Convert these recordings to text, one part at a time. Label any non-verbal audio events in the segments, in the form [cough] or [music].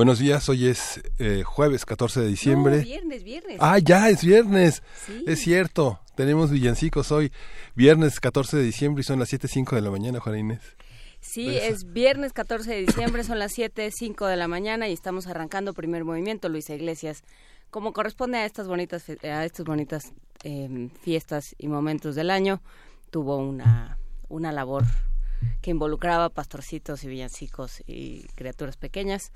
Buenos días, hoy es eh, jueves 14 de diciembre. No, viernes, viernes. Ah, ya es viernes. Sí. Es cierto. Tenemos villancicos hoy, viernes 14 de diciembre y son las 7.05 de la mañana, Juana Inés. Sí, es viernes 14 de diciembre, son las 7, 5 de la mañana y estamos arrancando primer movimiento, Luisa Iglesias. Como corresponde a estas bonitas, a estas bonitas eh, fiestas y momentos del año, tuvo una, una labor que involucraba pastorcitos y villancicos y criaturas pequeñas.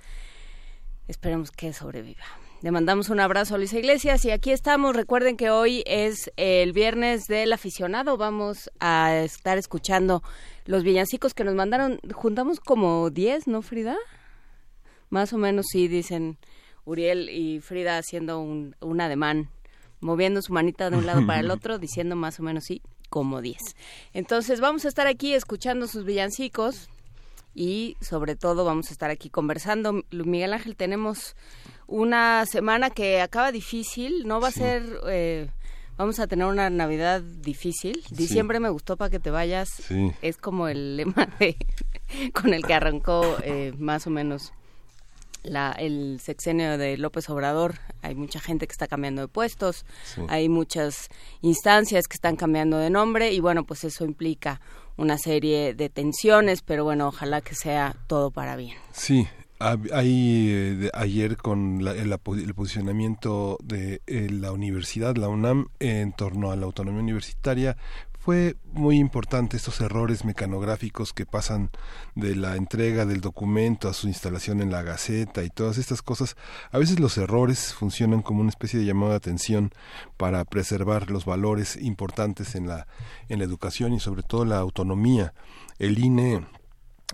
Esperemos que sobreviva. Le mandamos un abrazo a Luisa Iglesias y aquí estamos. Recuerden que hoy es el viernes del aficionado. Vamos a estar escuchando los villancicos que nos mandaron. Juntamos como 10, ¿no, Frida? Más o menos sí, dicen Uriel y Frida haciendo un, un ademán, moviendo su manita de un lado para el [laughs] otro, diciendo más o menos sí, como 10. Entonces vamos a estar aquí escuchando sus villancicos y sobre todo vamos a estar aquí conversando. Miguel Ángel, tenemos una semana que acaba difícil, no va a ser, eh, vamos a tener una Navidad difícil. Diciembre me gustó para que te vayas, Sí. es como el lema de, [laughs] con el que arrancó eh, más o menos la, el sexenio de López Obrador. Hay mucha gente que está cambiando de puestos, Sí. hay muchas instancias que están cambiando de nombre y bueno, pues eso implica una serie de tensiones, pero bueno, ojalá que sea todo para bien. Sí, hay eh, ayer con la- el, el posicionamiento de eh, la universidad, la UNAM, en torno a la autonomía universitaria, fue muy importante estos errores mecanográficos que pasan de la entrega del documento a su instalación en la Gaceta y todas estas cosas. A veces los errores funcionan como una especie de llamada de atención para preservar los valores importantes en la, en la educación y sobre todo la autonomía. El INE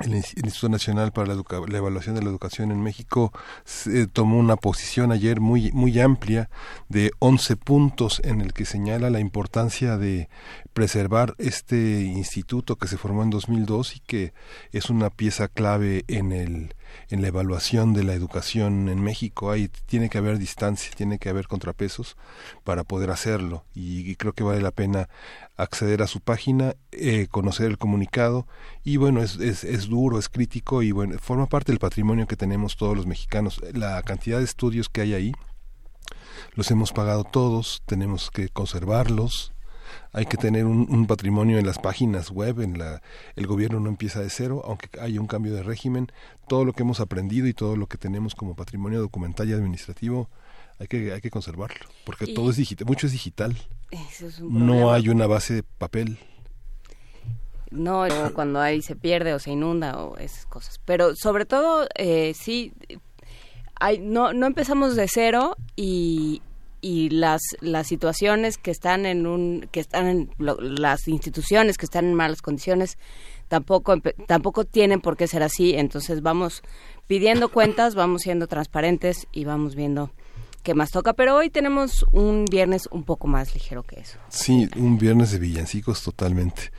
el Ins- el Instituto Nacional para la, Educa- la Evaluación de la Educación en México se- tomó una posición ayer muy, muy amplia de 11 puntos en el que señala la importancia de preservar este instituto que se formó en 2002 y que es una pieza clave en el en la evaluación de la educación en México hay tiene que haber distancia tiene que haber contrapesos para poder hacerlo. Y, creo que vale la pena acceder a su página eh, conocer el comunicado. Y bueno es, es, es duro es crítico y bueno forma parte del patrimonio que tenemos todos los mexicanos. La cantidad de estudios que hay ahí los hemos pagado todos tenemos que conservarlos hay que tener un, un patrimonio en las páginas web, en la, el gobierno no empieza de cero, aunque haya un cambio de régimen, todo lo que hemos aprendido y todo lo que tenemos como patrimonio documental y administrativo, hay que, hay que conservarlo, porque Y- todo es digital, mucho es digital, Ese es un no hay una base de papel. No, cuando hay se pierde o se inunda o esas cosas. Pero sobre todo, eh, sí, hay, no, no empezamos de cero y, y las, las situaciones que están en un, que están en lo- las instituciones que están en malas condiciones tampoco tampoco tienen por qué ser así. Entonces vamos pidiendo cuentas, vamos siendo transparentes y vamos viendo qué más toca. Pero hoy tenemos un viernes un poco más ligero que eso. Sí, un viernes de villancicos totalmente.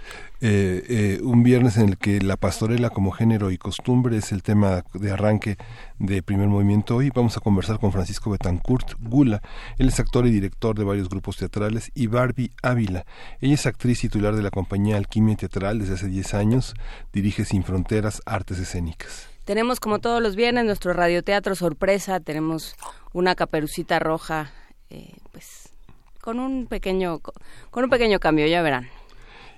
Eh, eh, un viernes en el que la pastorela como género y costumbre es el tema de arranque de primer movimiento. Hoy vamos a conversar con Francisco Betancourt Gula. Él es actor y director de varios grupos teatrales y Barbie Ávila. Ella es actriz titular de la compañía Alquimia Teatral desde hace 10 años. Dirige Sin Fronteras Artes Escénicas. Tenemos como todos los viernes nuestro radioteatro sorpresa, tenemos una caperucita roja, eh, pues con un pequeño con un pequeño cambio, ya verán.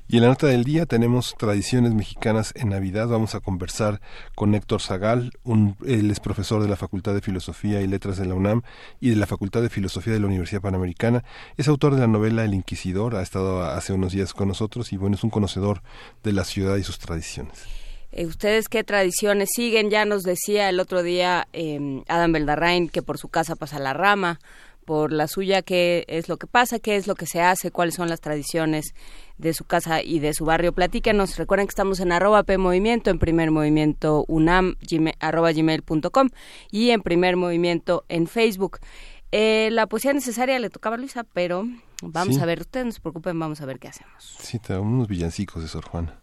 Y en la nota del día tenemos tradiciones mexicanas en Navidad. Vamos a conversar con Héctor Zagal, un, él es profesor de la Facultad de Filosofía y Letras de la UNAM y de la Facultad de Filosofía de la Universidad Panamericana. Es autor de la novela El Inquisidor, ha estado hace unos días con nosotros y bueno, es un conocedor de la ciudad y sus tradiciones. Eh, ¿Ustedes qué tradiciones siguen? Ya nos decía el otro día eh, Adam Beldarrain que por su casa pasa la rama, por la suya, qué es lo que pasa, qué es lo que se hace, cuáles son las tradiciones de su casa y de su barrio. Platícanos, recuerden que estamos en arroba P Movimiento, en primer movimiento UNAM, arroba gmail.com y en primer movimiento en Facebook. Eh, la poesía necesaria le tocaba a Luisa, pero vamos a ver, ustedes no se preocupen, vamos a ver qué hacemos. Sí, unos villancicos de Sor Juana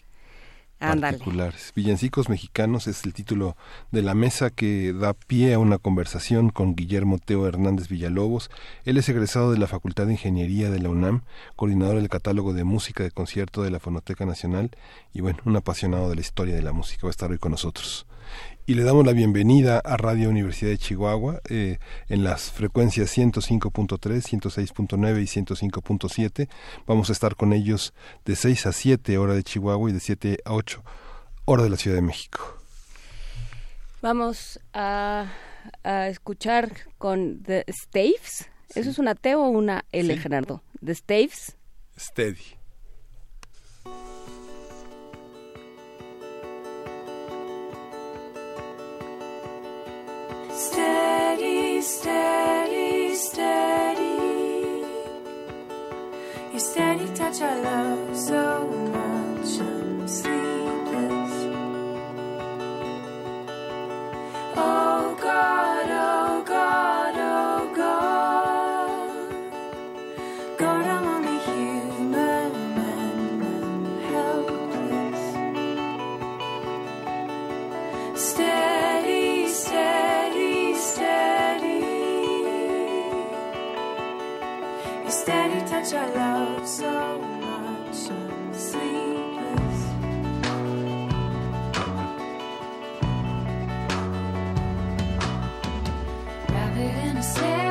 particulares. Villancicos mexicanos es el título de la mesa que da pie a una conversación con Guillermo Teo Hernández Villalobos. Él es egresado de la Facultad de Ingeniería de la UNAM, coordinador del catálogo de música de concierto de la Fonoteca Nacional y bueno, un apasionado de la historia de la música. Va a estar hoy con nosotros y le damos la bienvenida a Radio Universidad de Chihuahua eh, en las frecuencias 105.3, 106.9 y 105.7. Vamos a estar con ellos de 6 a 7 hora de Chihuahua y de 7 a 8 hora de la Ciudad de México. Vamos a, escuchar con The Staves. ¿Eso es una T o una L, Gerardo? ¿The Staves? Steady. Steady, steady, steady. Your steady touch I love so much. I'm sleepless. Oh God, Which I love so much. Sleepless. Rather than a slave.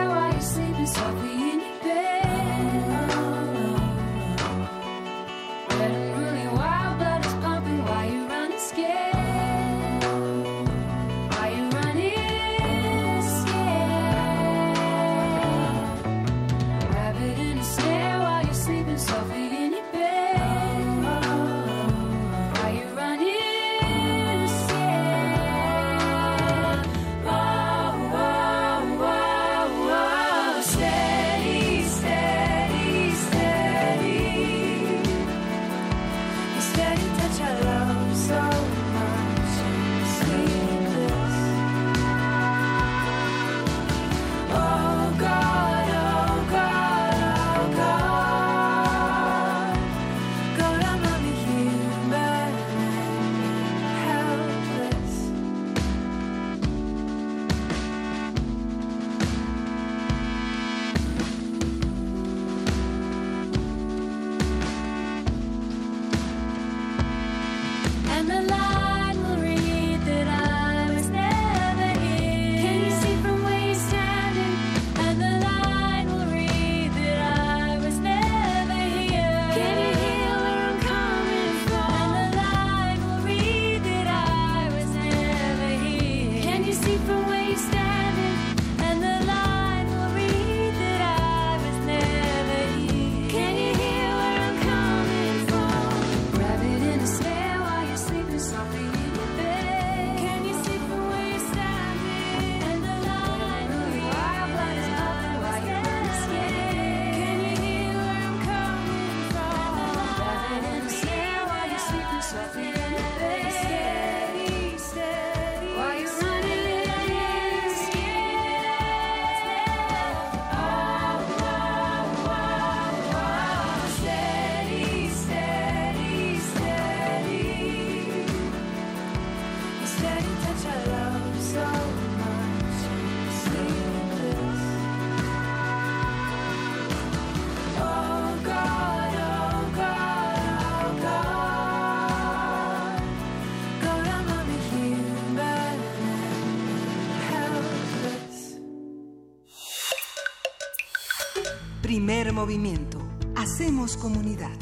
Movimiento. Hacemos comunidad.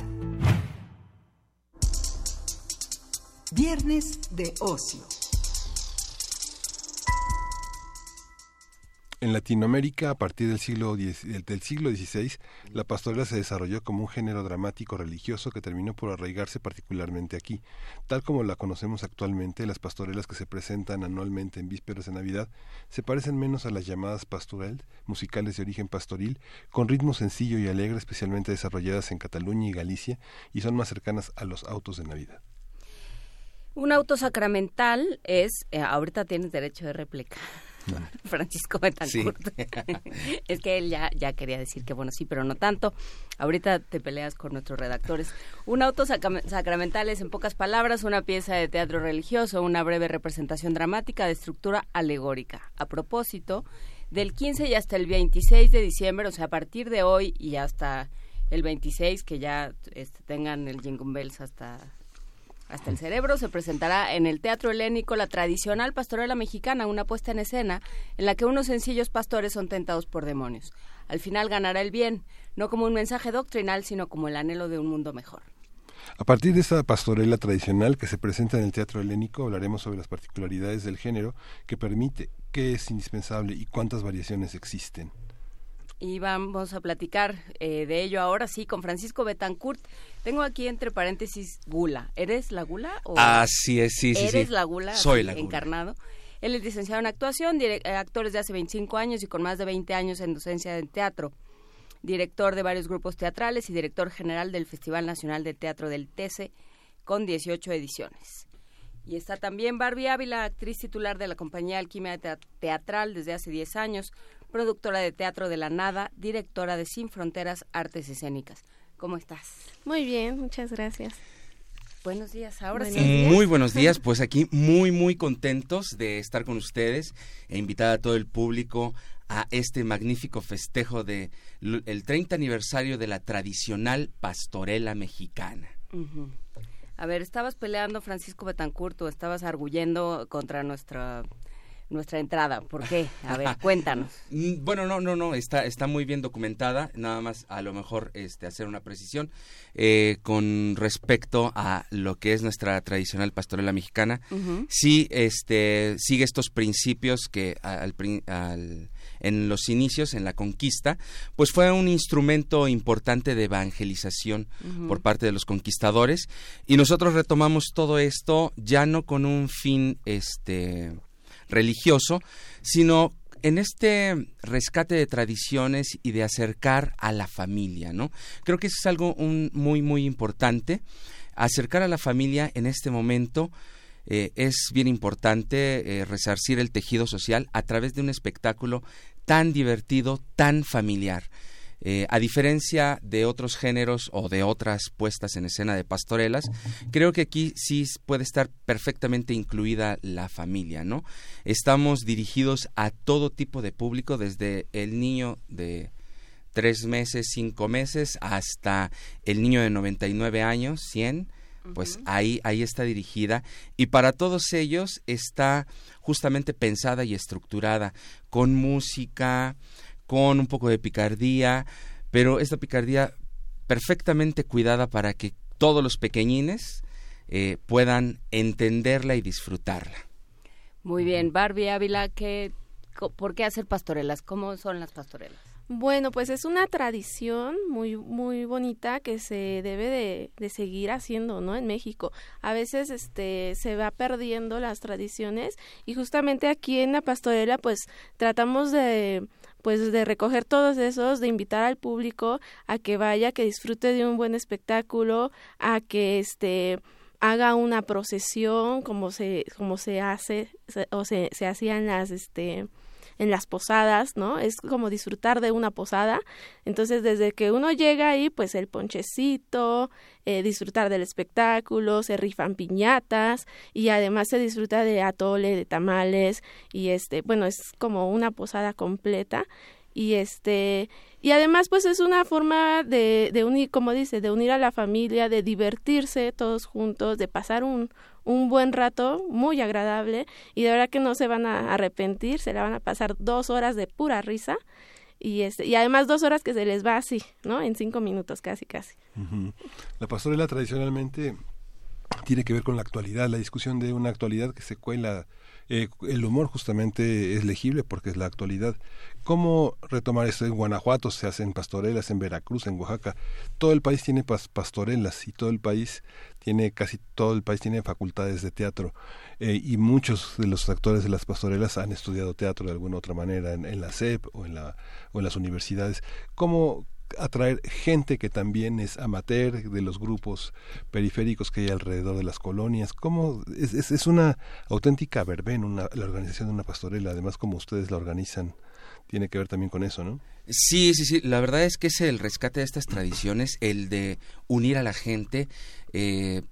Viernes de ocio. En Latinoamérica, a partir del siglo, del siglo XVI, la pastorela se desarrolló como un género dramático religioso que terminó por arraigarse particularmente aquí. Tal como la conocemos actualmente, las pastorelas que se presentan anualmente en vísperas de Navidad se parecen menos a las llamadas pastorel, musicales de origen pastoril, con ritmo sencillo y alegre, especialmente desarrolladas en Cataluña y Galicia, y son más cercanas a los autos de Navidad. Un auto sacramental es, eh, ahorita tienes derecho de réplica. [laughs] Francisco Betancourt. [laughs] es que él ya, ya quería decir que bueno, sí, pero no tanto. Ahorita te peleas con nuestros redactores. Un auto sacra- sacramental es, en pocas palabras, una pieza de teatro religioso, una breve representación dramática de estructura alegórica. A propósito, del 15 y hasta el 26 de diciembre, o sea, a partir de hoy y hasta el 26, que ya este, tengan el Jingle Bells hasta hasta el cerebro se presentará en el Teatro Helénico la tradicional pastorela mexicana, una puesta en escena en la que unos sencillos pastores son tentados por demonios. Al final ganará el bien, no como un mensaje doctrinal, sino como el anhelo de un mundo mejor. A partir de esta pastorela tradicional que se presenta en el teatro helénico, hablaremos sobre las particularidades del género que permite, qué es indispensable y cuántas variaciones existen. Y vamos a platicar eh, de ello ahora sí con Francisco Betancourt. Tengo aquí entre paréntesis gula. ¿Eres la gula? O Así es, sí, sí, sí. ¿Eres la gula? Soy la gula. Encarnado. Él es licenciado en actuación, eh, actor desde hace 25 años y con más de 20 años en docencia en teatro. Director de varios grupos teatrales y director general del Festival Nacional de Teatro del TECE con 18 ediciones. Y está también Barbie Ávila, actriz titular de la compañía Alquimia Tea- Teatral desde hace 10 años, productora de Teatro de la Nada, directora de Sin Fronteras Artes Escénicas. ¿Cómo estás? Muy bien, muchas gracias. Buenos días. Ahora Buenos sí. días. Muy buenos días, pues aquí muy muy contentos de estar con ustedes e invitar a todo el público a este magnífico festejo de el 30 aniversario de la tradicional pastorela mexicana. A ver, estabas peleando Francisco Betancourt o estabas arguyendo contra nuestra nuestra entrada. ¿Por qué? A ver, [laughs] cuéntanos. Mm, Bueno, no, no, no, está, está muy bien documentada, nada más a lo mejor este, hacer una precisión eh, con respecto a lo que es nuestra tradicional pastorela mexicana. Sí, este, sigue estos principios que al, al- en los inicios, en la conquista, pues fue un instrumento importante de evangelización por parte de los conquistadores y nosotros retomamos todo esto ya no con un fin este religioso, sino en este rescate de tradiciones y de acercar a la familia, ¿no? Creo que eso es algo un- muy muy importante, acercar a la familia en este momento eh, es bien importante eh, resarcir el tejido social a través de un espectáculo tan divertido, tan familiar. Eh, a diferencia de otros géneros o de otras puestas en escena de pastorelas, creo que aquí sí puede estar perfectamente incluida la familia, ¿no? Estamos dirigidos a todo tipo de público, desde el niño de tres meses, cinco meses, hasta el niño de 99 años, 100, pues ahí, ahí está dirigida. Y para todos ellos está justamente pensada y estructurada con música, con un poco de picardía, pero esta picardía perfectamente cuidada para que todos los pequeñines eh, puedan entenderla y disfrutarla. Muy bien, Barbie Ávila, ¿qué, co- ¿por qué hacer pastorelas? ¿Cómo son las pastorelas? Bueno, pues es una tradición muy muy bonita que se debe de, de seguir haciendo, ¿no? En México. A veces este se va perdiendo las tradiciones y justamente aquí en la pastorela pues tratamos de pues de recoger todos esos, de invitar al público a que vaya, que disfrute de un buen espectáculo, a que este haga una procesión como se como se hace se- o se, se hacían las este en las posadas, ¿no? Es como disfrutar de una posada. Entonces, desde que uno llega ahí, pues el ponchecito, eh, disfrutar del espectáculo, se rifan piñatas y además se disfruta de atole, de tamales y este, bueno, es como una posada completa y este y además pues es una forma de, de unir como dice de unir a la familia de divertirse todos juntos de pasar un un buen rato muy agradable y de verdad que no se van a arrepentir se la van a pasar dos horas de pura risa y este y además dos horas que se les va así no en cinco minutos casi casi. La pastorela tradicionalmente tiene que ver con la actualidad, la discusión de una actualidad que se cuela. Eh, el humor justamente es legible porque es la actualidad. ¿Cómo retomar esto? En Guanajuato se hacen pastorelas, en Veracruz, en Oaxaca. Todo el país tiene pas- pastorelas y todo el país tiene, casi todo el país tiene facultades de teatro. Eh, y muchos de los actores de las pastorelas han estudiado teatro de alguna otra manera en, en la SEP o en, la, o en las universidades. ¿Cómo atraer gente que también es amateur de los grupos periféricos que hay alrededor de las colonias? ¿Cómo es, es, una auténtica verbena una, la organización de una pastorela? Además, como ustedes la organizan, tiene que ver también con eso, ¿no? Sí, sí, sí. La verdad es que es el rescate de estas tradiciones, el de unir a la gente, eh,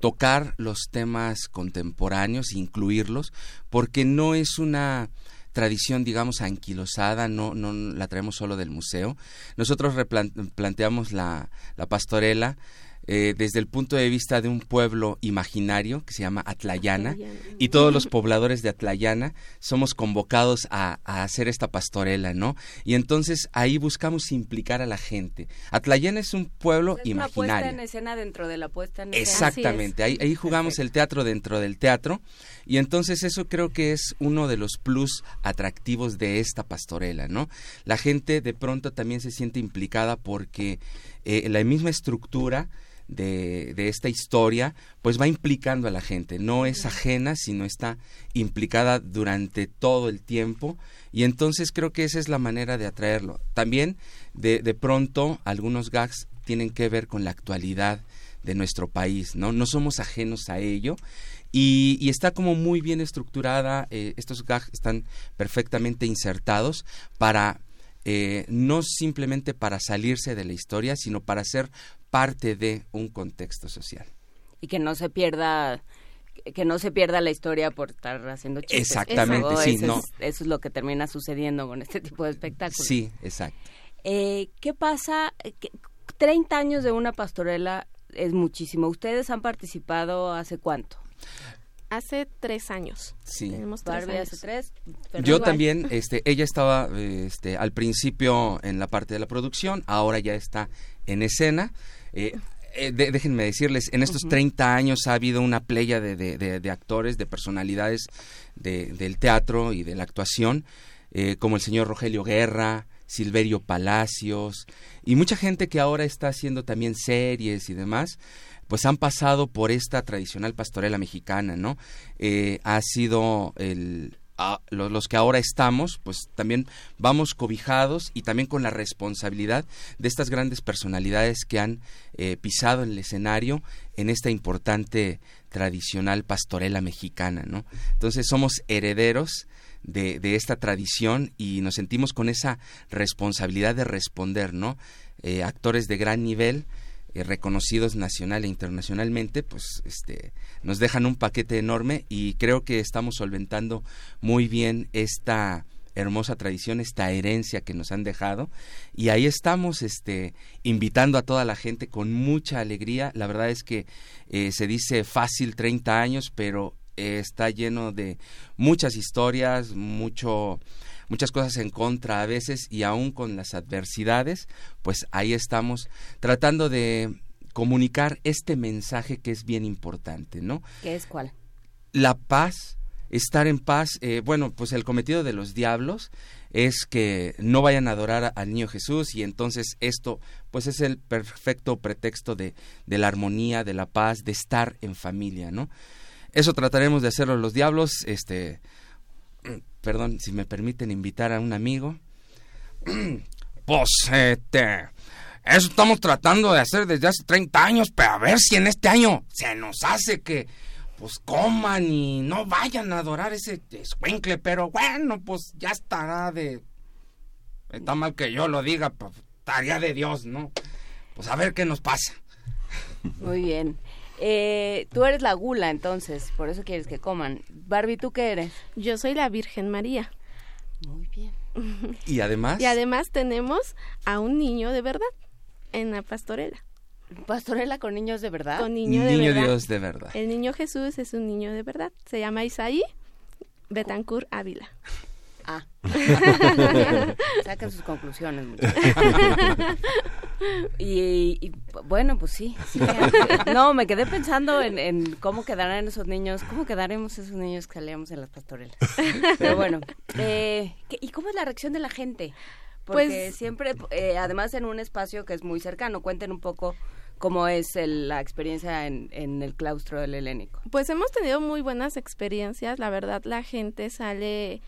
tocar los temas contemporáneos, incluirlos, porque no es una tradición, digamos, anquilosada, no, no la traemos solo del museo. Nosotros replan- planteamos la, la pastorela eh, desde el punto de vista de un pueblo imaginario que se llama Atlayana, Atlayana. y todos los pobladores de Atlayana somos convocados a, a hacer esta pastorela, ¿no? Y entonces ahí buscamos implicar a la gente. Atlayana es un pueblo Es una puesta imaginario. en escena dentro de la puesta en escena. Exactamente, ahí, ahí jugamos el teatro dentro del teatro y entonces eso creo que es uno de los plus atractivos de esta pastorela, ¿no? La gente de pronto también se siente implicada porque eh, la misma estructura de, de esta historia pues va implicando a la gente, no es ajena, sino está implicada durante todo el tiempo y entonces creo que esa es la manera de atraerlo. También de, de pronto algunos gags tienen que ver con la actualidad de nuestro país, ¿no? No somos ajenos a ello y, y está como muy bien estructurada, eh, estos gags están perfectamente insertados para eh, no simplemente para salirse de la historia, sino para ser parte de un contexto social. Y que no se pierda que no se pierda la historia por estar haciendo chistes. Exactamente, Eso, sí, eso no. Es, eso es lo que termina sucediendo con este tipo de espectáculos. Sí, exacto. Eh, ¿Qué pasa? ¿Qué- 30 años de una pastorela es muchísimo. ¿Ustedes han participado hace cuánto? Hace tres años. Sí. Tenemos tres Barbie años. hace tres. Yo también, este, ella estaba este, al principio en la parte de la producción, ahora ya está en escena. Eh, eh, de- déjenme decirles, en estos 30 años ha habido una playa de, de- actores, de personalidades de- del teatro y de la actuación, eh, como el señor Rogelio Guerra, Silverio Palacios, y mucha gente que ahora está haciendo también series y demás, pues han pasado por esta tradicional pastorela mexicana, ¿no? Eh, ha sido el, los que ahora estamos, pues también vamos cobijados y también con la responsabilidad de estas grandes personalidades que han eh, pisado el escenario en esta importante tradicional pastorela mexicana, ¿no? Entonces somos herederos de, de esta tradición y nos sentimos con esa responsabilidad de responder, ¿no? Eh, actores de gran nivel, eh, reconocidos nacional e internacionalmente, pues este, nos dejan un paquete enorme y creo que estamos solventando muy bien esta hermosa tradición, esta herencia que nos han dejado y ahí estamos este invitando a toda la gente con mucha alegría. La verdad es que eh, se dice fácil 30 años, pero eh, está lleno de muchas historias, mucho muchas cosas en contra a veces y aún con las adversidades, pues ahí estamos tratando de comunicar este mensaje que es bien importante, ¿no? ¿Qué es cuál? La paz, estar en paz, eh, bueno, pues el cometido de los diablos es que no vayan a adorar al niño Jesús y entonces esto pues es el perfecto pretexto de, de la armonía, de la paz, de estar en familia, ¿no? Eso trataremos de hacerlo los diablos, este, perdón, si me permiten invitar a un amigo. [clears throat] Pues, este, eso estamos tratando de hacer desde hace 30 años, pero a ver si en este año se nos hace que, pues, coman y no vayan a adorar ese escuincle, pero bueno, pues ya estará de... Está mal que yo lo diga, pues, estaría de Dios, ¿no? Pues a ver qué nos pasa. Muy bien. Eh, tú eres la gula, entonces, por eso quieres que coman. Barbie, ¿tú qué eres? Yo soy la Virgen María. Muy bien. [laughs] Y además... Y además tenemos a un niño de verdad en la pastorela. ¿Pastorela con niños de verdad? Con niño de Niño verdad. Dios de verdad. El niño Jesús es un niño de verdad. Se llama Isaí Betancourt Ávila. [laughs] Ah. [laughs] Saquen sus conclusiones. muchachos. [laughs] Y, y, bueno, pues sí. sí. No, me quedé pensando en, en cómo quedarán esos niños, cómo quedaremos esos niños que salíamos en las pastorelas. Pero bueno, eh, ¿qué- ¿y cómo es la reacción de la gente? Porque Pues- siempre, eh, además en un espacio que es muy cercano, cuenten un poco cómo es el- la experiencia en, en el claustro del helénico. Pues hemos tenido muy buenas experiencias, la verdad la gente sale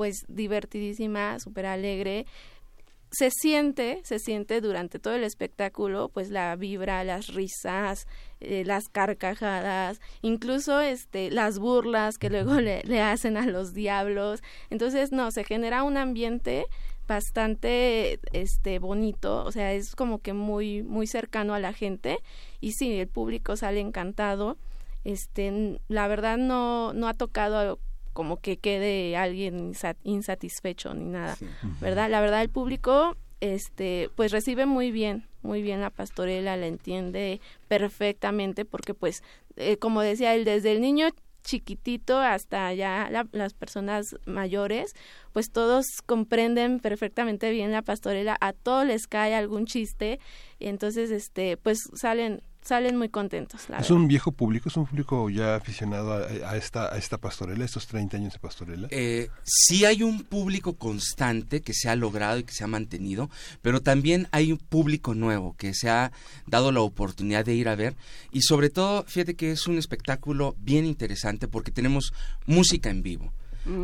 pues divertidísima, súper alegre. Se siente, se siente durante todo el espectáculo, pues la vibra, las risas, eh, las carcajadas, incluso este las burlas que luego le, le hacen a los diablos. Entonces, no, se genera un ambiente bastante este bonito, o sea, es como que muy muy cercano a la gente y sí, el público sale encantado. Este, la verdad no no ha tocado como que quede alguien insa- insatisfecho ni nada, ¿verdad? La verdad el público este pues recibe muy bien, muy bien la pastorela, la entiende perfectamente porque pues eh, como decía él desde el niño chiquitito hasta ya la- las personas mayores, pues todos comprenden perfectamente bien la pastorela, a todos les cae algún chiste, y entonces este pues salen salen muy contentos, la Es verdad. un viejo público, es un público ya aficionado a, a esta, a esta pastorela, estos 30 años de pastorela. Eh, sí hay un público constante que se ha logrado y que se ha mantenido, pero también hay un público nuevo que se ha dado la oportunidad de ir a ver y sobre todo, fíjate que es un espectáculo bien interesante porque tenemos música en vivo.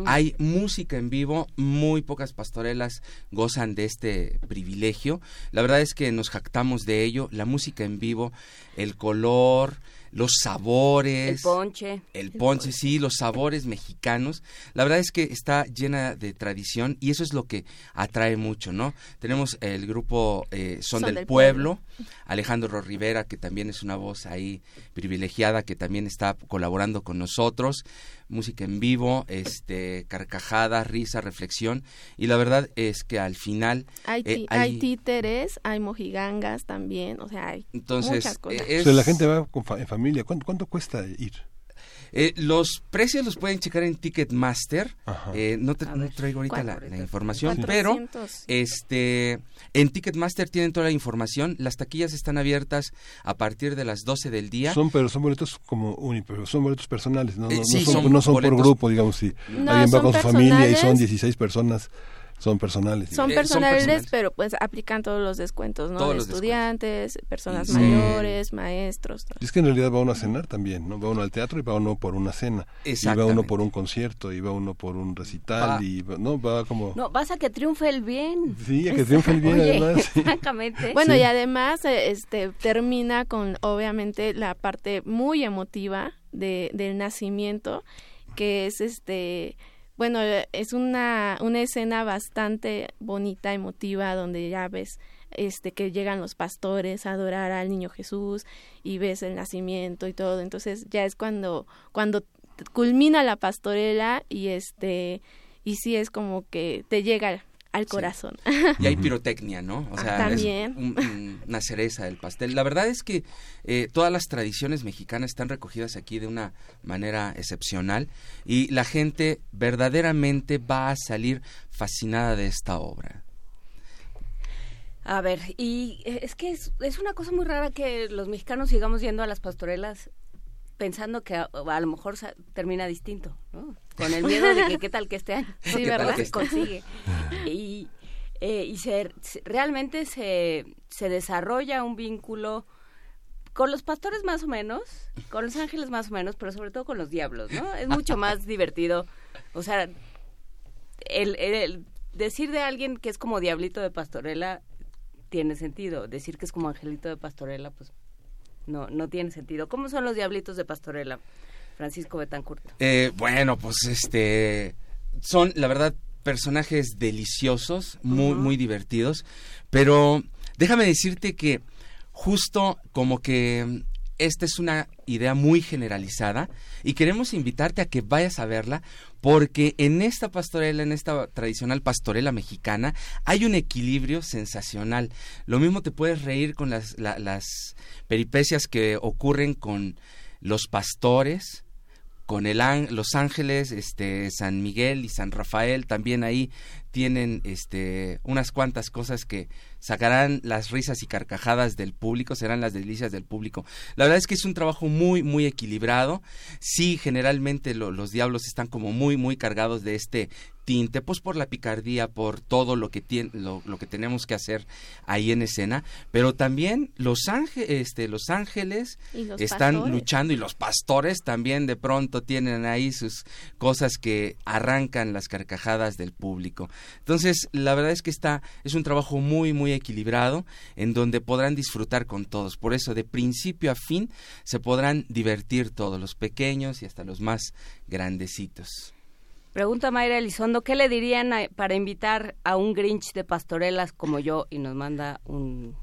Hay música en vivo, muy pocas pastorelas gozan de este privilegio. La verdad es que nos jactamos de ello, la música en vivo, el color, los sabores. El ponche. El ponche, sí, los sabores mexicanos. La verdad es que está llena de tradición y eso es lo que atrae mucho, ¿no? Tenemos el grupo eh, Son, del, del Pueblo, Alejandro Rivera, que también es una voz ahí privilegiada, que también está colaborando con nosotros. Música en vivo, este, carcajada, risa, reflexión. Y la verdad es que al final... Hay, eh, ti- hay títeres, hay mojigangas también, o sea, hay Entonces, muchas cosas. eh, O sea, la es- gente va con fa- en familia. ¿Cuánto, cuánto cuesta ir? Eh, los precios los pueden checar en Ticketmaster. Ajá. Eh, no, te- A no traigo ahorita la, información, pero 400. este en Ticketmaster tienen toda la información. Las taquillas están abiertas a partir de las 12 del día. Son, pero son boletos como uni, pero son boletos personales, no, Eh, no, sí, no son, son no son por grupo, digamos, si No, alguien va con su familia y son personales. 16 personas, son personales. Son Eh, son personales, pero pues aplican todos los descuentos, ¿no? Todos De los descuentos. estudiantes, personas Sí. mayores, maestros. todo. Y es que en realidad va uno a cenar también, ¿no? Va uno al teatro y va uno por una cena. Y va uno Exactamente. por un concierto, y va uno por un recital, Va- y va- no, va como... No, vas a que triunfe el bien. Sí, a que triunfe el bien, Oye, además. sí. francamente. Bueno, Sí. y además eh, este termina con obviamente la parte muy emotiva de, del nacimiento, que es este bueno, eh, es una, una escena bastante bonita, emotiva, donde ya ves este que llegan los pastores a adorar al niño Jesús y ves el nacimiento y todo. Entonces ya es cuando, cuando culmina la pastorela y este y sí es como que te llega al corazón. Y hay pirotecnia, ¿no? O Ah, sea, es también. un- un- una cereza del pastel. La verdad es que eh, todas las tradiciones mexicanas están recogidas aquí de una manera excepcional y la gente verdaderamente va a salir fascinada de esta obra. A ver, y es que es, es una cosa muy rara que los mexicanos sigamos yendo a las pastorelas pensando que a, a lo mejor termina distinto, ¿no? Con el miedo de que qué tal que este año [laughs] Sí, ¿Qué tal ¿verdad? que se consigue. Y, eh, y se, se- realmente se, se desarrolla un vínculo con los pastores más o menos, con los ángeles más o menos, pero sobre todo con los diablos, ¿no? Es mucho [laughs] más divertido. O sea, el, el- el decir de alguien que es como diablito de pastorela tiene sentido. Decir que es como angelito de pastorela, pues no, no tiene sentido. ¿Cómo son los diablitos de pastorela, Francisco Betancourt? Eh, bueno, pues este son, la verdad, personajes deliciosos, muy, muy divertidos, pero déjame decirte que justo como que esta es una idea muy generalizada y queremos invitarte a que vayas a verla porque en esta pastorela, en esta tradicional pastorela mexicana, hay un equilibrio sensacional. Lo mismo te puedes reír con las, la- las peripecias que ocurren con los pastores, con el los ángeles, este San Miguel y San Rafael también ahí tienen este unas cuantas cosas que sacarán las risas y carcajadas del público, serán las delicias del público. La verdad es que es un trabajo muy muy equilibrado. Sí, generalmente lo- los diablos están como muy muy cargados de este tinte, pues por la picardía, por todo lo que tiene, lo, lo que tenemos que hacer ahí en escena, pero también los ángeles, este, los ángeles los están pastores. luchando y los pastores también de pronto tienen ahí sus cosas que arrancan las carcajadas del público. Entonces, la verdad es que está es un trabajo muy muy equilibrado en donde podrán disfrutar con todos. Por eso de principio a fin se podrán divertir todos los pequeños y hasta los más grandecitos. Pregunta Mayra Elizondo, ¿qué le dirían a- para invitar a un Grinch de pastorelas como yo? Y nos manda un,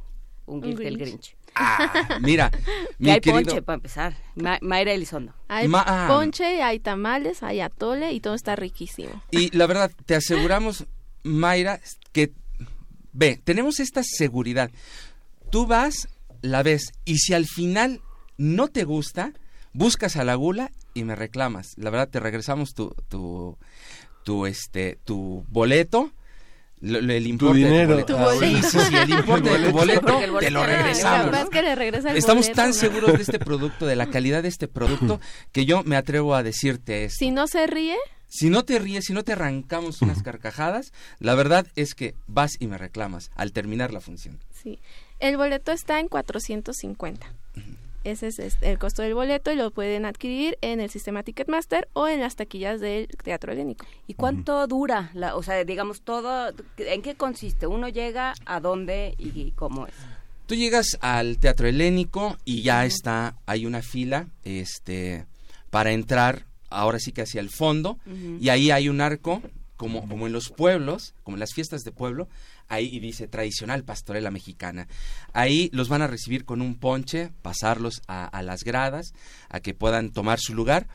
un GIF del Grinch. Grinch. Ah, [laughs] mira, mi hay querido ponche para empezar. Ma- Mayra Elizondo. Hay Ma- ah. ponche, hay tamales, hay atole y todo está riquísimo. Y la verdad, te aseguramos, Mayra, que ve, tenemos esta seguridad. Tú vas, la ves, y si al final no te gusta, buscas a la gula y me reclamas. La verdad, te regresamos tu, tu, tu, este, tu boleto. lo- lo- el importe de dinero. boleto. Tu boleto. Sí, sí, sí, el importe de tu boleto te lo regresamos. Capaz que le regresa el Estamos boleto, tan ¿no? seguros de este producto, de la calidad de este producto, [laughs] que yo me atrevo a decirte esto. Si no se ríe, Si no te ríes, si no te arrancamos unas carcajadas, la verdad es que vas y me reclamas al terminar la función. sí. El boleto está en 450. Ese es este, el costo del boleto y lo pueden adquirir en el sistema Ticketmaster o en las taquillas del Teatro Helénico. ¿Y cuánto dura? La, o sea, digamos, todo, ¿en qué consiste? ¿Uno llega a dónde y cómo es? Tú llegas al Teatro Helénico y ya está, hay una fila, este, para entrar, ahora sí que hacia el fondo, y ahí hay un arco, como, como en los pueblos, como en las fiestas de pueblo, ahí y dice tradicional pastorela mexicana. Ahí los van a recibir con un ponche, pasarlos a, a las gradas, a que puedan tomar su lugar.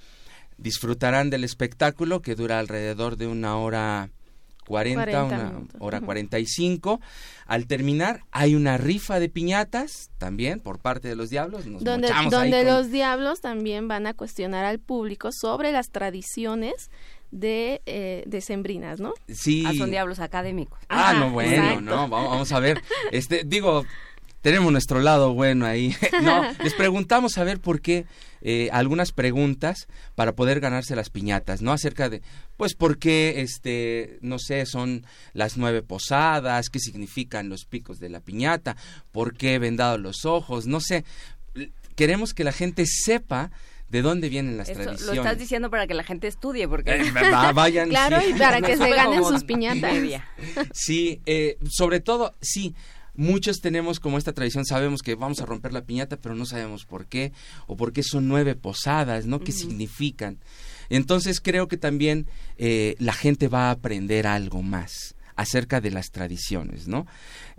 Disfrutarán del espectáculo que dura alrededor de una hora 40, 40 una minutos. hora Ujú. 45. Al terminar hay una rifa de piñatas también por parte de los diablos. Nos donde ahí donde con- los diablos también van a cuestionar al público sobre las tradiciones de eh, decembrinas, ¿no? Sí. Ah, son diablos académicos. Ah, Ajá, no, bueno, exacto. no, vamos, vamos a ver. Este, digo, tenemos nuestro lado bueno ahí. [laughs] No, les preguntamos a ver por qué eh, algunas preguntas para poder ganarse las piñatas, ¿no? Acerca de, pues, por qué, este, no sé, son las nueve posadas, qué significan los picos de la piñata, por qué vendados los ojos, no sé. Queremos que la gente sepa de dónde vienen las Esto lo tradiciones. estás diciendo para que la gente estudie, porque... Eh, va- vayan, [laughs] Claro, sí. y para que se ganen sus piñatas. Sí, eh, sobre todo, sí. Muchos tenemos como esta tradición, sabemos que vamos a romper la piñata, pero no sabemos por qué, o por qué son nueve posadas, ¿no? ¿Qué significan? Entonces creo que también eh, la gente va a aprender algo más acerca de las tradiciones, ¿no?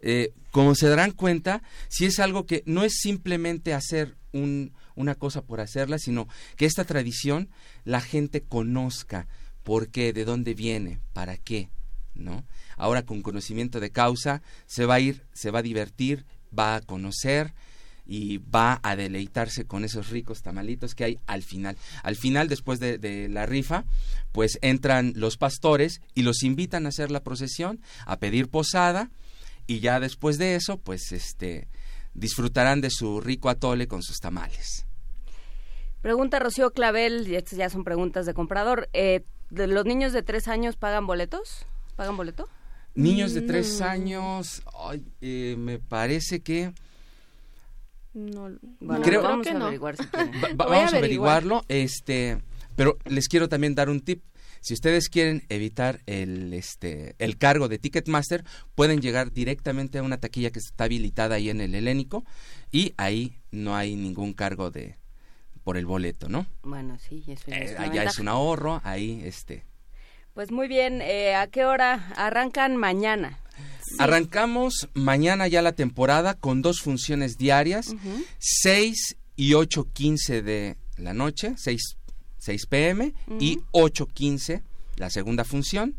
Eh, como se darán cuenta, si es algo que no es simplemente hacer un, una cosa por hacerla, sino que esta tradición la gente conozca por qué, de dónde viene, para qué, ¿no? Ahora con conocimiento de causa se va a ir, se va a divertir, va a conocer y va a deleitarse con esos ricos tamalitos que hay al final. Al final, después de, de la rifa, pues entran los pastores y los invitan a hacer la procesión, a pedir posada y ya después de eso, pues este disfrutarán de su rico atole con sus tamales. Pregunta Rocío Clavel, y estas ya son preguntas de comprador. Eh, ¿de ¿Los niños de tres años pagan boletos? ¿Pagan boleto? Niños de tres No. años, ay, eh, me parece que No, Bueno, Creo- vamos que a no. averiguar si. [laughs] Va- va- vamos a averiguar. averiguarlo, este, pero les quiero también dar un tip. Si ustedes quieren evitar el, este, el cargo de Ticketmaster, pueden llegar directamente a una taquilla que está habilitada ahí en el Helénico y ahí no hay ningún cargo de por el boleto, ¿no? Bueno, sí, eso es Eh, allá es un ahorro, ahí este. Pues muy bien, eh, ¿a qué hora arrancan mañana? Arrancamos mañana ya la temporada con dos funciones diarias, 6 y 8.15 de la noche, 6, 6 pm y 8.15 la segunda función,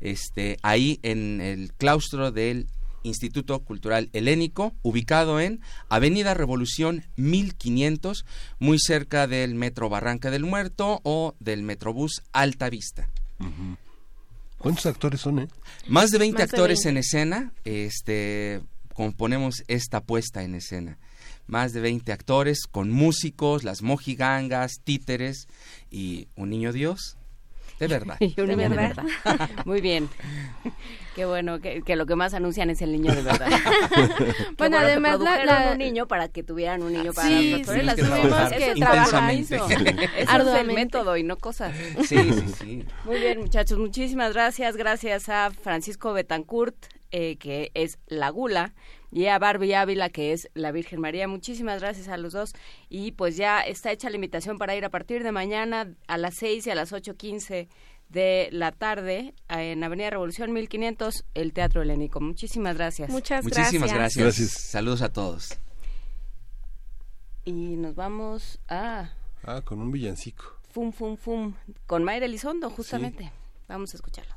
este, ahí en el claustro del Instituto Cultural Helénico, ubicado en Avenida Revolución 1500, muy cerca del Metro Barranca del Muerto o del Metrobús Alta Vista. ¿Cuántos actores son, eh? Más de 20 Más de actores 20. en escena, este, componemos esta puesta en escena. Más de 20 actores con músicos, las mojigangas, títeres y un niño Dios. De verdad. [laughs] Y un De niño de verdad. verdad. Muy bien. [laughs] Qué bueno que, que lo que más anuncian es el niño de verdad. [laughs] Bueno, que además la- la- un niño para que tuvieran un niño para Sí, los doctores. sí, Las tuvimos tuvimos que trabajar intensamente. Eso es el método y no cosas. Sí, sí, sí. Muy bien, muchachos, muchísimas gracias. Gracias a Francisco Betancourt, eh, que es la gula, y a Barbie Ávila, que es la Virgen María. Muchísimas gracias a los dos. Y pues ya está hecha la invitación para ir a partir de mañana a las 6 y a las 8.15 de la tarde en Avenida Revolución 1500, el Teatro Helénico. Muchísimas gracias. Muchas Muchísimas gracias. gracias. Gracias. Saludos a todos. Y nos vamos a Ah, con un villancico. Fum Fum Fum con Mayra Elizondo, justamente. Vamos a escucharlo.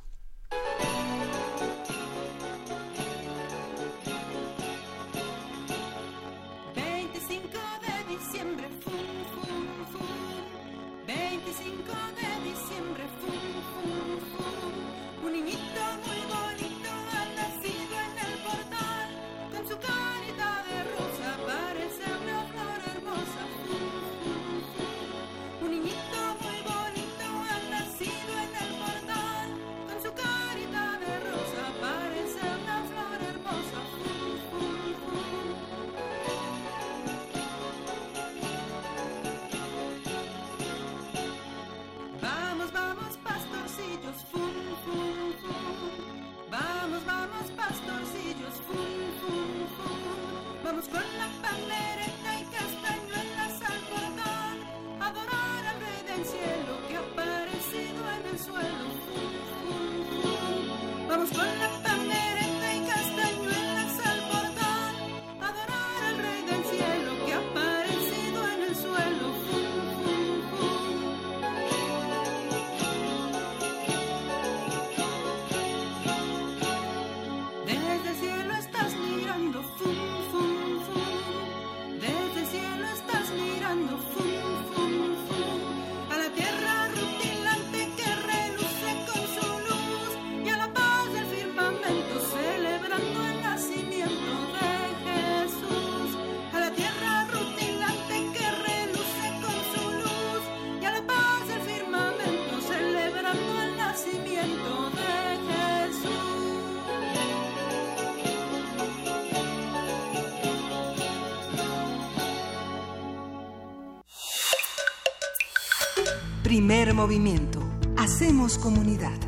Movimiento. Hacemos comunidad.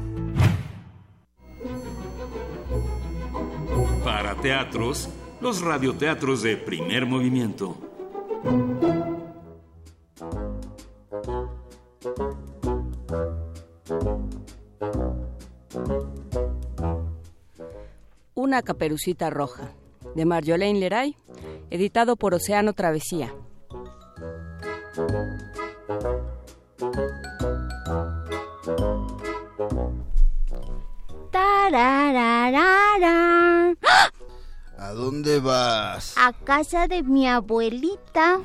Para teatros, los radioteatros de primer movimiento. Una caperucita roja, de Marjolaine Leray, editado por Océano Travesía. ¿A dónde vas? A casa de mi abuelita.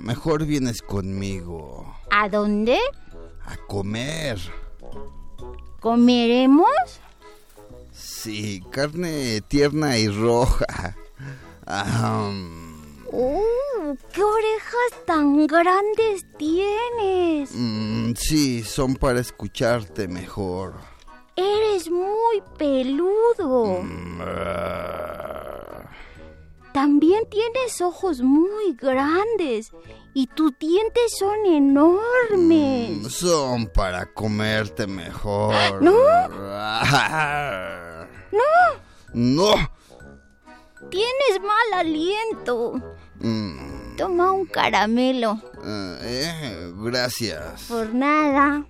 Mejor vienes conmigo. ¿A dónde? A comer. ¿Comeremos? Sí, carne tierna y roja. ¡Uh! ¡Qué orejas tan grandes tienes! mm, sí, son para escucharte mejor. Eres muy peludo. Mm, ah, También tienes ojos muy grandes y tus dientes son enormes. mm, son para comerte mejor. [gasps] ¿No? Ah, ¡No! No. Tienes mal aliento. Mm, Toma un caramelo. ah, eh, gracias. Por nada.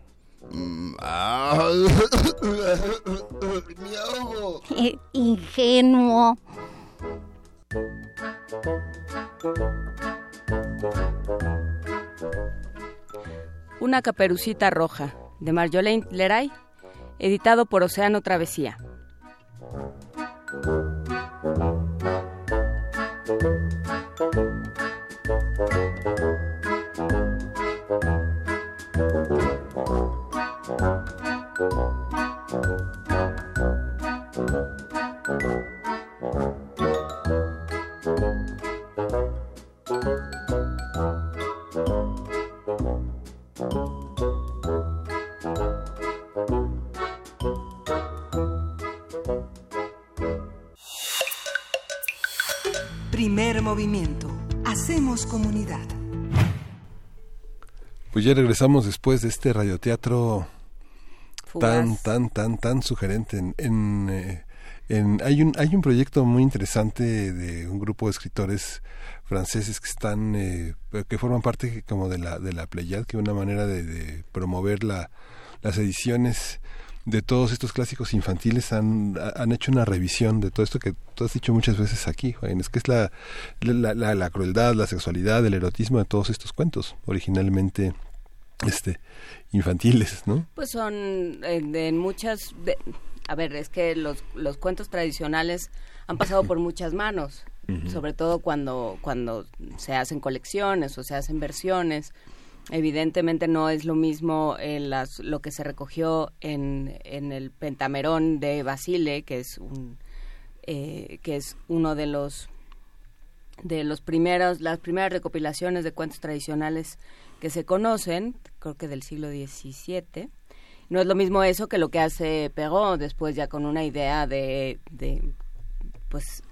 Mm, ah. [laughs] Ingenuo. Una caperucita roja, de Marjolaine Leray, editado por Océano Travesía. Pues ya regresamos después de este radioteatro tan, Fugaz. tan, tan, tan sugerente. En, en, eh, en- hay, un, hay un proyecto muy interesante de un grupo de escritores franceses que están, eh, que forman parte como de la, de la Pleiad, que es una manera de, de promover la, las ediciones de todos estos clásicos infantiles han, han hecho una revisión de todo esto que tú has dicho muchas veces aquí, Juan, es que es la, la, la, la crueldad, la sexualidad, el erotismo de todos estos cuentos, originalmente este infantiles, ¿no? Pues son eh, en muchas... de- a ver, es que los, los cuentos tradicionales han pasado por muchas manos, sobre todo cuando, cuando se hacen colecciones o se hacen versiones. Evidentemente no es lo mismo eh, las, lo que se recogió en, en el Pentamerón de Basile, que es un, eh, que es uno de los de los primeros las primeras recopilaciones de cuentos tradicionales que se conocen, creo que del siglo XVII. No es lo mismo eso que lo que hace Perrault después ya con una idea de, de pues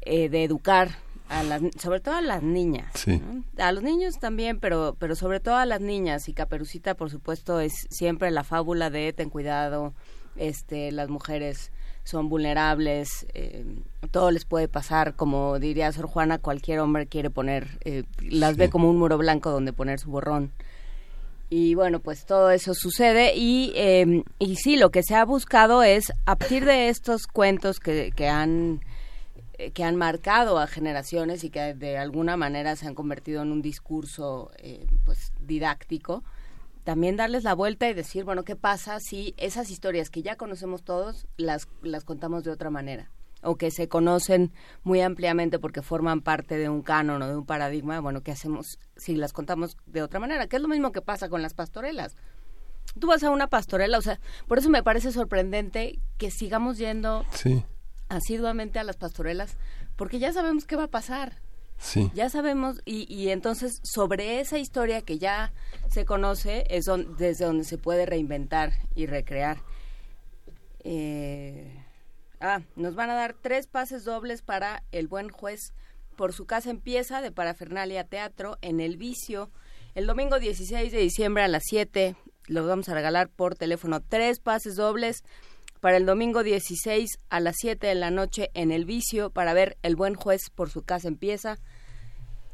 eh, de educar a las sobre todo a las niñas Sí. ¿no? a los niños también pero pero sobre todo a las niñas y Caperucita por supuesto es siempre la fábula de ten cuidado este las mujeres son vulnerables eh, todo les puede pasar como diría Sor Juana cualquier hombre quiere poner eh, las ve como un muro blanco donde poner su borrón y bueno, pues todo eso sucede y, eh, y sí, lo que se ha buscado es, a partir de estos cuentos que, que han eh, que han marcado a generaciones y que de alguna manera se han convertido en un discurso eh, pues didáctico, también darles la vuelta y decir, bueno, ¿qué pasa si esas historias que ya conocemos todos las, las contamos de otra manera? O que se conocen muy ampliamente porque forman parte de un canon o de un paradigma, bueno, ¿qué hacemos si las contamos de otra manera? Que es lo mismo que pasa con las pastorelas. Tú vas a una pastorela, o sea, por eso me parece sorprendente que sigamos yendo Sí, asiduamente a las pastorelas, porque ya sabemos qué va a pasar. sí. Ya sabemos, y, y entonces sobre esa historia que ya se conoce es don- desde donde se puede reinventar y recrear. Eh, ah, nos van a dar tres pases dobles para El Buen Juez por su casa empieza de Parafernalia Teatro en El Vicio. El domingo 16 de diciembre a las 7 los vamos a regalar por teléfono. Tres pases dobles para el domingo 16 a las 7 de la noche en El Vicio para ver El Buen Juez por su casa empieza.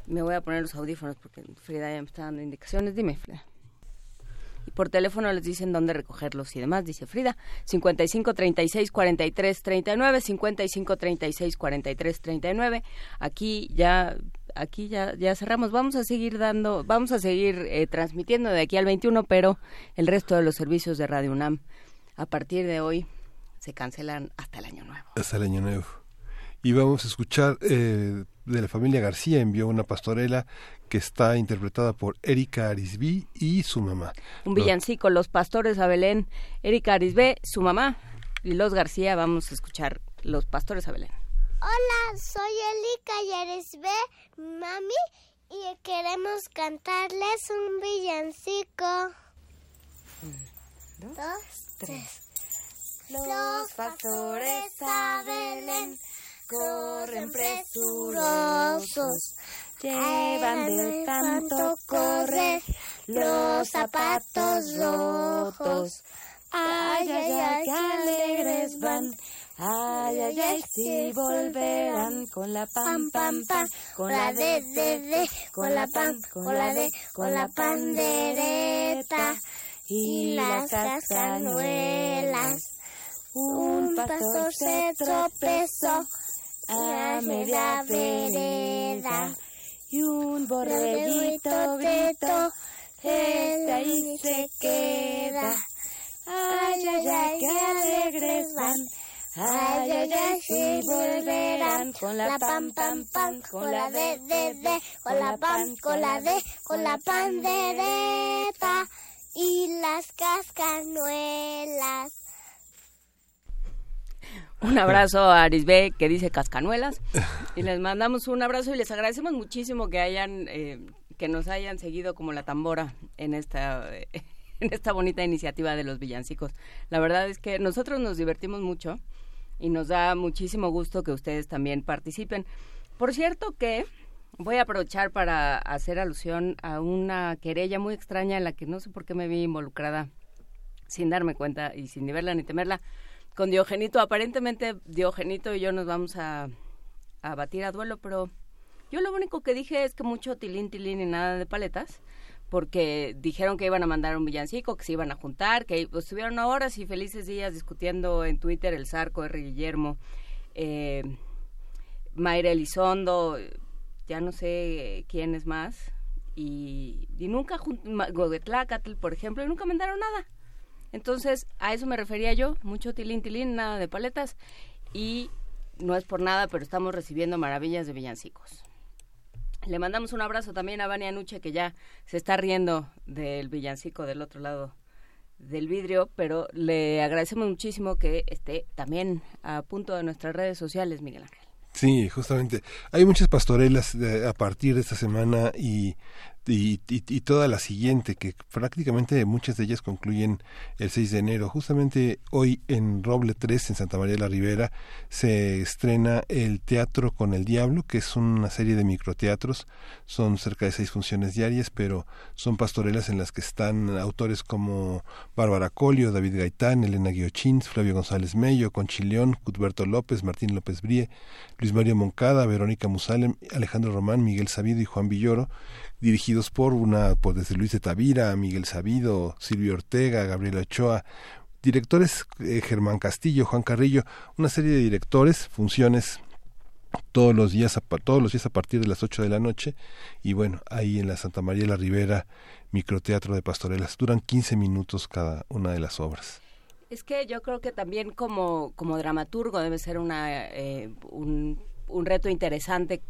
Me voy a poner los audífonos porque Frida ya me está dando indicaciones. Dime, Frida. Por teléfono les dicen dónde recogerlos y demás, dice Frida. 55 36 43 39, 55 36 43 39. Aquí ya aquí ya ya cerramos. Vamos a seguir dando, vamos a seguir eh, transmitiendo de aquí al 21, pero el resto de los servicios de Radio UNAM a partir de hoy se cancelan hasta el año nuevo. hasta el año nuevo. Y vamos a escuchar eh, de la familia García, envió una pastorela que está interpretada por Erika Arisby y su mamá. Un villancico, Los Pastores a Belén, Erika Arisbe, su mamá y los García. Vamos a escuchar Los Pastores a Belén. Hola, soy Elika Yaresbe, mami, y queremos cantarles un villancico. Dos, tres. Los pastores a Belén corren presurosos, llevan de tanto correr los zapatos rotos. Ay, ay, ay, qué alegres van. Ay, ay, ay, si volverán con la pam, pam, pam, con la de, de, de, con la pam, con la de, con la pandereta y las cascanuelas. Un pastor se tropezó a media vereda y un borreguito gritó, este ahí se queda. Ay, ay, ay, qué alegres van. Ay, ay, ay, si volverán con la pam, pam, pam, con la de, de, de, con la pam, con la de, con la pandereta y las cascanuelas. Un [laughs] abrazo a Arisbe que dice cascanuelas y les mandamos un abrazo y les agradecemos muchísimo que hayan eh, que nos hayan seguido como la tambora en esta [laughs] en esta bonita iniciativa de los villancicos. La verdad es que nosotros nos divertimos mucho y nos da muchísimo gusto que ustedes también participen. Por cierto que voy a aprovechar para hacer alusión a una querella muy extraña en la que no sé por qué me vi involucrada sin darme cuenta y sin ni verla ni temerla con Diogenito. Aparentemente Diogenito y yo nos vamos a, a batir a duelo, pero yo lo único que dije es que mucho tilín, tilín y nada de paletas, porque dijeron que iban a mandar un villancico, que se iban a juntar, que pues, estuvieron horas y felices días discutiendo en Twitter el Zarco, R. Guillermo, eh, Mayra Elizondo, ya no sé quién es más, y, y nunca, Gogetlacatl, por ejemplo, y nunca mandaron nada. Entonces, a eso me refería yo, mucho tilín, tilín, nada de paletas, y no es por nada, pero estamos recibiendo maravillas de villancicos. Le mandamos un abrazo también a Vania Nuche, que ya se está riendo del villancico del otro lado del vidrio, pero le agradecemos muchísimo que esté también a punto de nuestras redes sociales, Miguel Ángel. Sí, justamente. Hay muchas pastorelas de- a partir de esta semana y, y, y- y toda la siguiente, que prácticamente muchas de ellas concluyen el 6 de enero. Justamente hoy en Roble 3, en Santa María de la Ribera, se estrena el Teatro con el Diablo, que es una serie de microteatros. Son cerca de seis funciones diarias, pero son pastorelas en las que están autores como Bárbara Colio, David Gaitán, Elena Guiochins, Flavio González Mello, Conchileón, Cuthberto López, Martín López Brie, Luis Mario Moncada, Verónica Musalem, Alejandro Román, Miguel Sabido y Juan Villoro, dirigidos por una, por desde Luis de Tavira, Miguel Sabido, Silvio Ortega, Gabriel Ochoa, directores eh, Germán Castillo, Juan Carrillo, una serie de directores, funciones todos los días a, todos los días a partir de las 8 de la noche y bueno, ahí en la Santa María de la Ribera, microteatro de pastorelas, duran 15 minutos cada una de las obras. Es que yo creo que también como, como dramaturgo debe ser una, eh, un, un reto interesante,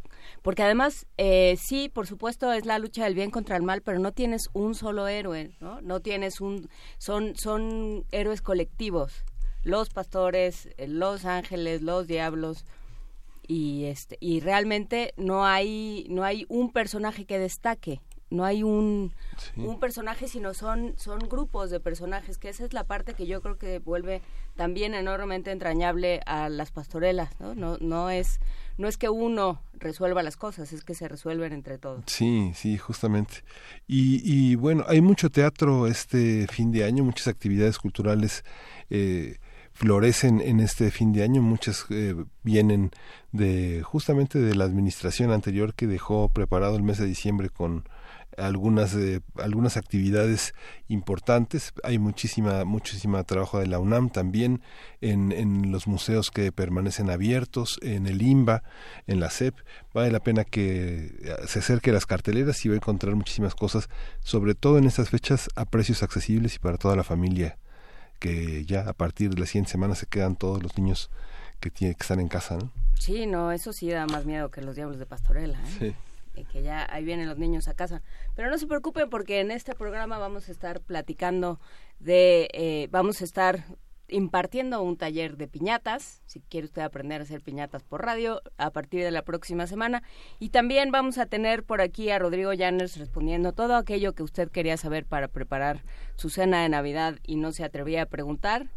porque además, eh, sí, por supuesto, es la lucha del bien contra el mal, pero no tienes un solo héroe, ¿no? No tienes un... Son, son héroes colectivos, los pastores, eh, los ángeles, los diablos, y este y realmente no hay no hay un personaje que destaque no hay un, un personaje sino son son grupos de personajes que esa es la parte que yo creo que vuelve también enormemente entrañable a las pastorelas no no no es no es que uno resuelva las cosas es que se resuelven entre todos. Sí, sí, justamente. Y, y bueno, hay mucho teatro este fin de año, muchas actividades culturales eh, florecen en este fin de año, muchas eh, vienen de justamente de la administración anterior que dejó preparado el mes de diciembre con algunas eh, algunas actividades importantes hay muchísima muchísima trabajo de la UNAM también en, en los museos que permanecen abiertos en el IMBA en la CEP vale la pena que eh, se acerque a las carteleras y va a encontrar muchísimas cosas sobre todo en estas fechas a precios accesibles y para toda la familia que ya a partir de la siguiente semana se quedan todos los niños que tienen que están en casa ¿no? sí no eso sí da más miedo que los diablos de pastorela ¿eh? Sí. Eh, que ya ahí vienen los niños a casa. Pero no se preocupen porque en este programa vamos a estar platicando de, eh, vamos a estar impartiendo un taller de piñatas, si quiere usted aprender a hacer piñatas por radio, a partir de la próxima semana. Y también vamos a tener por aquí a Rodrigo Llanes respondiendo todo aquello que usted quería saber para preparar su cena de Navidad y no se atrevía a preguntar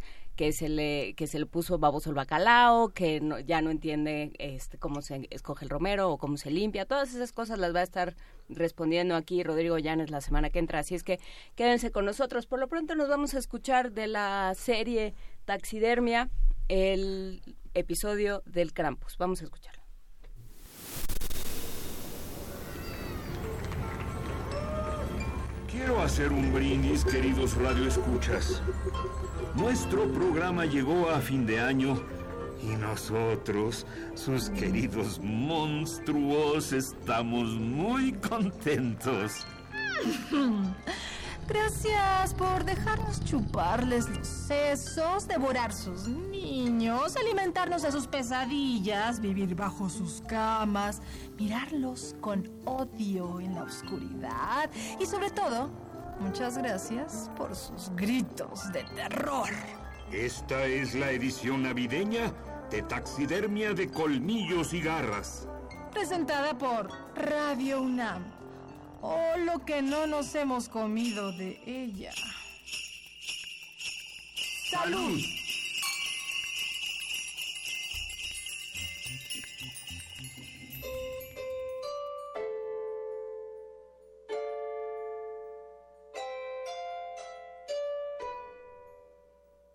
que se le que se le puso baboso el bacalao, que ya no entiende este cómo se escoge el romero o cómo se limpia, todas esas cosas las va a estar respondiendo aquí Rodrigo Llanes la semana que entra, así es que quédense con nosotros. Por lo pronto nos vamos a escuchar de la serie Taxidermia el episodio del Krampus. Vamos a escucharlo. Quiero hacer un brindis, queridos radioescuchas. Nuestro programa llegó a fin de año y nosotros, sus queridos monstruos, estamos muy contentos. [laughs] Gracias por dejarnos chuparles los sesos, devorar sus niños, alimentarnos de sus pesadillas, vivir bajo sus camas, mirarlos con odio en la oscuridad y sobre todo, muchas gracias por sus gritos de terror. Esta es la edición navideña de Taxidermia de Colmillos y Garras. Presentada por Radio UNAM. Oh, lo que no nos hemos comido de ella. ¡Salud!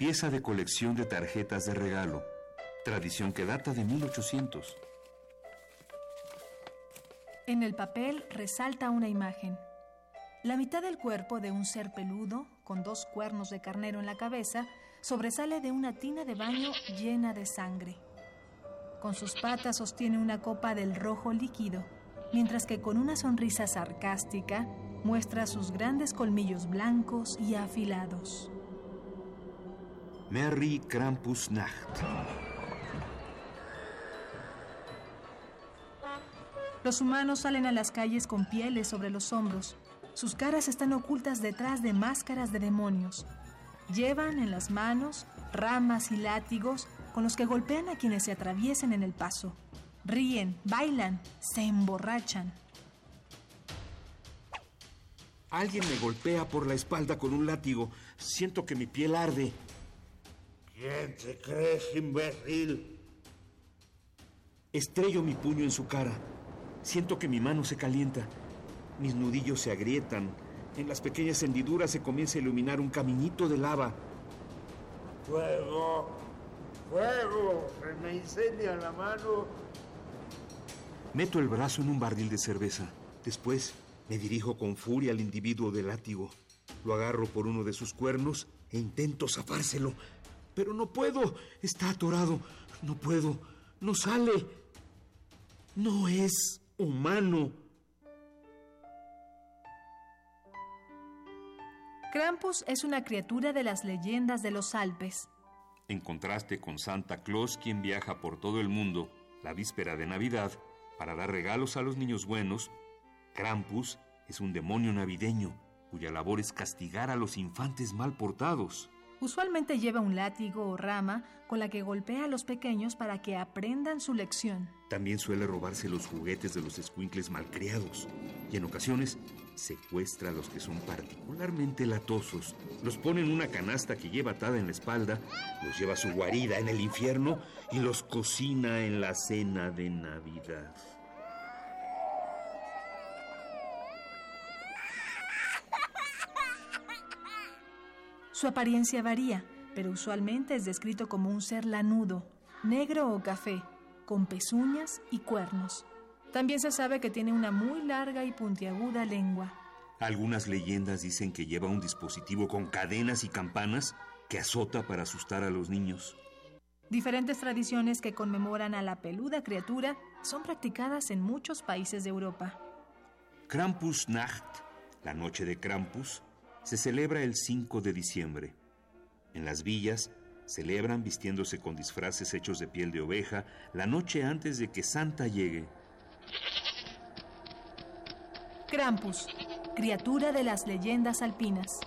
Pieza de colección de tarjetas de regalo. Tradición que data de 1800. En el papel resalta una imagen. La mitad del cuerpo de un ser peludo, con dos cuernos de carnero en la cabeza, sobresale de una tina de baño llena de sangre. Con sus patas sostiene una copa del rojo líquido, mientras que con una sonrisa sarcástica muestra sus grandes colmillos blancos y afilados. Merry Krampusnacht. Los humanos salen a las calles con pieles sobre los hombros. Sus caras están ocultas detrás de máscaras de demonios. Llevan en las manos ramas y látigos con los que golpean a quienes se atraviesen en el paso. Ríen, bailan, se emborrachan. Alguien me golpea por la espalda con un látigo. Siento que mi piel arde. ¿Quién te crees, imbécil? Estrello mi puño en su cara. Siento que mi mano se calienta. Mis nudillos se agrietan. En las pequeñas hendiduras se comienza a iluminar un caminito de lava. ¡Fuego! ¡Fuego! Se me incendia la mano. Meto el brazo en un barril de cerveza. Después me dirijo con furia al individuo del látigo. Lo agarro por uno de sus cuernos e intento zafárselo. Pero no puedo. Está atorado. No puedo. No sale. No es humano. Krampus es una criatura de las leyendas de los Alpes. En contraste con Santa Claus, quien viaja por todo el mundo la víspera de Navidad para dar regalos a los niños buenos, Krampus es un demonio navideño cuya labor es castigar a los infantes mal portados. Usualmente lleva un látigo o rama con la que golpea a los pequeños para que aprendan su lección. También suele robarse los juguetes de los escuincles malcriados y en ocasiones secuestra a los que son particularmente latosos, los pone en una canasta que lleva atada en la espalda, los lleva a su guarida en el infierno y los cocina en la cena de Navidad. Su apariencia varía, pero usualmente es descrito como un ser lanudo, negro o café, con pezuñas y cuernos. También se sabe que tiene una muy larga y puntiaguda lengua. Algunas leyendas dicen que lleva un dispositivo con cadenas y campanas que azota para asustar a los niños. Diferentes tradiciones que conmemoran a la peluda criatura son practicadas en muchos países de Europa. Krampusnacht, la noche de Krampus, se celebra el 5 de diciembre. En las villas celebran vistiéndose con disfraces hechos de piel de oveja la noche antes de que Santa llegue. Krampus, criatura de las leyendas alpinas.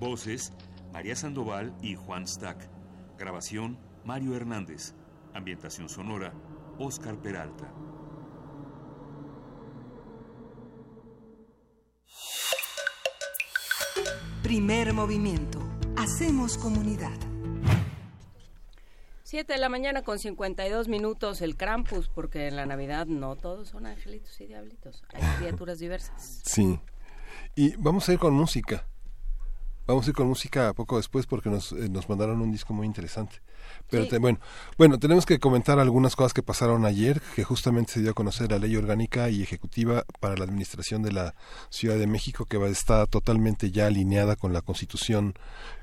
Voces, María Sandoval y Juan Stack. Grabación, Mario Hernández. Ambientación sonora, Oscar Peralta. Primer movimiento. Hacemos comunidad. 7 de la mañana con 52 minutos el Krampus, porque en la Navidad no todos son angelitos y diablitos, hay criaturas [laughs] diversas. Sí. Y vamos a ir con música. Vamos a ir con música poco después porque nos, eh, nos mandaron un disco muy interesante. Pero Sí. te- bueno, bueno, tenemos que comentar algunas cosas que pasaron ayer, que justamente se dio a conocer la ley orgánica y ejecutiva para la administración de la Ciudad de México, que va, está totalmente ya alineada con la Constitución,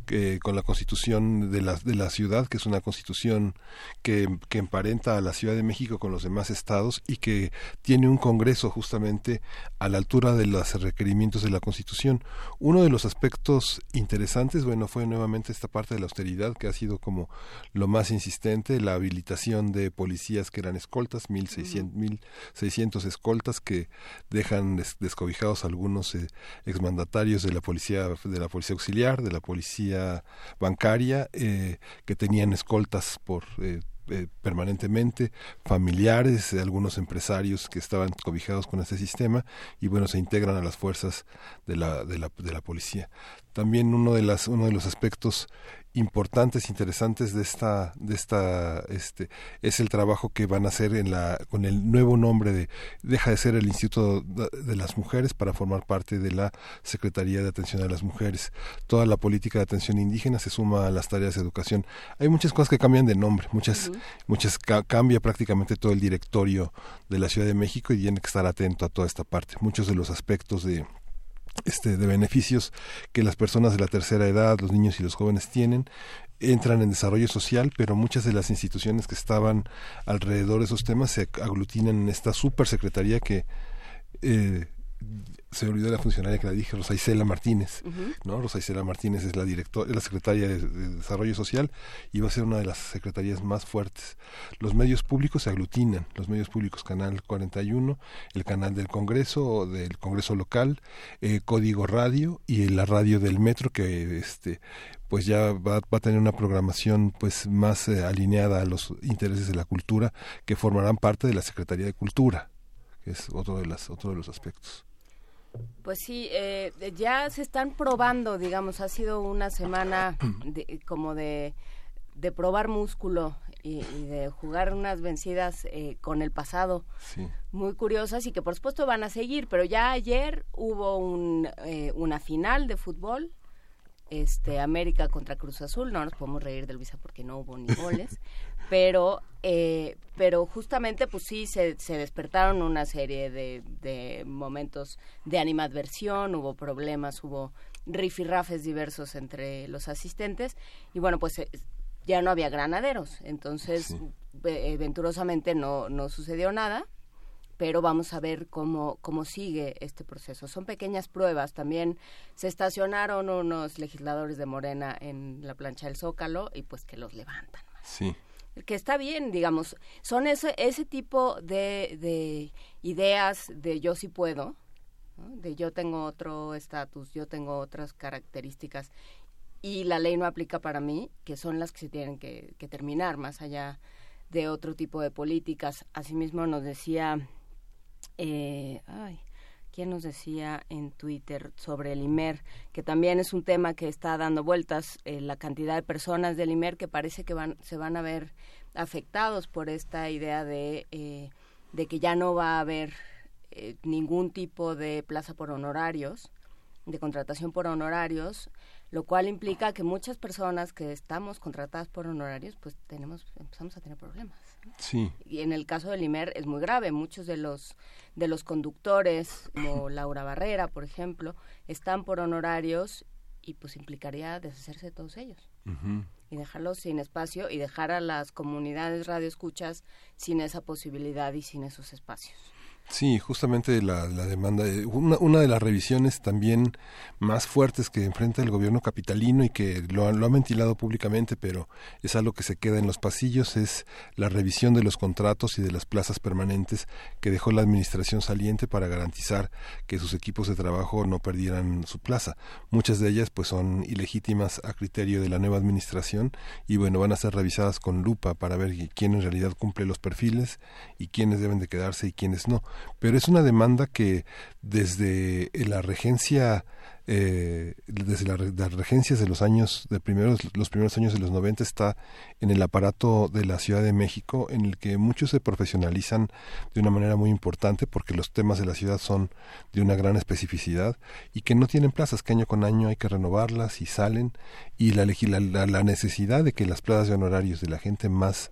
que, con la Constitución de la, de la ciudad, que es una Constitución que, que emparenta a la Ciudad de México con los demás estados y que tiene un Congreso justamente a la altura de los requerimientos de la Constitución. Uno de los aspectos interesantes, bueno, fue nuevamente esta parte de la austeridad que ha sido como lo más insistente, la habilitación de policías que eran escoltas, 1.600 1.600 escoltas que dejan des- descobijados a algunos eh, exmandatarios de la policía de la policía auxiliar, de la policía bancaria, eh, que tenían escoltas por eh, eh, permanentemente, familiares, eh, algunos empresarios que estaban cobijados con este sistema y bueno, se integran a las fuerzas de la, de la, de la policía. También uno de, las, uno de los aspectos importantes, interesantes de esta, de esta, este, es el trabajo que van a hacer en la, con el nuevo nombre de, deja de ser el Instituto de las Mujeres para formar parte de la Secretaría de Atención a las Mujeres. Toda la política de atención indígena se suma a las tareas de educación. Hay muchas cosas que cambian de nombre, muchas, muchas ca- cambia prácticamente todo el directorio de la Ciudad de México y tiene que estar atento a toda esta parte. Muchos de los aspectos de este, de beneficios que las personas de la tercera edad, los niños y los jóvenes tienen, entran en desarrollo social, pero muchas de las instituciones que estaban alrededor de esos temas se aglutinan en esta supersecretaría que eh, se olvidó la funcionaria que la dije, Rosa Isela Martínez, ¿no? Rosa Isela Martínez es la directora, la secretaria de, de Desarrollo Social y va a ser una de las secretarías más fuertes. Los medios públicos se aglutinan, los medios públicos Canal 41, el canal del Congreso, del Congreso local, eh, Código Radio y la radio del Metro que este pues ya va, va a tener una programación pues más eh, alineada a los intereses de la cultura que formarán parte de la Secretaría de Cultura, que es otro de las otro de los aspectos. Pues sí, eh, ya se están probando, digamos, ha sido una semana [clears throat] de- como de, de probar músculo y, y de jugar unas vencidas eh, con el pasado Sí. muy curiosas y que por supuesto van a seguir, pero ya ayer hubo un, eh, una final de fútbol, este América contra Cruz Azul, no nos podemos reír de Luisa porque no hubo ni goles, [laughs] pero eh, pero justamente pues sí se, se despertaron una serie de, de momentos de animadversión, hubo problemas, hubo rifirrafes diversos entre los asistentes y bueno pues eh, ya no había granaderos, entonces eh, venturosamente no, no sucedió nada pero vamos a ver cómo, cómo sigue este proceso. Son pequeñas pruebas. También se estacionaron unos legisladores de Morena en la plancha del Zócalo y pues que los levantan. Sí. Que está bien, digamos. Son ese, ese tipo de, de ideas de yo sí puedo, de yo tengo otro estatus, yo tengo otras características y la ley no aplica para mí, que son las que se tienen que, que terminar más allá de otro tipo de políticas. Asimismo nos decía, eh, ¿quién nos decía en Twitter sobre el IMER? Que también es un tema que está dando vueltas, eh, la cantidad de personas del IMER que parece que van, se van a ver afectados por esta idea de, eh, que ya no va a haber eh, ningún tipo de plaza por honorarios, de contratación por honorarios, lo cual implica que muchas personas que estamos contratadas por honorarios, pues tenemos, empezamos a tener problemas. Sí. Y en el caso del IMER es muy grave. Muchos de los de los conductores, como [laughs] Laura Barrera, por ejemplo, están por honorarios y pues implicaría deshacerse de todos ellos y dejarlos sin espacio y dejar a las comunidades radioescuchas sin esa posibilidad y sin esos espacios. Sí, justamente la, demanda, de- una, una de las revisiones también más fuertes que enfrenta el gobierno capitalino y que lo, lo ha ventilado públicamente, pero es algo que se queda en los pasillos, es la revisión de los contratos y de las plazas permanentes que dejó la administración saliente para garantizar que sus equipos de trabajo no perdieran su plaza. Muchas de ellas pues son ilegítimas a criterio de la nueva administración y bueno, van a ser revisadas con lupa para ver quién en realidad cumple los perfiles y quiénes deben de quedarse y quiénes no. Pero es una demanda que desde la regencia eh, desde la las regencias de los años de primeros los primeros años de los 90 está en el aparato de la Ciudad de México en el que muchos se profesionalizan de una manera muy importante porque los temas de la ciudad son de una gran especificidad y que no tienen plazas que año con año hay que renovarlas y salen y la, la, la- necesidad de que las plazas de honorarios de la gente más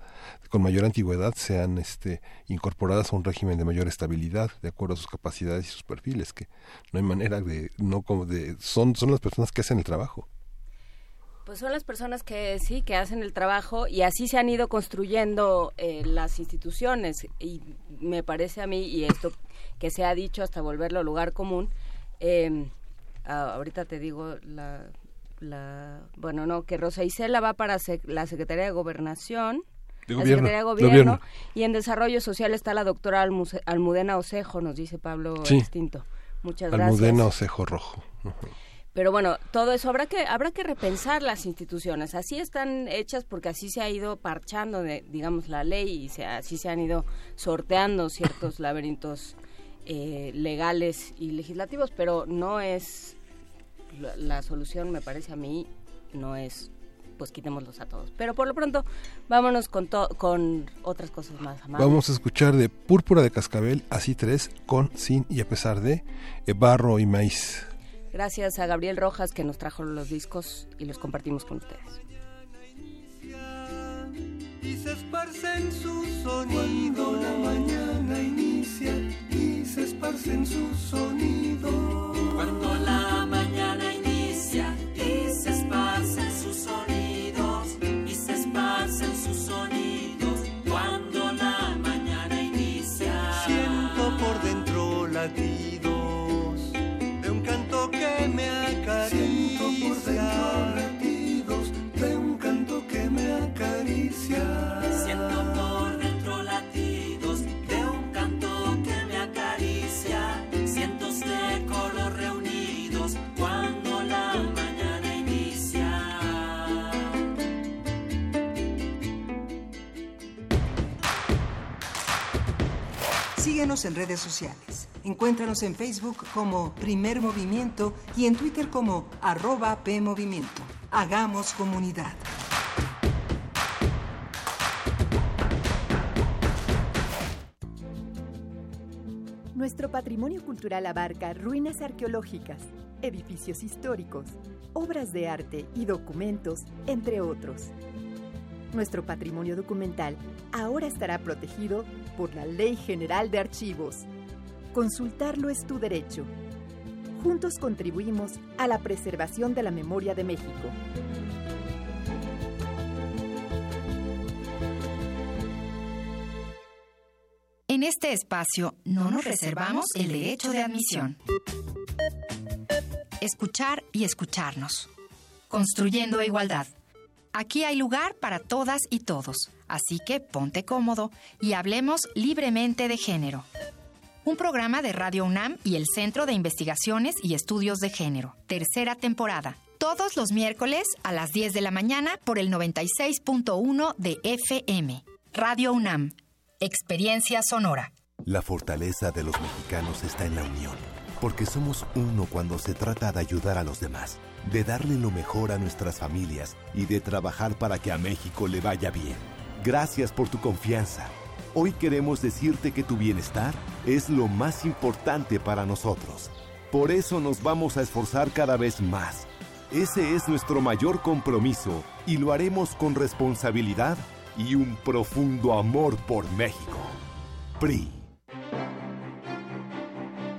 con mayor antigüedad sean este incorporadas a un régimen de mayor estabilidad de acuerdo a sus capacidades y sus perfiles que no hay manera de no como de son son las personas que hacen el trabajo. Pues son las personas que sí, que hacen el trabajo y así se han ido construyendo eh, las instituciones. Y me parece a mí, y esto que se ha dicho hasta volverlo lugar común, eh, ah, ahorita te digo la, la, bueno, no, que Rosa Isela va para sec- la Secretaría de Gobernación, De la gobierno, Secretaría de Gobierno, gobierno. y en Desarrollo Social está la doctora Almudena Osejo, nos dice Pablo Sí. Extinto. Muchas gracias. Almudena o cejo rojo. Pero bueno, todo eso habrá que habrá que repensar las instituciones. Así están hechas porque así se ha ido parchando, de, digamos, la ley y se, así se han ido sorteando ciertos [laughs] laberintos eh, legales y legislativos, pero no es la, la solución, me parece a mí, no es pues quitémoslos a todos. Pero por lo pronto, vámonos con, to- con otras cosas más amables. Vamos a escuchar de Púrpura de Cascabel, así tres, con, sin y a pesar de eh, Barro y Maíz. Gracias a Gabriel Rojas que nos trajo los discos y los compartimos con ustedes. y se esparcen sus sonidos. Cuando la mañana inicia y se esparcen sus sonidos. Cuando la En redes sociales. Encuéntranos en Facebook como Primer Movimiento y en Twitter como arroba PMovimiento. Hagamos comunidad. Nuestro patrimonio cultural abarca ruinas arqueológicas, edificios históricos, obras de arte y documentos, entre otros. Nuestro patrimonio documental ahora estará protegido por la Ley General de Archivos. Consultarlo es tu derecho. Juntos contribuimos a la preservación de la memoria de México. En este espacio no nos reservamos el derecho de admisión. Escuchar y escucharnos. Construyendo igualdad. Aquí hay lugar para todas y todos, así que ponte cómodo y hablemos libremente de género. Un programa de Radio UNAM y el Centro de Investigaciones y Estudios de Género. Tercera temporada. Todos los miércoles a las 10 de la mañana por el 96.1 de FM. Radio UNAM. Experiencia sonora. La fortaleza de los mexicanos está en la unión, porque somos uno cuando se trata de ayudar a los demás, de darle lo mejor a nuestras familias y de trabajar para que a México le vaya bien. Gracias por tu confianza. Hoy queremos decirte que tu bienestar es lo más importante para nosotros. Por eso nos vamos a esforzar cada vez más. Ese es nuestro mayor compromiso y lo haremos con responsabilidad y un profundo amor por México. PRI.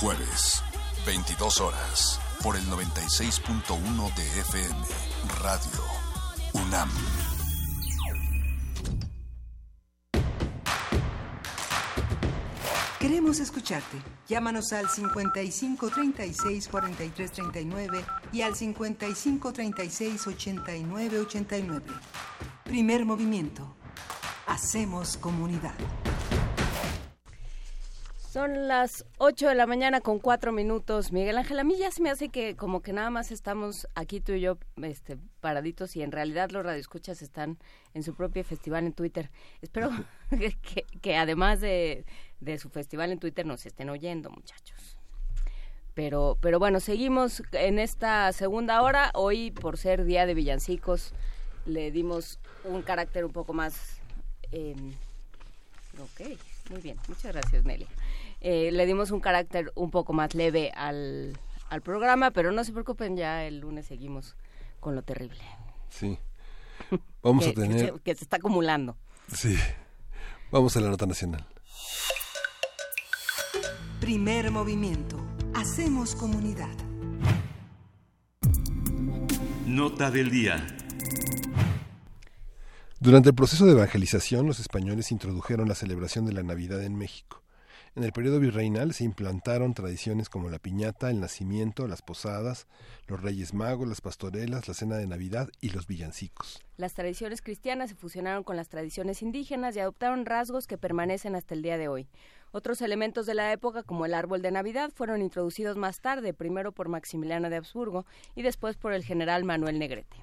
Jueves, 22 horas, por el 96.1 de FM, Radio UNAM. Queremos escucharte. Llámanos al 55 36 43 39 y al 55 36 89 89. Primer movimiento. Hacemos comunidad. Son las 8 de la mañana con 4 minutos. Miguel Ángel, a mí ya se me hace que como que nada más estamos aquí tú y yo este, paraditos y en realidad los radioescuchas están en su propio festival en Twitter. Espero [laughs] que, que además de, de su festival en Twitter nos estén oyendo, muchachos. Pero, pero bueno, seguimos en esta segunda hora. Hoy, por ser Día de Villancicos, le dimos un carácter un poco más... Eh, ok, muy bien. Muchas gracias, Nelia. Eh, le dimos un carácter un poco más leve al, al programa, pero no se preocupen, ya el lunes seguimos con lo terrible. Sí. Vamos que, a tener... Que se, que se está acumulando. Sí. Vamos a la nota nacional. Primer movimiento. Hacemos comunidad. Nota del día. Durante el proceso de evangelización, los españoles introdujeron la celebración de la Navidad en México. En el periodo virreinal se implantaron tradiciones como la piñata, el nacimiento, las posadas, los reyes magos, las pastorelas, la cena de Navidad y los villancicos. Las tradiciones cristianas se fusionaron con las tradiciones indígenas y adoptaron rasgos que permanecen hasta el día de hoy. Otros elementos de la época, como el árbol de Navidad, fueron introducidos más tarde, primero por Maximiliano de Habsburgo y después por el general Manuel Negrete.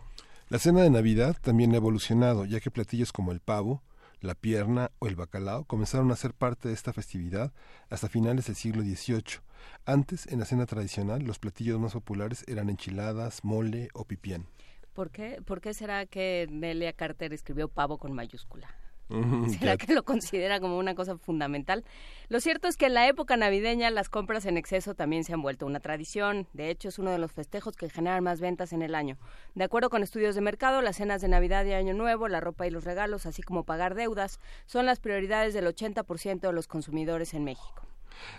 La cena de Navidad también ha evolucionado, ya que platillos como el pavo, la pierna o el bacalao comenzaron a ser parte de esta festividad hasta finales del siglo XVIII. Antes, en la cena tradicional, los platillos más populares eran enchiladas, mole o pipián. ¿Por qué, ¿Por qué será que Nelia Carter escribió pavo con mayúscula? ¿Será que lo considera como una cosa fundamental? Lo cierto es que en la época navideña las compras en exceso también se han vuelto una tradición. De hecho, es uno de los festejos que generan más ventas en el año. De acuerdo con estudios de mercado, las cenas de Navidad y Año Nuevo, la ropa y los regalos, así como pagar deudas, son las prioridades del 80% de los consumidores en México.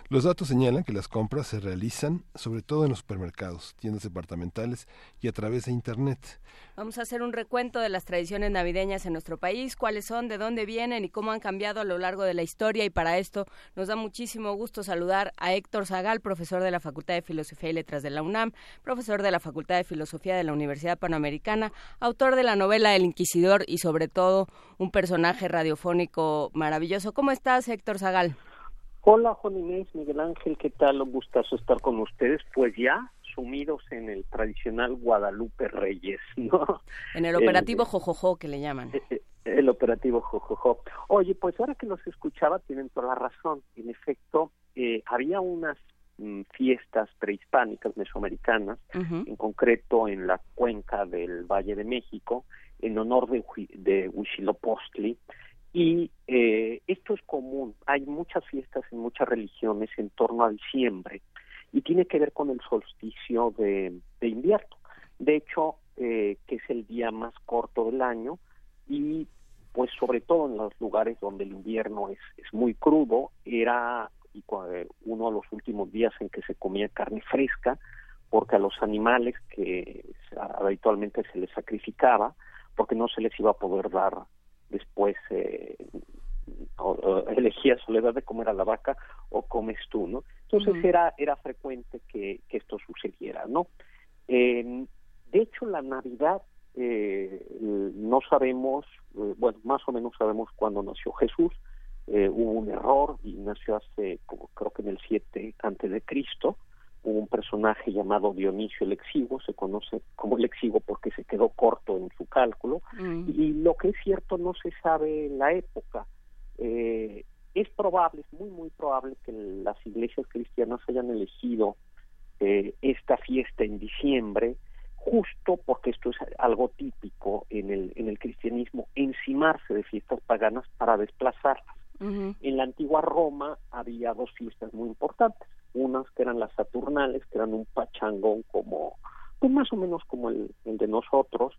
Los datos señalan que las compras se realizan sobre todo en los supermercados, tiendas departamentales y a través de Internet. Vamos a hacer un recuento de las tradiciones navideñas en nuestro país, cuáles son, de dónde vienen y cómo han cambiado a lo largo de la historia. Y para esto nos da muchísimo gusto saludar a Héctor Zagal, profesor de la Facultad de Filosofía y Letras de la UNAM, profesor de la Facultad de Filosofía de la Universidad Panamericana, autor de la novela El Inquisidor y sobre todo un personaje radiofónico maravilloso. ¿Cómo estás, Héctor Zagal? Hola, Juan Inés, Miguel Ángel, ¿qué tal? Un gustazo estar con ustedes. Pues ya sumidos en el tradicional Guadalupe Reyes, [laughs] ¿no? En el operativo Jojojo, que le llaman. Eh, El operativo Jojojo. Oye, pues ahora que los escuchaba tienen toda la razón. En efecto, eh, había unas mm, fiestas prehispánicas mesoamericanas, en concreto en la cuenca del Valle de México, en honor de, de Huitzilopochtli, y eh, esto es común. Hay muchas fiestas en muchas religiones en torno a diciembre y tiene que ver con el solsticio de, invierno. De hecho, eh, que es el día más corto del año y pues sobre todo en los lugares donde el invierno es, es muy crudo, era uno de los últimos días en que se comía carne fresca, porque a los animales que habitualmente se les sacrificaba, porque no se les iba a poder dar después eh, o- o [laughs] elegías o le das de comer a la vaca o comes tú, ¿no? Entonces era era frecuente que, que esto sucediera, ¿no? Eh, de hecho, la Navidad eh, no sabemos, eh, bueno, más o menos sabemos cuándo nació Jesús. Eh, hubo un error y nació hace, como creo que en el 7 antes de Cristo. Hubo un personaje llamado Dionisio el Exiguo, se conoce como el Exiguo porque se quedó corto en su cálculo. Y lo que es cierto no se sabe la época. Eh, es probable, es muy, muy probable que las iglesias cristianas hayan elegido eh, esta fiesta en diciembre justo porque esto es algo típico en el, en el cristianismo, encimarse de fiestas paganas para desplazarlas. En la antigua Roma había dos fiestas muy importantes, unas que eran las saturnales, que eran un pachangón como, pues más o menos como el, de nosotros,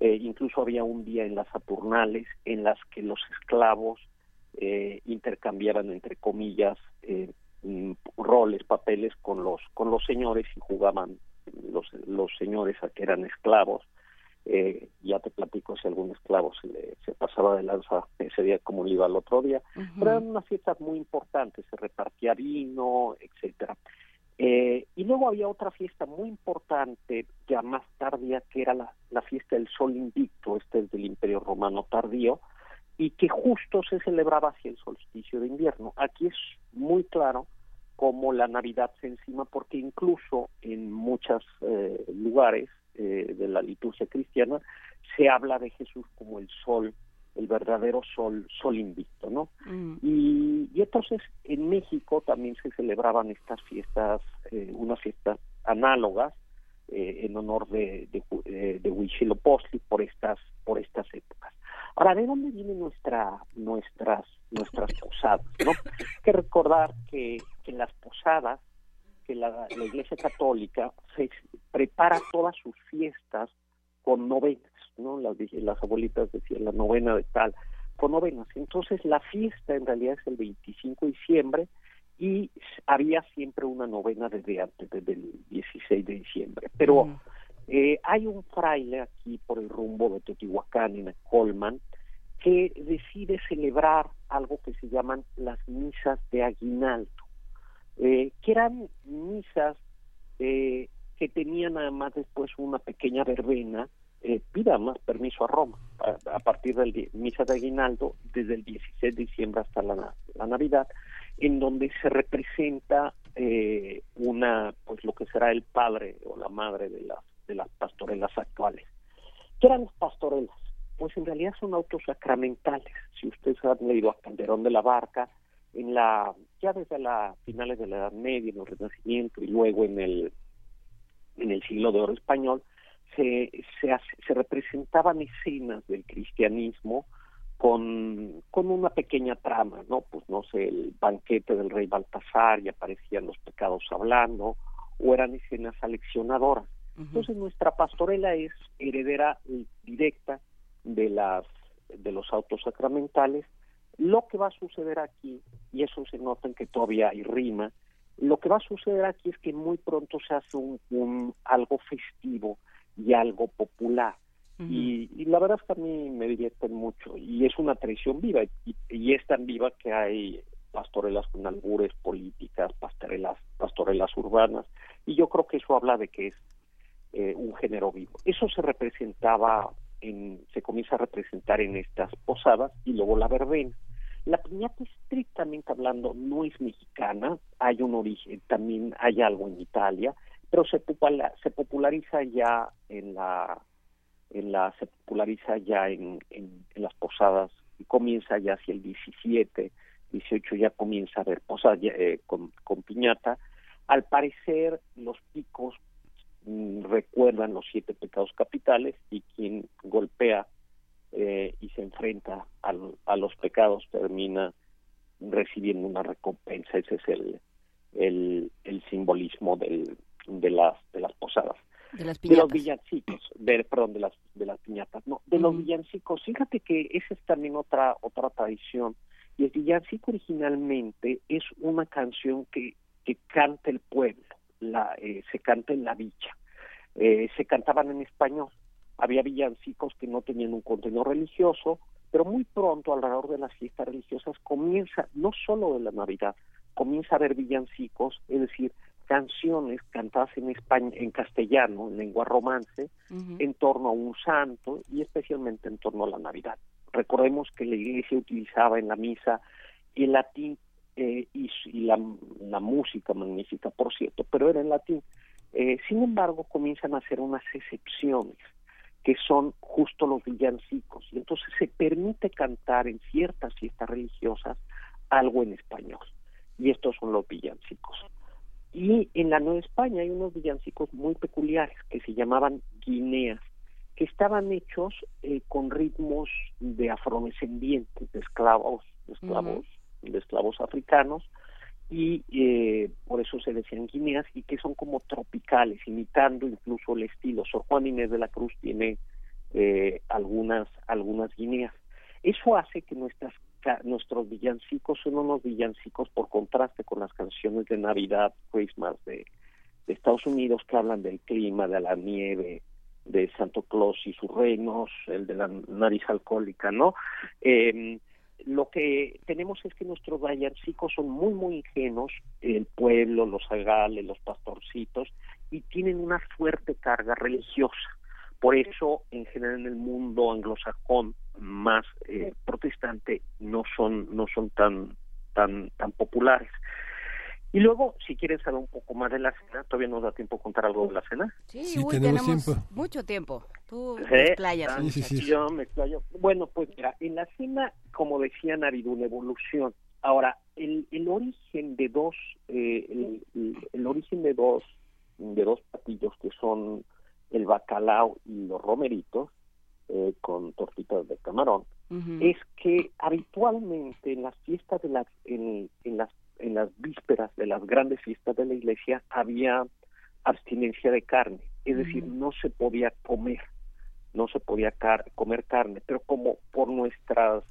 eh, incluso había un día en las saturnales en las que los esclavos eh, intercambiaban entre comillas eh, mm, roles, papeles con los con los señores y jugaban los los señores a que eran esclavos. Eh, ya te platico si algún esclavo se, le, se pasaba de lanza ese día como le iba al otro día. Pero eran unas fiestas muy importantes, se repartía vino, etcétera. Eh, y luego había otra fiesta muy importante, ya más tardía, que era la, la fiesta del Sol Invicto, este es del Imperio Romano tardío, y que justo se celebraba hacia el solsticio de invierno. Aquí es muy claro cómo la Navidad se encima, porque incluso en muchos eh, lugares eh, de la liturgia cristiana se habla de Jesús como el sol, el verdadero sol, sol invicto, ¿no? Y, y entonces en México también se celebraban estas fiestas, eh, unas fiestas análogas eh, en honor de, de, eh, de Huitzilopochtli por estas, por estas épocas. Ahora, ¿de dónde vienen nuestra, nuestras, nuestras posadas? ¿no? [laughs] Hay que recordar que, que las posadas, que la, la Iglesia Católica se prepara todas sus fiestas con novenas, ¿no? Las, las abuelitas decían la novena de tal, con novenas. Entonces, la fiesta en realidad es el 25 de diciembre y había siempre una novena desde antes, desde el 16 de diciembre. Pero eh, hay un fraile aquí por el rumbo de Teotihuacán, en Colman, que decide celebrar algo que se llaman las misas de aguinaldo, eh, que eran misas eh, que tenían además después una pequeña verbena, eh, pida más permiso a Roma, a, partir di- misa de aguinaldo, desde el 16 de diciembre hasta la, la Navidad, en donde se representa eh, una, pues lo que será el padre o la madre de las, de las pastorelas actuales. ¿Qué eran las pastorelas? Pues en realidad son autos sacramentales. Si ustedes han leído a Calderón de la Barca, en la ya desde la finales de la Edad Media, en el Renacimiento y luego en el en el siglo de oro español, se, se, hace- se representaban escenas del cristianismo con, con una pequeña trama, ¿no? Pues no sé, el banquete del rey Baltasar y aparecían los pecados hablando, o eran escenas aleccionadoras. Entonces nuestra pastorela es heredera directa de las de los autos sacramentales. Lo que va a suceder aquí, y eso se nota en que todavía hay rima, lo que va a suceder aquí es que muy pronto se hace un, un algo festivo y algo popular. y, y la verdad es que a mí me divierten mucho y es una tradición viva y, y es tan viva que hay pastorelas con albures políticas, pastorelas, pastorelas urbanas y yo creo que eso habla de que es eh, un género vivo. Eso se representaba, en, se comienza a representar en estas posadas y luego la verbena. La piñata estrictamente hablando no es mexicana, hay un origen, también hay algo en Italia, pero se, popula- se populariza ya en la en la se populariza ya en, las posadas y comienza ya hacia el 17, 18 ya comienza a haber posadas eh, con, con piñata. Al parecer los picos mm, recuerdan los siete pecados capitales y quien golpea eh, y se enfrenta al- a los pecados termina recibiendo una recompensa. Ese es el, el, el simbolismo del, de, las, de las posadas. De las De los villancicos, de, perdón, de las, de las piñatas, no, de los villancicos. Fíjate que esa es también otra, otra tradición. Y el villancico originalmente es una canción que, que canta el pueblo, la, eh, se canta en la villa. Eh, se cantaban en español. Había villancicos que no tenían un contenido religioso, pero muy pronto, alrededor de las fiestas religiosas, comienza, no solo de la Navidad, comienza a haber villancicos, es decir, canciones cantadas en España, en castellano, en lengua romance, en torno a un santo y especialmente en torno a la Navidad. Recordemos que la Iglesia utilizaba en la misa el latín eh, y, y la, la música magnífica, por cierto, pero era en latín. Eh, sin embargo, comienzan a hacer unas excepciones que son justo los villancicos. Y entonces se permite cantar en ciertas fiestas religiosas algo en español. Y estos son los villancicos. Y en la Nueva España hay unos villancicos muy peculiares que se llamaban guineas, que estaban hechos eh, con ritmos de afrodescendientes, de esclavos, de esclavos, de esclavos africanos, y eh, por eso se decían guineas y que son como tropicales, imitando incluso el estilo. Sor Juan Inés de la Cruz tiene eh, algunas algunas guineas. Eso hace que nuestras nuestros villancicos son unos villancicos por contraste con las canciones de Navidad, Christmas de, de Estados Unidos que hablan del clima, de la nieve, de Santo Claus y sus reinos, el de la nariz alcohólica, ¿no? Eh, lo que tenemos es que nuestros villancicos son muy, muy ingenuos, el pueblo, los agales, los pastorcitos, y tienen una fuerte carga religiosa. Por eso, en general, en el mundo anglosajón más eh, protestante no son no son tan tan tan populares. Y luego, si quieren saber un poco más de la cena, todavía nos da tiempo contar algo de la cena. Sí, Sí, uy, tenemos tenemos, tiempo. mucho tiempo. Tú Sí, explayas. ah, Sí, sí, sí. Yo me explayo. Bueno, pues mira, en la cena, como decían, ha habido una evolución. Ahora, el, el origen de dos, eh, el, el- el origen de dos, de dos platillos que son el bacalao y los romeritos, eh, con tortitas de camarón, es que habitualmente en las fiestas de las, en, en las, en las vísperas de las grandes fiestas de la iglesia había abstinencia de carne, es decir, no se podía comer, no se podía car- comer carne, pero como por nuestras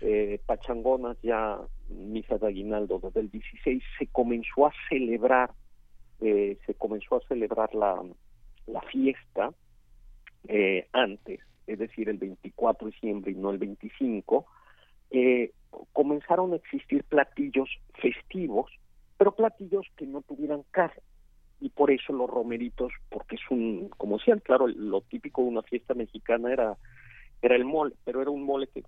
eh, pachangonas ya misa de aguinaldo desde el 16 se comenzó a celebrar, eh, se comenzó a celebrar la, la fiesta eh, antes, es decir, el 24 de diciembre y no el 25, eh, comenzaron a existir platillos festivos, pero platillos que no tuvieran carne. Y por eso los romeritos, porque es un, como decían, claro, lo típico de una fiesta mexicana era, era el mole, pero era un mole que,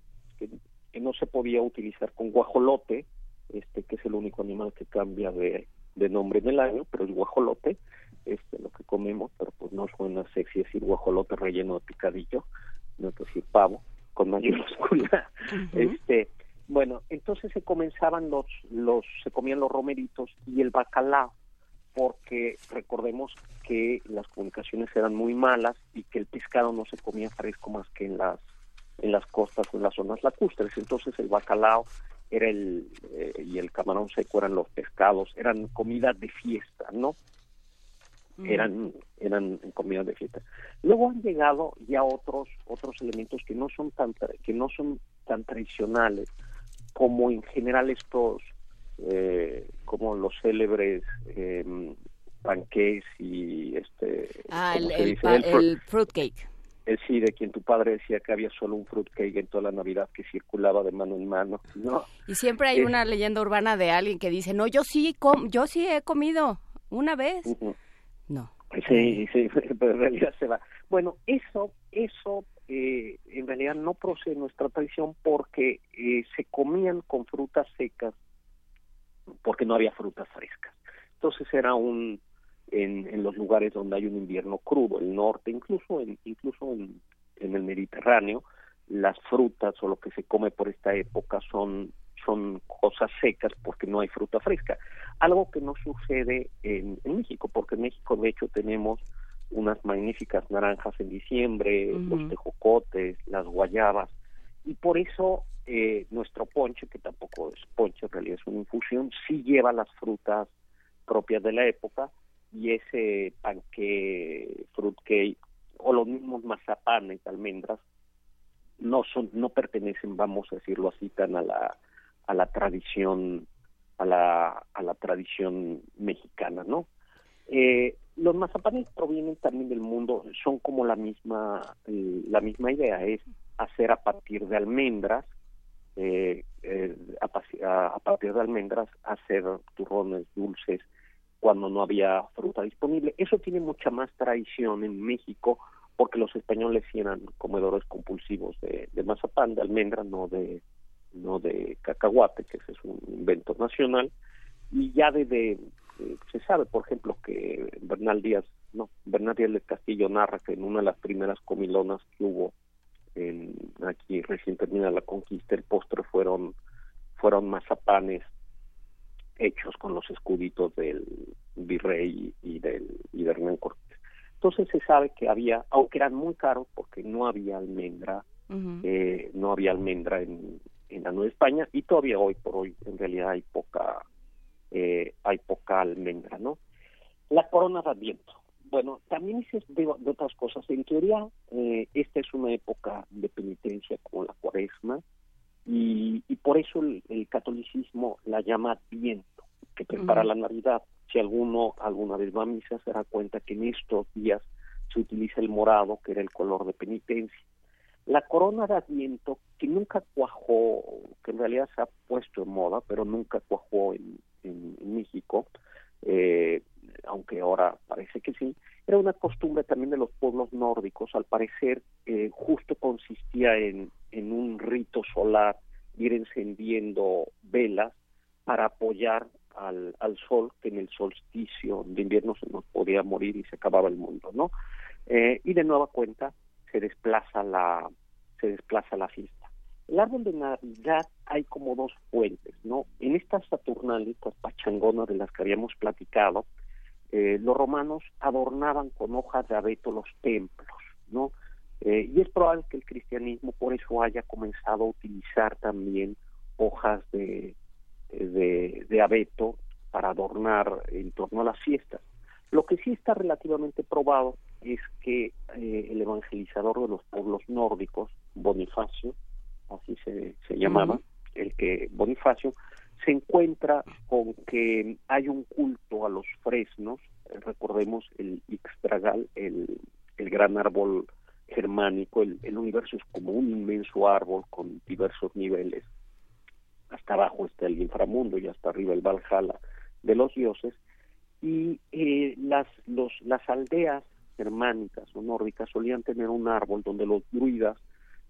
no se podía utilizar con guajolote, este que es el único animal que cambia de, nombre en el año, pero es guajolote, este lo que comemos, pero pues no suena sexy decir guajolote relleno de picadillo, no que decir pavo con mayúscula. [laughs] Este, bueno, entonces se comenzaban los los se comían los romeritos y el bacalao porque recordemos que las comunicaciones eran muy malas y que el pescado no se comía fresco más que en las en las costas o en las zonas lacustres. Entonces el bacalao era el eh, y el camarón seco eran los pescados, eran comidas de fiesta, ¿no? Eran eran comidas de fiesta. Luego han llegado ya otros otros elementos que no son tan que no son tan tradicionales como en general estos eh, como los célebres eh, panqués y este Ah, ¿cómo el, el, pa- El el fruitcake. eh, sí, de quien tu padre decía que había solo un fruitcake en toda la Navidad que circulaba de mano en mano. No, Y siempre hay Eh. una leyenda urbana de alguien que dice, no, yo sí, com yo sí he comido una vez. Ujú. No. Sí, sí, [laughs] pero en realidad se va. Bueno, eso, eso eh, en realidad no procede de nuestra tradición porque eh, se comían con frutas secas porque no había frutas frescas. Entonces era un en, en los lugares donde hay un invierno crudo, el norte, incluso en, incluso en, en el Mediterráneo, las frutas o lo que se come por esta época son son cosas secas porque no hay fruta fresca. Algo que no sucede en, en México, porque en México de hecho tenemos unas magníficas naranjas en diciembre, los tejocotes, las guayabas, y por eso eh, nuestro ponche, que tampoco es ponche, en realidad es una infusión, sí lleva las frutas propias de la época y ese panque, fruitcake o los mismos mazapanes, almendras, no son, no pertenecen, vamos a decirlo así, tan a la a la tradición a la a la tradición mexicana, ¿no? Eh, los mazapanes provienen también del mundo, son como la misma eh, la misma idea, es hacer a partir de almendras, eh, eh, a, a- partir de almendras hacer turrones dulces cuando no había fruta disponible. Eso tiene mucha más tradición en México porque los españoles eran comedores compulsivos de, de mazapán, de almendra, no de no de cacahuate, que ese es un invento nacional, y ya desde eh, se sabe, por ejemplo, que Bernal Díaz, no, Bernal Díaz del Castillo narra que en una de las primeras comilonas que hubo en, aquí recién terminada la conquista, el postre fueron fueron mazapanes hechos con los escuditos del virrey y del y de Hernán Cortés. Entonces se sabe que había, aunque eran muy caros porque no había almendra, eh, no había almendra en, en la Nueva España y todavía hoy por hoy en realidad hay poca eh, hay poca almendra, ¿no? La corona de Adviento. Bueno, también dices de, de otras cosas. En teoría, eh, esta es una época de penitencia como la cuaresma y, y por eso el, el catolicismo la llama Adviento, que prepara Ujú. la Navidad. Si alguno alguna vez va a misa se dará cuenta que en estos días se utiliza el morado, que era el color de penitencia. La corona de Adviento, que nunca cuajó, que en realidad se ha puesto en moda, pero nunca cuajó en, México, eh, aunque ahora parece que sí, era una costumbre también de los pueblos nórdicos. Al parecer, eh, justo consistía en, en un rito solar, ir encendiendo velas para apoyar al, al sol, que en el solsticio de invierno se nos podía morir y se acababa el mundo, ¿no? Eh, y de nueva cuenta se desplaza la se desplaza la fiesta. El árbol de Navidad hay como dos fuentes, ¿no? En estas saturnales, estas pachangonas de las que habíamos platicado, eh, los romanos adornaban con hojas de abeto los templos, ¿no? Eh, y es probable que el cristianismo por eso haya comenzado a utilizar también hojas de, de, de abeto para adornar en torno a las fiestas. Lo que sí está relativamente probado es que eh, el evangelizador de los pueblos nórdicos, Bonifacio, así se, se llamaba, el que Bonifacio, se encuentra con que hay un culto a los fresnos, eh, recordemos el Ixtragal, el, el gran árbol germánico, el, el universo es como un inmenso árbol con diversos niveles, hasta abajo está el inframundo y hasta arriba el Valhalla de los dioses, y eh, las, los, las aldeas germánicas o nórdicas solían tener un árbol donde los druidas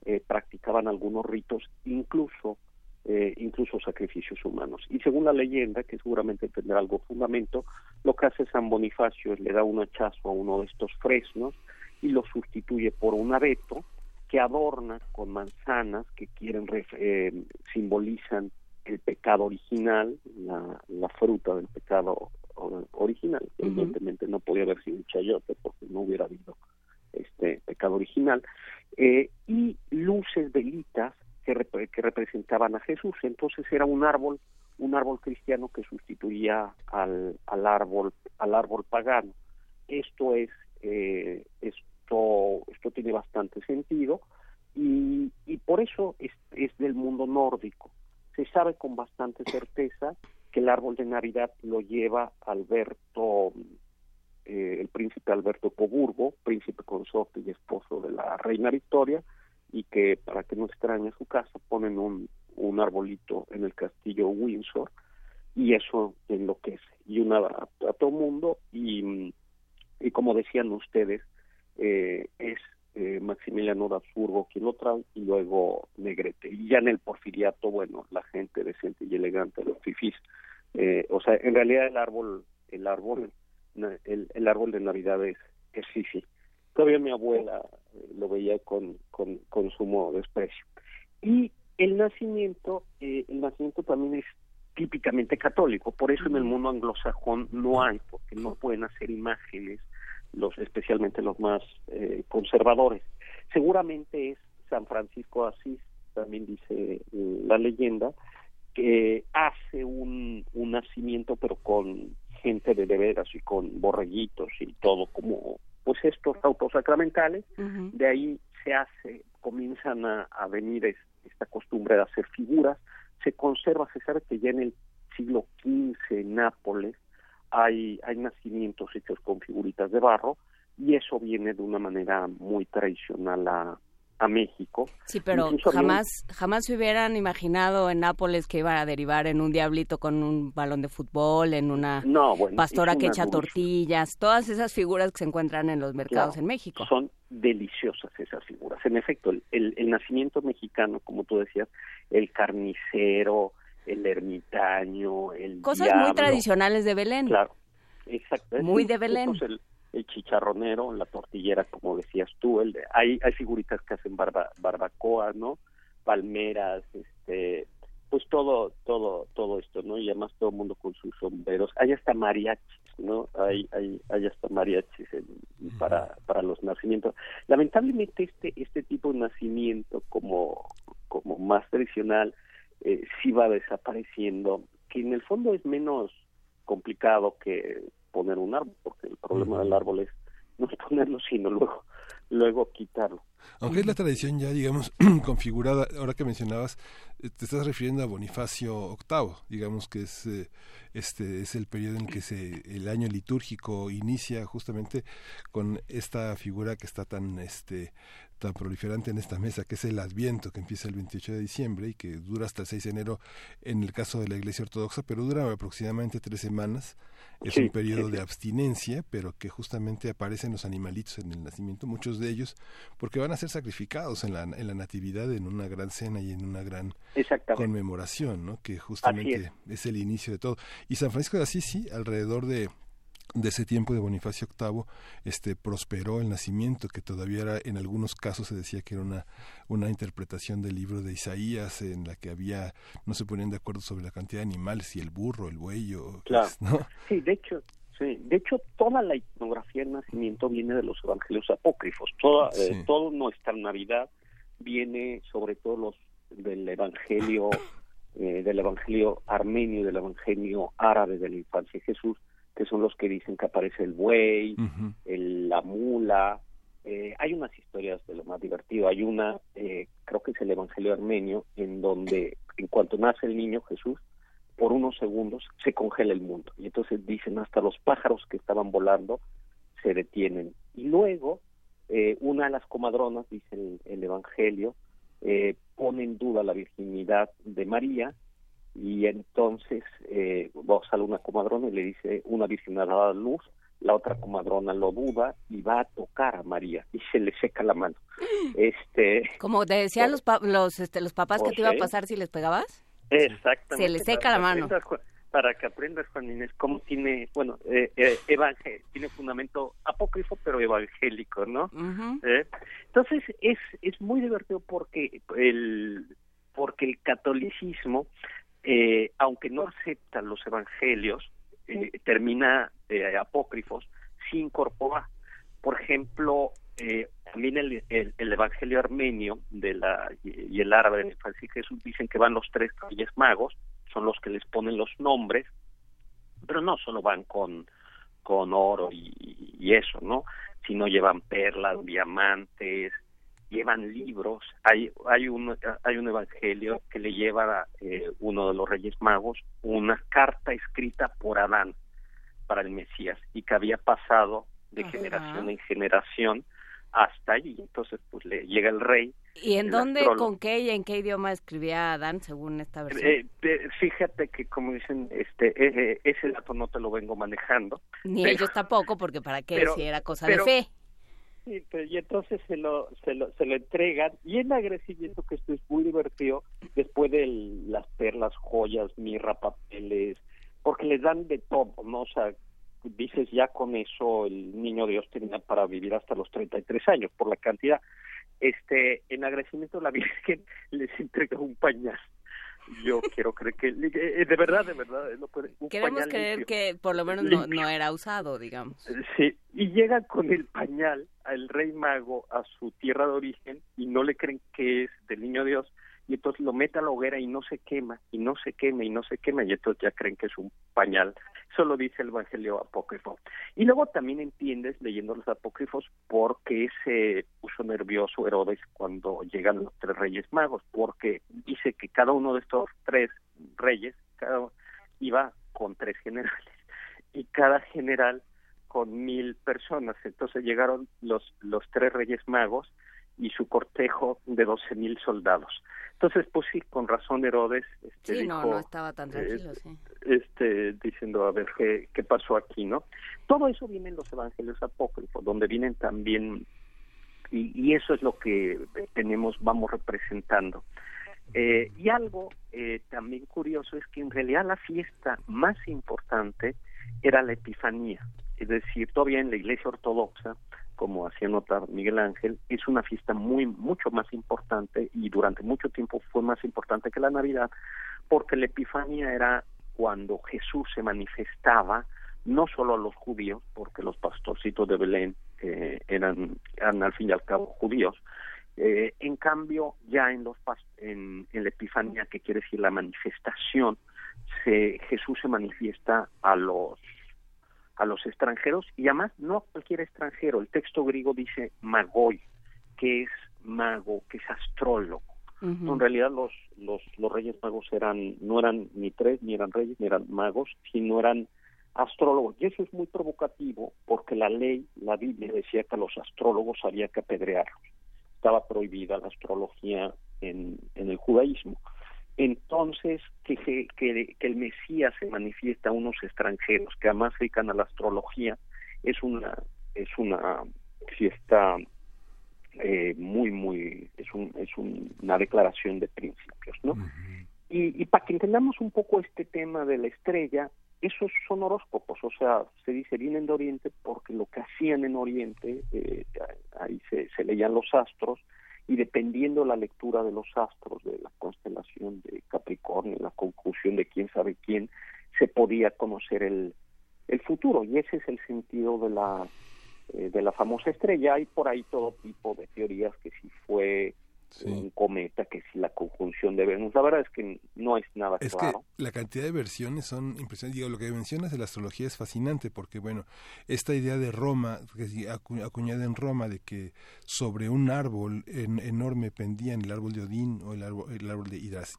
eh, practicaban algunos ritos, incluso eh, incluso sacrificios humanos. Y según la leyenda, que seguramente tendrá algo fundamento, lo que hace San Bonifacio es le da un hachazo a uno de estos fresnos y lo sustituye por un abeto que adorna con manzanas que quieren eh, simbolizan el pecado original, la, la fruta del pecado original. Evidentemente no podía haber sido un chayote porque no hubiera habido este pecado original. Eh, y luces velitas que, rep- que representaban a Jesús. Entonces era un árbol, un árbol cristiano que sustituía al, al árbol, al árbol pagano. Esto es, eh, esto, esto tiene bastante sentido y, y por eso es, es del mundo nórdico. Se sabe con bastante certeza que el árbol de Navidad lo lleva Alberto, eh, el príncipe Alberto Coburgo, príncipe consorte y esposo de la reina Victoria, y que para que no extrañe su casa ponen un, un arbolito en el castillo Windsor y eso enloquece y una a, a todo mundo y, y como decían ustedes eh, es eh, Maximiliano de Habsburgo quien lo trae y luego Negrete. Y ya en el porfiriato bueno la gente decente y elegante los fifís. Eh, o sea en realidad el árbol el árbol el árbol de navidad es es fifi. Todavía mi abuela eh, lo veía con, con, con sumo desprecio. Y el nacimiento, eh, el nacimiento también es típicamente católico, por eso en el mundo anglosajón no hay, porque no pueden hacer imágenes, los especialmente los más eh, conservadores. Seguramente es San Francisco Asís, también dice eh, la leyenda, que hace un, un nacimiento pero con gente de de veras y con borreguitos y todo como pues estos autos sacramentales de ahí se hace comienzan a, a venir es- esta costumbre de hacer figuras. Se conserva se sabe que ya en el siglo XV en Nápoles hay hay nacimientos hechos con figuritas de barro y eso viene de una manera muy tradicional a, a México Sí, pero Incluso jamás, jamás se hubieran imaginado en Nápoles que iba a derivar en un diablito con un balón de fútbol, en una No, bueno, pastora que echa tortillas, todas esas figuras que se encuentran en los mercados Claro, en México. Son deliciosas esas figuras. En efecto, el, el- el nacimiento mexicano, como tú decías, el carnicero, el ermitaño, el Cosas muy tradicionales de Belén. Claro, exacto. Muy de Belén. El, el chicharronero, la tortillera, como decías tú, el de- hay, hay figuritas que hacen barba, barbacoa, ¿no? Palmeras, este, pues todo, todo, todo esto, ¿no? Y además todo el mundo con sus sombreros. Hay hasta mariachis, ¿no? Hay, hay, hay hasta mariachis en- para, para los nacimientos. Lamentablemente este, este tipo de nacimiento como, como más tradicional eh, sí va desapareciendo, que en el fondo es menos complicado que poner un árbol, porque el problema del árbol es no es ponerlo, sino luego, luego quitarlo. Aunque es la tradición ya, digamos, [clears throat] configurada, ahora que mencionabas, eh, te estás refiriendo a Bonifacio VIII, digamos que es eh, este es el periodo en que se el año litúrgico inicia justamente con esta figura que está tan este tan proliferante en esta mesa, que es el Adviento, que empieza el 28 de diciembre y que dura hasta el 6 de enero en el caso de la Iglesia Ortodoxa, pero dura aproximadamente tres semanas. Es Sí, un periodo sí, de abstinencia, pero que justamente aparecen los animalitos en el nacimiento, muchos de ellos, porque van a ser sacrificados en la, en la natividad, en una gran cena y en una gran conmemoración, ¿no? que justamente es. el inicio de todo. Y San Francisco de Asís, sí, alrededor de de ese tiempo de Bonifacio VIII este prosperó el nacimiento que todavía era en algunos casos se decía que era una una interpretación del libro de Isaías en la que había no se ponían de acuerdo sobre la cantidad de animales si el burro el buey o Claro. [laughs] ¿no? Sí, de hecho, sí, de hecho toda la iconografía del nacimiento viene de los evangelios apócrifos. Toda, eh, Sí. todo nuestra Navidad viene sobre todo los del evangelio [laughs] eh, del evangelio armenio del evangelio árabe de la infancia de Jesús, que son los que dicen que aparece el buey, el- la mula. Eh, hay unas historias de lo más divertido. Hay una, eh, creo que es el Evangelio armenio, en donde en cuanto nace el niño Jesús, por unos segundos se congela el mundo. Y entonces dicen hasta los pájaros que estaban volando se detienen. Y luego, eh, una de las comadronas, dice el, el Evangelio, eh, pone en duda la virginidad de María y entonces eh, va, sale una comadrona y le dice una virgen a luz, la otra comadrona lo duda y va a tocar a María y se le seca la mano. [gasps] Este, Como te decían los, pa- los, este, los papás que Pues te iba a pasar si les pegabas. Exactamente. Se le seca la que mano. para que aprendas, Juan Inés, cómo tiene, bueno, eh, eh, evangel- tiene fundamento apócrifo, pero evangélico, ¿no? ¿Eh? Entonces, es, es muy divertido porque el, porque el catolicismo, eh, aunque no acepta los evangelios, eh, termina eh, apócrifos, sí incorpora. Por ejemplo, eh, también el, el, el evangelio armenio de la, y, y el árabe de Francisco Jesús dicen que van los tres reyes magos, son los que les ponen los nombres, pero no solo van con, con oro y, y eso, ¿no? Sino llevan perlas, diamantes, llevan libros. Hay, hay, un, hay un evangelio que le lleva eh, uno de los reyes magos una carta escrita por Adán para el Mesías y que había pasado de Ajá. generación en generación hasta allí. Entonces, pues le llega el rey. ¿Y en dónde, astrólogo. con qué y en qué idioma escribía Adán según esta versión? Eh, eh, fíjate que como dicen, este, eh, eh, ese dato no te lo vengo manejando. Ni pero- ellos tampoco, porque para qué pero- si era cosa pero- de fe. Sí, pero- y entonces se lo, se lo, se lo entregan y en agradecimiento que esto es muy divertido después de las perlas, joyas, mirra, papeles, porque les dan de todo, ¿no? O sea, dices ya con eso el niño Dios tenía para vivir hasta los 33 años por la cantidad. Este, en agradecimiento la [laughs] Virgen les entrega un pañal. Yo quiero creer que, eh, de verdad, de verdad, no puede- un Queremos creer limpio. que por lo menos no, no era usado, digamos. Sí, y llegan con el pañal al rey mago a su tierra de origen y no le creen que es del niño Dios y entonces lo mete a la hoguera y no se quema y no se quema y no se quema y entonces ya creen que es un pañal. Eso lo dice el Evangelio apócrifo. Y luego también entiendes leyendo los apócrifos por qué se puso nervioso Herodes cuando llegan los tres reyes magos, porque dice que cada uno de estos tres reyes cada, iba con tres generales y cada general con mil personas. Entonces llegaron los, los tres reyes magos y su cortejo de doce mil soldados. Entonces, pues sí, con razón Herodes este, Sí, no, dijo, no estaba tan tranquilo, eh, sí. este, diciendo, a ver, ¿qué, ¿qué pasó aquí, no? Todo eso viene en los evangelios apócrifos, donde vienen también, y, y eso es lo que tenemos, vamos representando. Eh, y algo eh, también curioso es que en realidad la fiesta más importante era la Epifanía, es decir, todavía en la Iglesia Ortodoxa, como hacía notar Miguel Ángel, es una fiesta muy mucho más importante y durante mucho tiempo fue más importante que la Navidad, porque la Epifanía era cuando Jesús se manifestaba no solo a los judíos, porque los pastorcitos de Belén eh, eran, al fin y al cabo judíos, eh, en cambio ya en los en la Epifanía, que quiere decir la manifestación, se, Jesús se manifiesta a los a los extranjeros y además no a cualquier extranjero. El texto griego dice magoi, que es mago, que es astrólogo. En realidad los, los, los reyes magos eran, no eran ni tres, ni eran reyes, ni eran magos, sino eran astrólogos. Y eso es muy provocativo porque la ley, la Biblia decía que a los astrólogos había que apedrearlos. Estaba prohibida la astrología en, en el judaísmo. Entonces, que, se- que, que el Mesías se manifiesta a unos extranjeros que además se dedican a la astrología es una, es una fiesta eh, muy, muy, es, un, es un- una declaración de principios, ¿no? Y, y para que entendamos un poco este tema de la estrella, esos son horóscopos, o sea, se dice vienen de Oriente porque lo que hacían en Oriente, eh, ahí se, se leían los astros, y dependiendo la lectura de los astros, de la constelación de Capricornio, la conjunción de quién sabe quién, se podía conocer el, el futuro, y ese es el sentido de la eh, de la famosa estrella. Hay por ahí todo tipo de teorías que si fue un cometa, que si la conjunción de Venus. La verdad es que no es nada Es claro. que la cantidad de versiones son impresionantes. Digo, lo que mencionas de la astrología es fascinante porque, bueno, esta idea de Roma, que acu- acuñada en Roma, de que sobre un árbol en- enorme pendían el árbol de Odín o el árbol, el árbol de Hidras,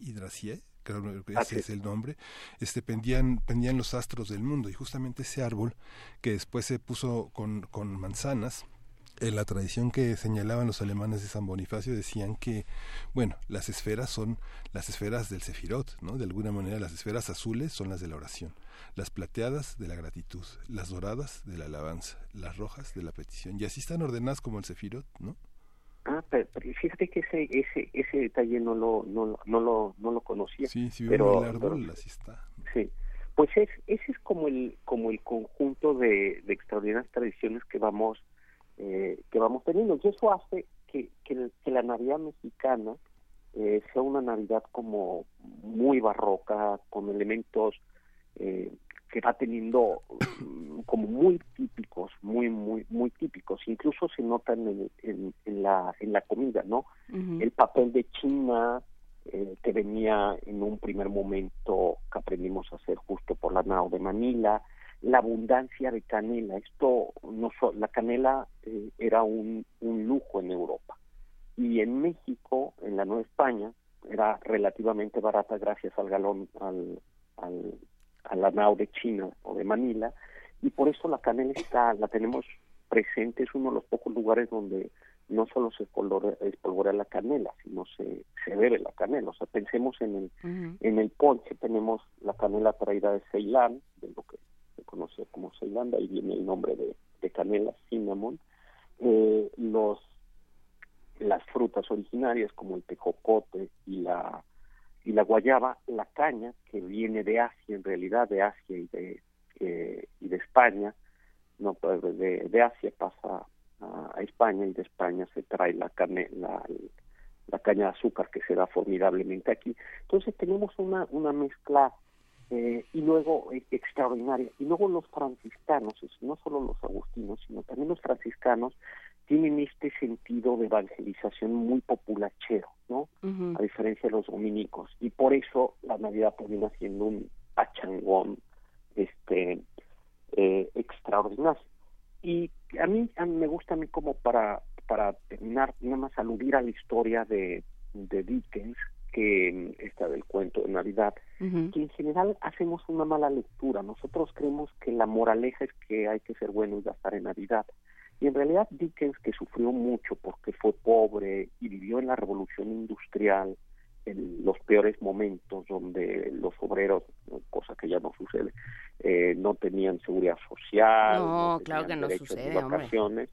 creo que ese es el nombre, este, pendían, pendían los astros del mundo y justamente ese árbol que después se puso con, con manzanas, en la tradición que señalaban los alemanes de San Bonifacio decían que, bueno, las esferas son las esferas del Sefirot, ¿no? De alguna manera las esferas azules son las de la oración, las plateadas de la gratitud, las doradas de la alabanza, las rojas de la petición. Y así están ordenadas como el Sefirot, ¿no? Ah, pero, pero fíjate que ese ese ese detalle no lo no, lo- no lo no lo conocía. Sí, si pero, el árbol, pero- así está. Sí, pues es, ese es como el como el conjunto de, de extraordinarias tradiciones que vamos eh, que vamos teniendo. Y eso hace que, que, la Navidad mexicana eh, sea una Navidad como muy barroca con elementos eh, que va teniendo mm, como muy típicos, muy muy muy típicos, incluso se notan en, en, en la en la comida, ¿no? el papel de China eh, que venía en un primer momento que aprendimos a hacer justo por la nao de Manila, la abundancia de canela. Esto no so- la canela eh, era un, un lujo en Europa. Y en México, en la Nueva España, era relativamente barata gracias al galón, al, al, a la nao de China o de Manila. Y por eso la canela está, la tenemos presente, es uno de los pocos lugares donde no solo se espolvorea, espolvorea la canela, sino se, se bebe la canela. O sea, pensemos en el, en el ponche, tenemos la canela traída de Ceilán, de lo que se conoce como de ahí viene el nombre de, de canela, cinnamon. Eh, los las frutas originarias como el tejocote y la y la guayaba, la caña que viene de Asia en realidad de Asia y de eh, y de España, no pues, de, de Asia pasa a, España y de España se trae la carne la, la caña de azúcar que se da formidablemente aquí. Entonces tenemos una una mezcla eh, y luego eh, extraordinaria. Y luego los franciscanos, no solo los agustinos, sino también los franciscanos, tienen este sentido de evangelización muy populachero, ¿no? A diferencia de los dominicos. Y por eso la Navidad termina siendo un pachangón este, eh, extraordinario. Y a mí, a mí me gusta a mí como para, para terminar, nada más aludir a la historia de, de Dickens, que está del cuento de Navidad, que en general hacemos una mala lectura. Nosotros creemos que la moraleja es que hay que ser bueno y gastar en Navidad. Y en realidad Dickens, que sufrió mucho porque fue pobre y vivió en la revolución industrial, en los peores momentos donde los obreros, cosa que ya no sucede, eh, no tenían seguridad social, No, claro tenían que no derechos de sucede, hombre.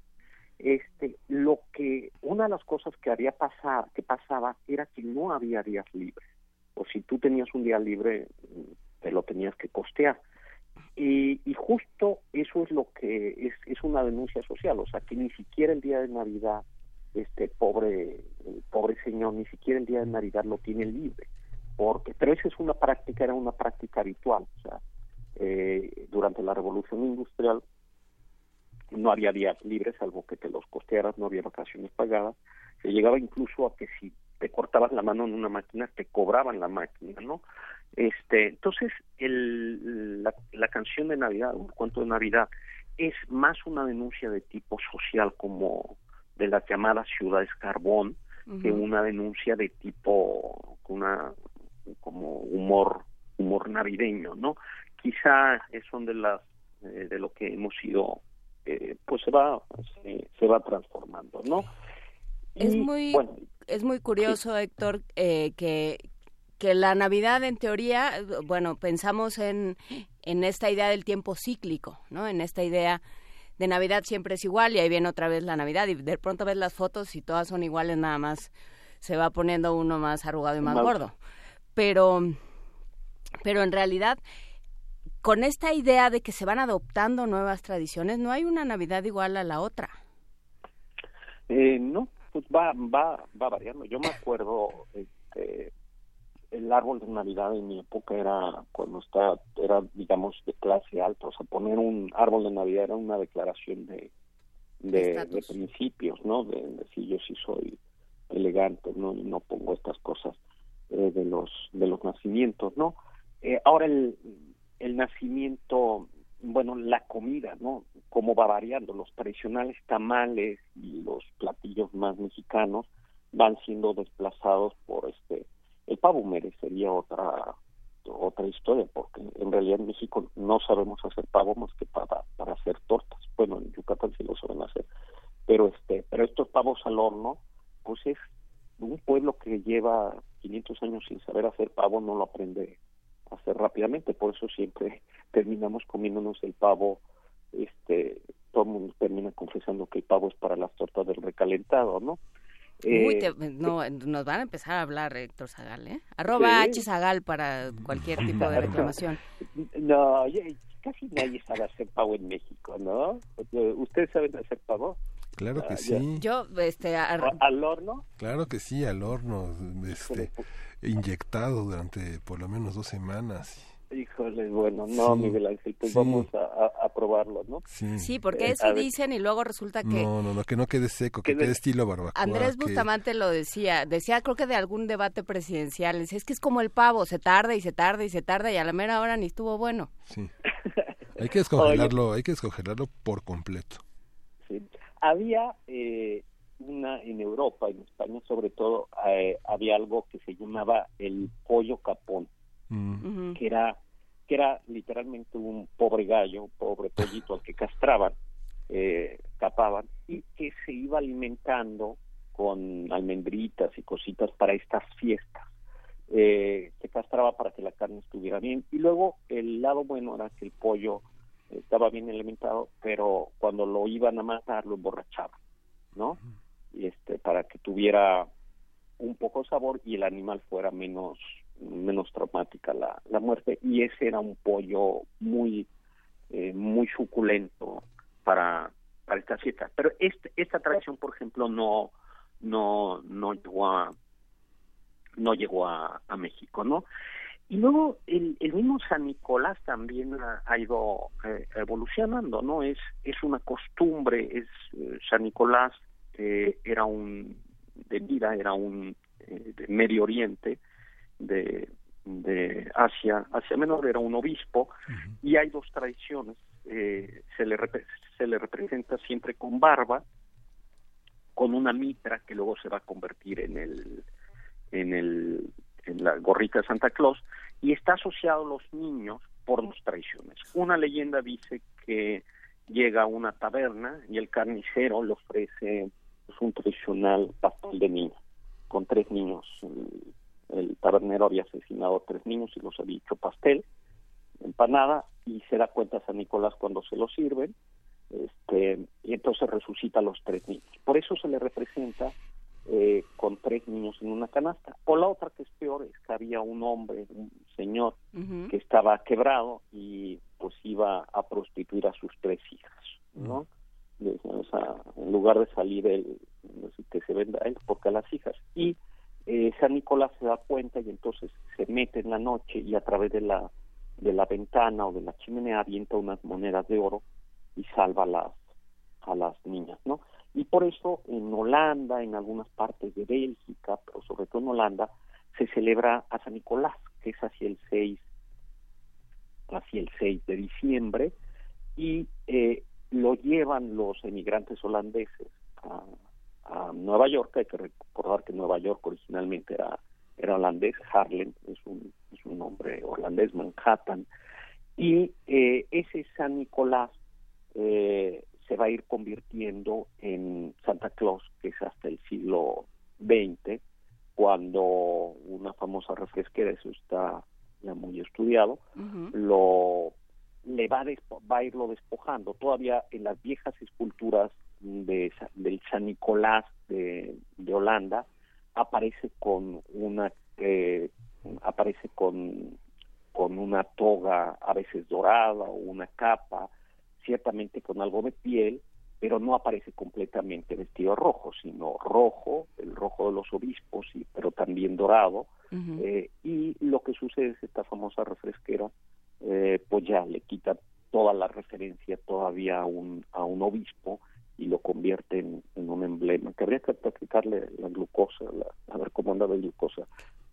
Este, lo que una de las cosas que había pasar, que pasaba era que no había días libres. O si tú tenías un día libre, te lo tenías que costear. Y, y justo eso es lo que es, es una denuncia social, o sea, que ni siquiera el día de Navidad, este pobre, pobre señor, ni siquiera el día de Navidad lo tiene libre. porque pero esa es una práctica, era una práctica habitual, o sea, eh, durante la revolución industrial no había días libres, salvo que te los costearas, no había vacaciones pagadas, se llegaba incluso a que si te cortabas la mano en una máquina, te cobraban la máquina, ¿no? Este, entonces, el, la, la canción de Navidad, un cuento de Navidad, es más una denuncia de tipo social como de las llamadas ciudades carbón que una denuncia de tipo una como humor humor navideño no quizá es son de las eh, de lo que hemos ido eh, pues se va se, se va transformando no Es muy, bueno es muy curioso, Héctor, eh, que, que la Navidad, en teoría, bueno, pensamos en, en esta idea del tiempo cíclico, ¿no? En esta idea de Navidad siempre es igual y ahí viene otra vez la Navidad y de pronto ves las fotos y todas son iguales, nada más se va poniendo uno más arrugado y más Más- gordo. Pero, pero en realidad, con esta idea de que se van adoptando nuevas tradiciones, no hay una Navidad igual a la otra. Eh, no, pues va, va, va variando. Yo me acuerdo, este, el árbol de Navidad en mi época era cuando está, era digamos de clase alta, o sea, poner un árbol de Navidad era una declaración de, de, de principios, ¿no? De, de si yo sí soy elegante, ¿no? Y no pongo estas cosas eh, de los de los nacimientos, ¿no? Eh, ahora el, el nacimiento, bueno, la comida, ¿no? Cómo va variando. Los tradicionales tamales y los platillos más mexicanos van siendo desplazados por este. El pavo merecería otra otra historia, porque en realidad en México no sabemos hacer pavo más que para, para hacer tortas. Bueno, en Yucatán sí lo saben hacer. Pero este, pero estos pavos al horno, pues es un pueblo que lleva 500 años sin saber hacer pavo, no lo aprende hacer rápidamente. Por eso siempre [laughs] terminamos comiéndonos el pavo, este, todo el mundo termina confesando que el pavo es para las tortas del recalentado, ¿no? Uy, Eh, te- no, nos van a empezar a hablar, Héctor Zagal, ¿eh? Arroba Sí. H Zagal para cualquier tipo de [laughs] reclamación. No, casi nadie sabe hacer pavo en México, ¿no? ¿Ustedes saben hacer pavo? Claro que Ah, ya. sí. Yo, este, ar- ¿Al horno? Claro que sí, al horno, este, [laughs] inyectado durante por lo menos dos semanas. Híjole, bueno, no, Sí, Miguel Ángel, pues sí. vamos a, a- a probarlo, ¿no? Sí. sí, porque Eh, eso ver, dicen y luego resulta que No, no, no, que no quede seco, que Quede- quede estilo barbacoa. Andrés que- Bustamante lo decía, decía creo que de algún debate presidencial, decía, es que es como el pavo, se tarda y se tarda y se tarda y a la mera hora ni estuvo bueno. Sí. [laughs] Hay que descongelarlo, hay que descongelarlo por completo. Sí. Había eh, una en Europa, en España sobre todo, eh, había algo que se llamaba el pollo capón, Mm. que era que era literalmente un pobre gallo, un pobre pollito al que castraban, eh, capaban y que se iba alimentando con almendritas y cositas para estas fiestas. Eh, se castraba para que la carne estuviera bien y luego el lado bueno era que el pollo estaba bien alimentado, pero cuando lo iban a matar lo emborrachaban, ¿no? Y este para que tuviera un poco sabor y el animal fuera menos menos traumática la, la muerte. Y ese era un pollo muy eh, muy suculento para para esta fiesta pero este, esta tradición por ejemplo no no no llegó a no llegó a, a México no y luego el, el mismo San Nicolás también ha, ha ido eh, evolucionando no es es una costumbre es eh, San Nicolás eh, era un de vida era un eh, de Medio Oriente de, de Asia, Asia Menor, era un obispo, y hay dos tradiciones. Eh, se, le se le representa siempre con barba, con una mitra que luego se va a convertir en el en el la gorrita de Santa Claus y está asociado a los niños por dos tradiciones. Una leyenda dice que llega a una taberna y el carnicero le ofrece pues, un tradicional pastel de niño con tres niños. El, tabernero había asesinado a tres niños y los había hecho pastel, empanada, y se da cuenta San Nicolás cuando se lo sirven, este, y entonces resucita a los tres niños. Por eso se le representa eh, con tres niños en una canasta. O la otra que es peor es que había un hombre, un señor, que estaba quebrado y pues iba a prostituir a sus tres hijas, ¿no? De- o sea, en lugar de salir él, que se venda él, porque a las hijas. Y eh, San Nicolás se da cuenta y entonces se en la noche y a través de la de la ventana o de la chimenea avienta unas monedas de oro y salva a las a las niñas, ¿no? Y por eso en Holanda, en algunas partes de Bélgica, pero sobre todo en Holanda, se celebra a San Nicolás, que es hacia el 6 hacia el 6 de diciembre y eh, lo llevan los emigrantes holandeses a, a Nueva York. Hay que recordar que Nueva York originalmente era, era holandés, Harlem es un, es un nombre holandés, Manhattan. Y eh, ese San Nicolás eh, se va a ir convirtiendo en Santa Claus, que es hasta el siglo XX, cuando una famosa refresquera, eso está ya muy estudiado, lo le va a, despo- va a irlo despojando. Todavía en las viejas esculturas de, del San Nicolás de, de Holanda aparece con una eh, aparece con con una toga a veces dorada o una capa, ciertamente con algo de piel, pero no aparece completamente vestido rojo, sino rojo, el rojo de los obispos, y, pero también dorado. Eh, y lo que sucede es esta famosa refresquera, eh, pues ya le quita toda la referencia todavía a un, a un obispo y lo convierte en, en un emblema. Que habría que practicarle la glucosa, la- a ver cómo anda de glucosa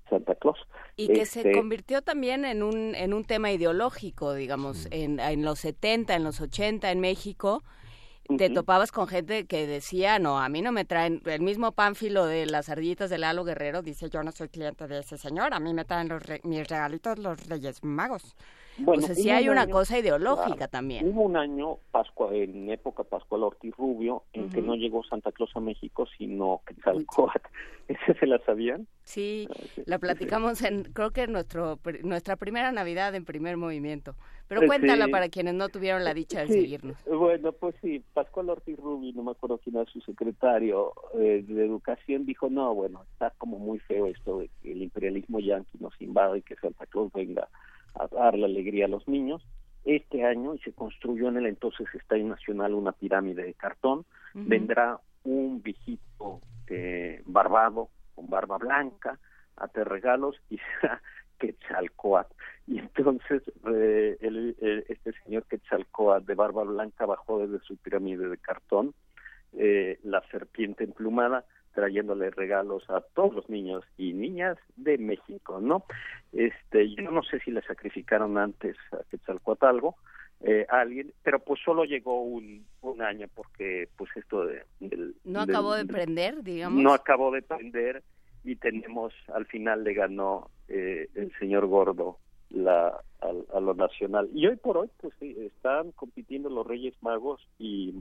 Santa Claus. Y que se Este, convirtió también en un, en un tema ideológico, digamos, en, en los 70, en los 80 en México. Te topabas con gente que decía, no, a mí no me traen el mismo pánfilo de las ardillitas de Lalo Guerrero, dice, yo no soy cliente de ese señor, a mí me traen los re- mis regalitos los Reyes Magos. Bueno, o sea, sí hay un una año- cosa ideológica claro, también. Hubo un año, Pascua, en época Pascual Ortiz Rubio, en que no llegó Santa Claus a México, sino Quetzalcóatl. [laughs] ¿Ese se la sabían? Sí, sí, la sí, platicamos en, creo que en nuestro, nuestra primera Navidad en primer movimiento. Pero Eh, cuéntala sí. para quienes no tuvieron la dicha de seguirnos. Bueno, pues sí, Pascual Ortiz Rubio, no me acuerdo quién era su secretario eh, de Educación, dijo, no, bueno, está como muy feo esto de que el imperialismo yanqui nos invade y que Santa Claus venga a dar la alegría a los niños. Este año, y se construyó en el entonces Estadio Nacional una pirámide de cartón, vendrá un viejito eh, barbado, con barba blanca, a hacer regalos y será [laughs] Quetzalcoatl. Y entonces eh, el- el- este señor Quetzalcoatl de barba blanca bajó desde su pirámide de cartón, eh, la serpiente emplumada, trayéndole regalos a todos los niños y niñas de México, ¿no? Este, yo no sé si le sacrificaron antes a Quetzalcoatl algo, eh, a alguien, pero pues solo llegó un, un año porque pues esto de, del- No del- acabó de prender, digamos. no acabó de prender y tenemos al final le ganó eh, el señor Gordo la al- a, lo nacional y hoy por hoy pues sí, están compitiendo los Reyes Magos y,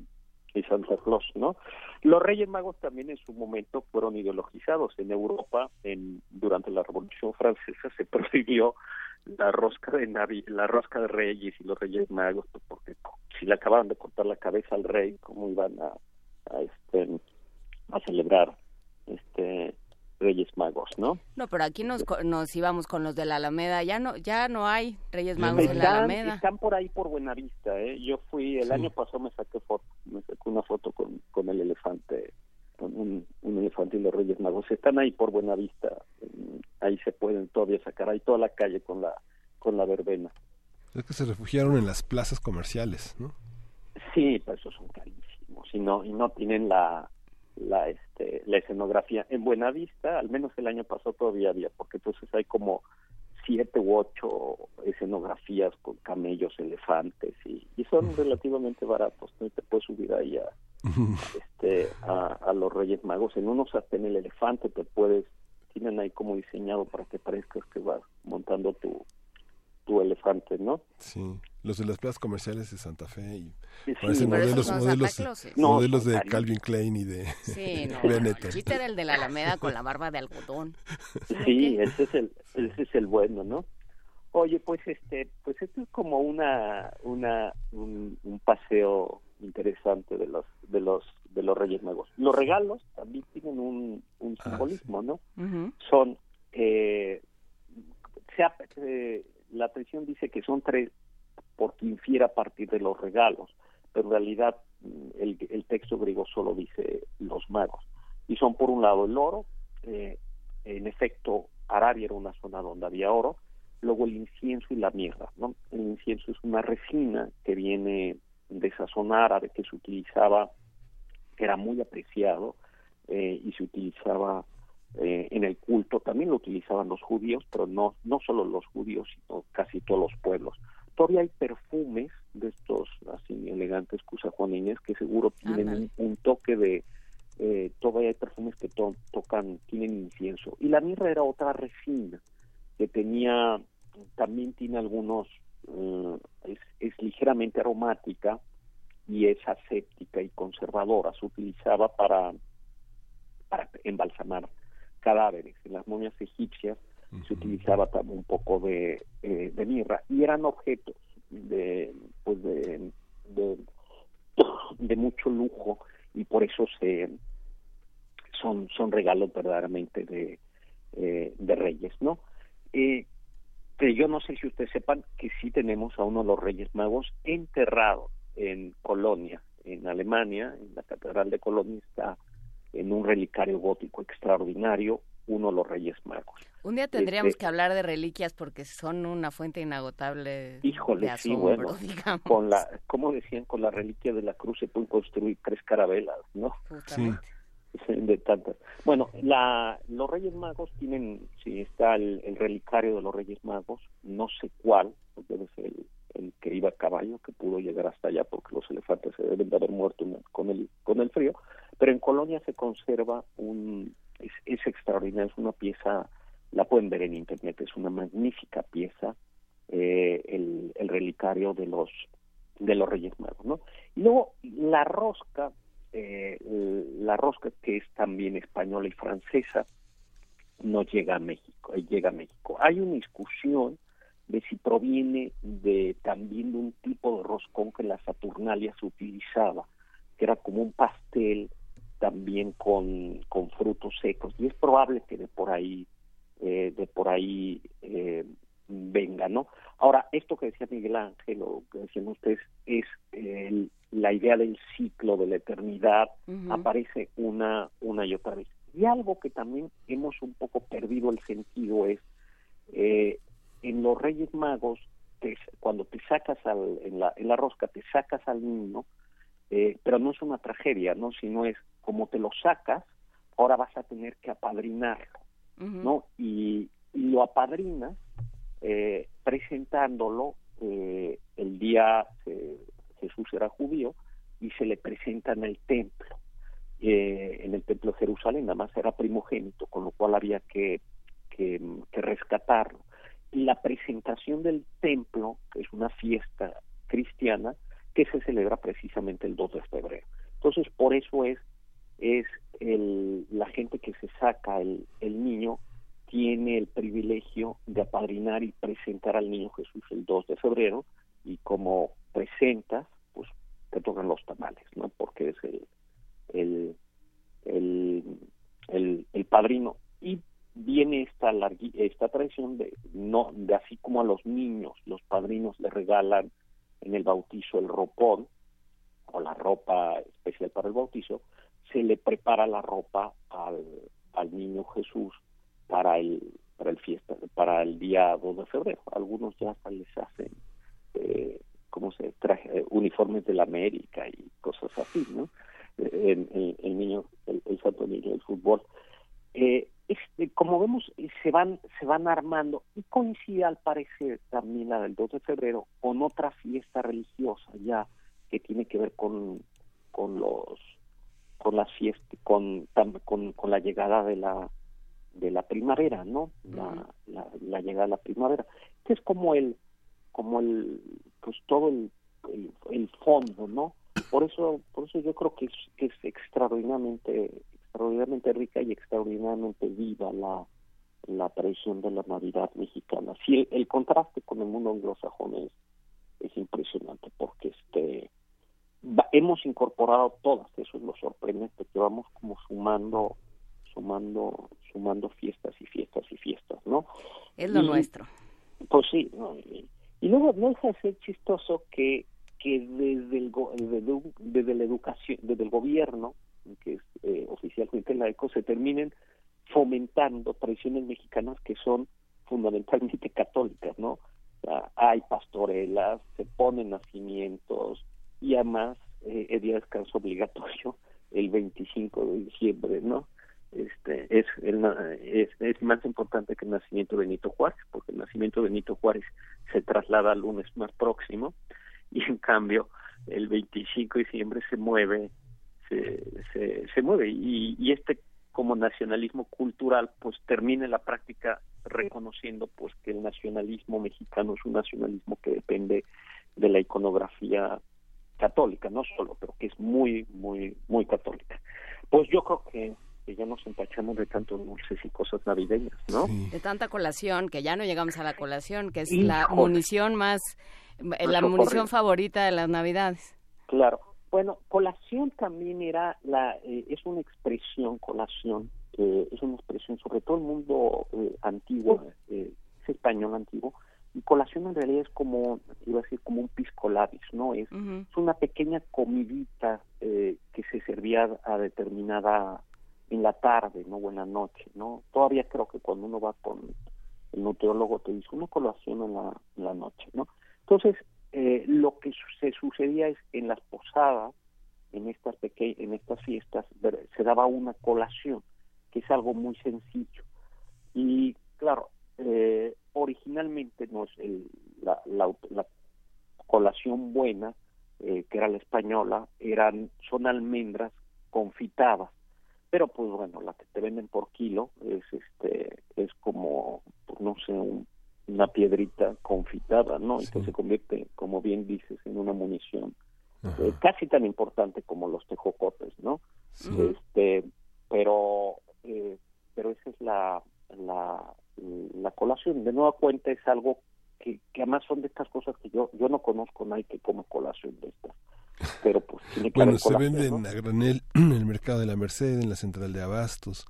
y Santa Claus no los Reyes Magos también en su momento fueron ideologizados en Europa en durante la Revolución Francesa se [laughs] prohibió la rosca de Navi, la rosca de Reyes y los Reyes Magos pues, porque si le acababan de cortar la cabeza al rey cómo iban a, a este a celebrar este Reyes Magos, ¿no? No, pero aquí nos, co- nos íbamos con los de la Alameda. Ya no, ya no hay Reyes Magos en la Alameda. están por ahí por Buenavista, ¿eh? Yo fui, el año pasado me saqué foto, me saqué una foto con, con el elefante, con un, un elefante y los Reyes Magos. Están ahí por Buenavista, mm, ahí se pueden todavía sacar, ahí toda la calle con la con la verbena. Es que se refugiaron en las plazas comerciales, ¿no? Sí, pero esos son carísimos y no y no tienen la la este la escenografía en Buenavista, al menos el año pasado todavía había, porque entonces hay como siete u ocho escenografías con camellos, elefantes y, y son relativamente baratos, ¿no? Te puedes subir ahí a este a, a los Reyes Magos, en unos hasta en el elefante te puedes tienen ahí como diseñado para que parezcas que vas montando tu tu elefante, ¿no? Sí, los de las plazas comerciales de Santa Fe y Sí, parecen modelos, son modelos, Santa Clauses. modelos No, son de carísimos. Calvin Klein y de Sí, no. [laughs] Benetton. El era el de la Alameda con la barba de algodón. [laughs] Sí, ese es el ese es el bueno, ¿no? Oye, pues este, pues esto es como una una un, un paseo interesante de los de los de los Reyes Magos. Los regalos también tienen un, un simbolismo, ¿no? Son eh, se ha- eh, la tradición dice que son tres porque infiere a partir de los regalos, pero en realidad mm, el, el texto griego solo dice los magos. Y son por un lado el oro, eh, en efecto Arabia era una zona donde había oro, luego el incienso y la mirra, ¿no? El incienso es una resina que viene de sazón árabe que se utilizaba, que era muy apreciado eh, y se utilizaba eh, en el culto, también lo utilizaban los judíos, pero no, no solo los judíos, sino casi todos los pueblos. Todavía hay perfumes de estos así elegantes cusajuanines que seguro tienen un, un toque de, eh, todavía hay perfumes que to- tocan, tienen incienso. Y la mirra era otra resina que tenía, también tiene algunos, eh, es, es ligeramente aromática y es aséptica y conservadora. Se utilizaba para, para embalsamar cadáveres. En las momias egipcias se utilizaba también un poco de, eh, de mirra y eran objetos de, pues de, de, de mucho lujo y por eso se son son regalos verdaderamente de, eh, de reyes, ¿no? Eh, que yo no sé si ustedes sepan que sí tenemos a uno de los Reyes Magos enterrado en Colonia, en Alemania, en la Catedral de Colonia está en un relicario gótico extraordinario uno de los Reyes Magos. Un día tendríamos Este- que hablar de reliquias porque son una fuente inagotable Híjole, de sí, asombro, bueno, [laughs] digamos. con la, como decían, con la reliquia de la cruz se pueden construir tres carabelas, ¿no? Justamente. Sí, [laughs] de tantas. Bueno, la, los Reyes Magos tienen, sí, está el, el relicario de los Reyes Magos, no sé cuál, pues debe ser el, el que iba a caballo, que pudo llegar hasta allá porque los elefantes se deben de haber muerto con el, con el frío, pero en Colonia se conserva un, es, es extraordinario, es una pieza, la pueden ver en internet, es una magnífica pieza, eh, el, el relicario de los de los Reyes Magos, ¿no? Y luego la rosca, eh, la rosca que es también española y francesa, no llega a México, eh, llega a México. Hay una discusión de si proviene de también de un tipo de roscón que la Saturnalia se utilizaba, que era como un pastel también con, con frutos secos, y es probable que de por ahí, eh, de por ahí eh, venga, ¿no? Ahora, esto que decía Miguel Ángel, o que decían ustedes, es el- la idea del ciclo de la eternidad, aparece una, una y otra vez. Y algo que también hemos un poco perdido el sentido es, eh, en los Reyes Magos, te- cuando te sacas al, en, la, en la rosca, te sacas al niño, eh, pero no es una tragedia, ¿no? Sino es como te lo sacas, ahora vas a tener que apadrinarlo, ¿no? Y, y lo apadrinas eh, presentándolo eh, el día eh, Jesús era judío y se le presenta en el templo, eh, en el templo de Jerusalén, nada más era primogénito, con lo cual había que, que, que rescatarlo. La presentación del templo, que es una fiesta cristiana, que se celebra precisamente el 2 de febrero. Entonces, por eso es, es el, la gente que se saca el, el niño tiene el privilegio de apadrinar y presentar al niño Jesús el 2 de febrero y como presentas, pues te tocan los tamales, ¿no? Porque es el, el, el, el padrino. Y viene esta, largui- esta tradición de, no, de así como a los niños, los padrinos le regalan en el bautizo el ropón o la ropa especial para el bautizo, se le prepara la ropa al, niño Jesús para el para el fiesta para el día 2 de febrero. Algunos ya les hacen eh, eh, uniformes de la América y cosas así no Eh, el, el- niño el santo niño del fútbol eh, este, como vemos eh, se van se van armando y coincide al parecer también la del 2 de febrero con otra fiesta religiosa ya que tiene que ver con con los con las fiestas con, con con la llegada de la de la primavera no la, la, la llegada de la primavera que es como el como el pues todo el, el, el fondo no por eso por eso yo creo que es que es extraordinariamente extraordinariamente rica y extraordinariamente viva la la tradición de la Navidad mexicana. Sí, el, el contraste con el mundo anglosajón es, es impresionante porque este va- hemos incorporado todas, eso es lo sorprendente, que vamos como sumando, sumando, sumando fiestas y fiestas y fiestas, ¿no? Es lo Y- nuestro. Pues sí, ¿no? y, y luego no deja de ser chistoso que, que desde, el, desde, desde la educación, desde el gobierno, que es eh, oficialmente laico, se terminen fomentando tradiciones mexicanas que son fundamentalmente católicas, ¿no? Hay pastorelas, se ponen nacimientos y además eh, el día de descanso obligatorio el 25 de diciembre, ¿no? Este es, el, es es más importante que el nacimiento de Benito Juárez, porque el nacimiento de Benito Juárez se traslada al lunes más próximo y en cambio el 25 de diciembre se mueve se, se, se mueve y, y este como nacionalismo cultural pues termina en la práctica reconociendo pues que el nacionalismo mexicano es un nacionalismo que depende de la iconografía católica no solo pero que es muy muy muy católica pues yo creo que, que ya nos empachamos de tantos dulces y cosas navideñas no De tanta colación, que ya no llegamos a la colación, que es Híjole. la munición más, eh, la Eso munición favorita de las navidades. Claro. Bueno, colación también era la eh, es una expresión colación eh, es una expresión sobre todo el mundo eh, antiguo eh, es español antiguo y colación en realidad es como iba a decir como un pisco labis, no es es una pequeña comidita eh, que se servía a determinada en la tarde, no o en la noche, no todavía creo que cuando uno va con el nutriólogo te dice una colación en la, en la noche, ¿no? Entonces, eh, lo que se sucedía es en las posadas, en estas peque en estas fiestas, se daba una colación, que es algo muy sencillo. Y claro, eh, originalmente no es el, la, la, la colación buena, eh, que era la española, eran son almendras confitadas pero pues bueno la que te venden por kilo es este es como pues, no sé un- una piedrita confitada no y que se convierte como bien dices en una munición eh, casi tan importante como los tejocotes no este pero eh, pero esa es la la la colación. De nueva cuenta es algo que, que además son de estas cosas que yo yo no conozco nadie que come colación de estas pero pues tiene que Bueno, se venden ¿no? a granel [clears throat] en el mercado de la Merced, en la central de Abastos,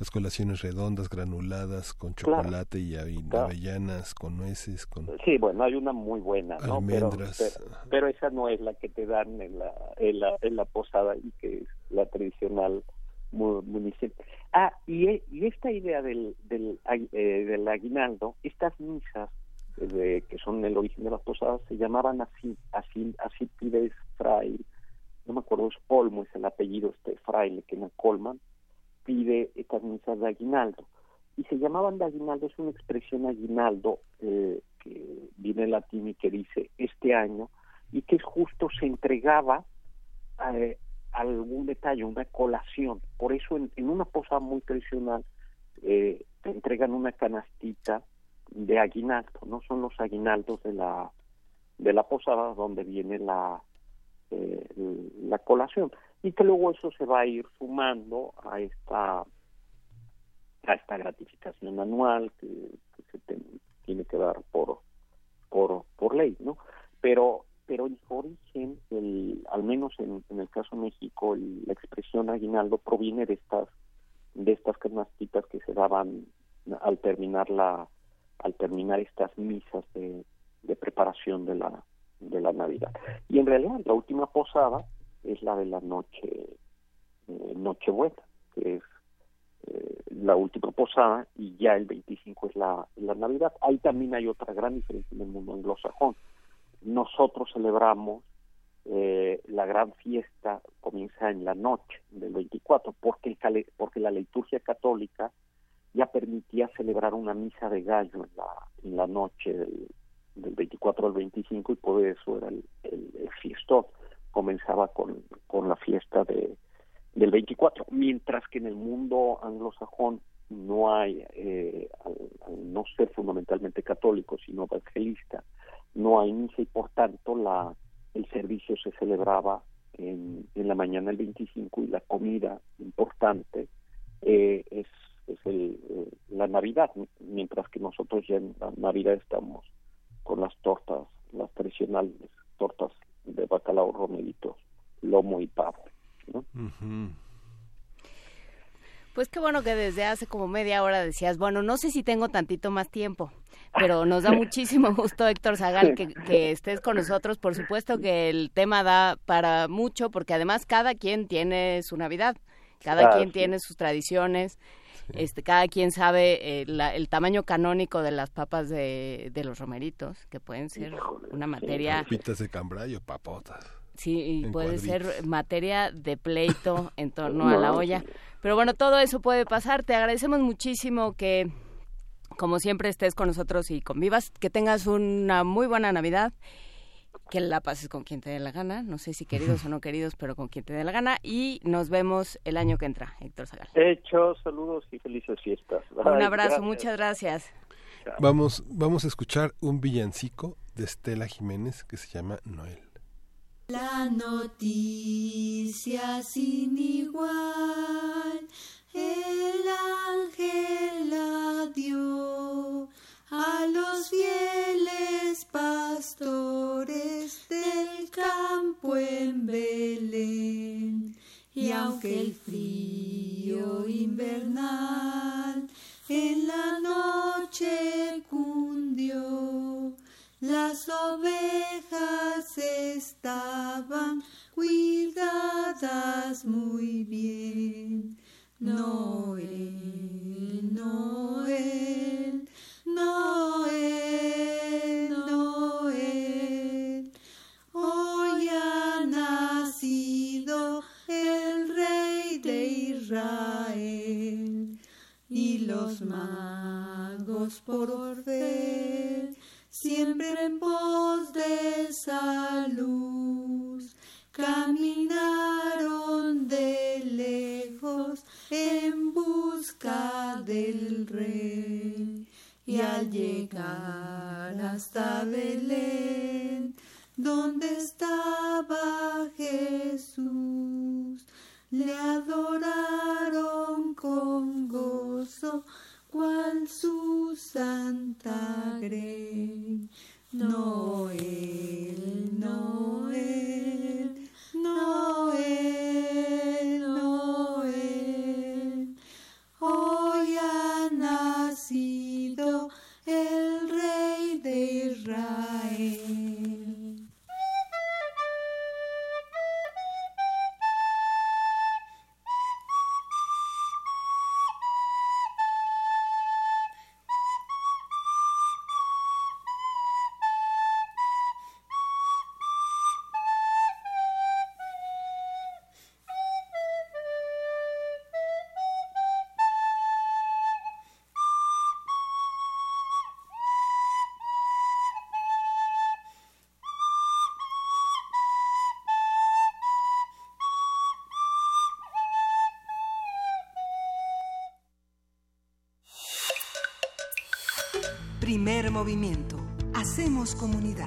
las colaciones redondas, granuladas, con Claro. chocolate y Claro. avellanas, con nueces, con... Sí, bueno, hay una muy buena, Almendras. pero, pero esa no es la que te dan en la, en la, en la posada y que es la tradicional mu- municipal. Ah, y, e- y esta idea del, del, eh, del aguinaldo, estas misas eh, de- que son el origen de las posadas, se llamaban así, así, así pides fray, no me acuerdo, es Olmo, es el apellido, este fraile que en Colman, pide estas misas de aguinaldo. Y se llamaban de aguinaldo, es una expresión aguinaldo eh, que viene en latín y que dice este año, y que justo se entregaba eh, algún detalle, una colación. Por eso en, en una posada muy tradicional eh, te entregan una canastita de aguinaldo, no son los aguinaldos de la de la posada donde viene la eh, la colación y que luego eso se va a ir sumando a esta a esta gratificación anual que, se te- tiene que dar por por por ley no pero pero su origen el al menos en, en el caso de México el- la expresión aguinaldo proviene de estas de estas canastitas que se daban al terminar la al terminar estas misas de, de preparación de la de la Navidad. Y en realidad la última posada es la de la noche eh, Nochebuena que es eh, la última posada y ya el 25 es la, la Navidad. Ahí también hay otra gran diferencia en el mundo anglosajón. Nosotros celebramos eh, la gran fiesta, comienza en la noche del 24, porque, el porque la liturgia católica ya permitía celebrar una misa de gallo en la, en la noche del, del 24 al 25 y por eso era el, el, el fiestón. Comenzaba con, con la fiesta de, del 24, mientras que en el mundo anglosajón no hay, eh, al, no ser fundamentalmente católico, sino evangelista, no hay misa y por tanto la, el servicio se celebraba en, en la mañana del 25 y la comida importante eh, es, es el, eh, la Navidad, mientras que nosotros ya en la Navidad estamos con las tortas, las tradicionales tortas de bacalao, romeritos, lomo y pavo. ¿no? Pues qué bueno que desde hace como media hora decías, bueno, no sé si tengo tantito más tiempo, pero nos da [laughs] muchísimo gusto, Héctor Zagal, que, que estés con nosotros. Por supuesto que el tema da para mucho, porque además cada quien tiene su Navidad, cada Ah, quien sí. tiene sus tradiciones. Este, cada quien sabe eh, la- el tamaño canónico de las papas de, de los romeritos, que pueden ser una materia, Papitas de cambray papotas. sí, y puede cuadritos. ser materia de pleito en torno a la olla. Pero bueno, todo eso puede pasar. Te agradecemos muchísimo que, como siempre, estés con nosotros y convivas. Que tengas una muy buena Navidad. Que la pases con quien te dé la gana. No sé si queridos o no queridos, pero con quien te dé la gana. Y nos vemos el año que entra, Héctor Zagal. Hecho, saludos y felices fiestas. Un abrazo, gracias. muchas gracias. Vamos, vamos a escuchar un villancico de Estela Jiménez que se llama Noel. La noticia sin igual, el ángel la dio a los fieles pastores del campo en Belén. Y aunque el frío invernal en la noche cundió, las ovejas estaban cuidadas muy bien. Noel, Primer movimiento. Hacemos comunidad.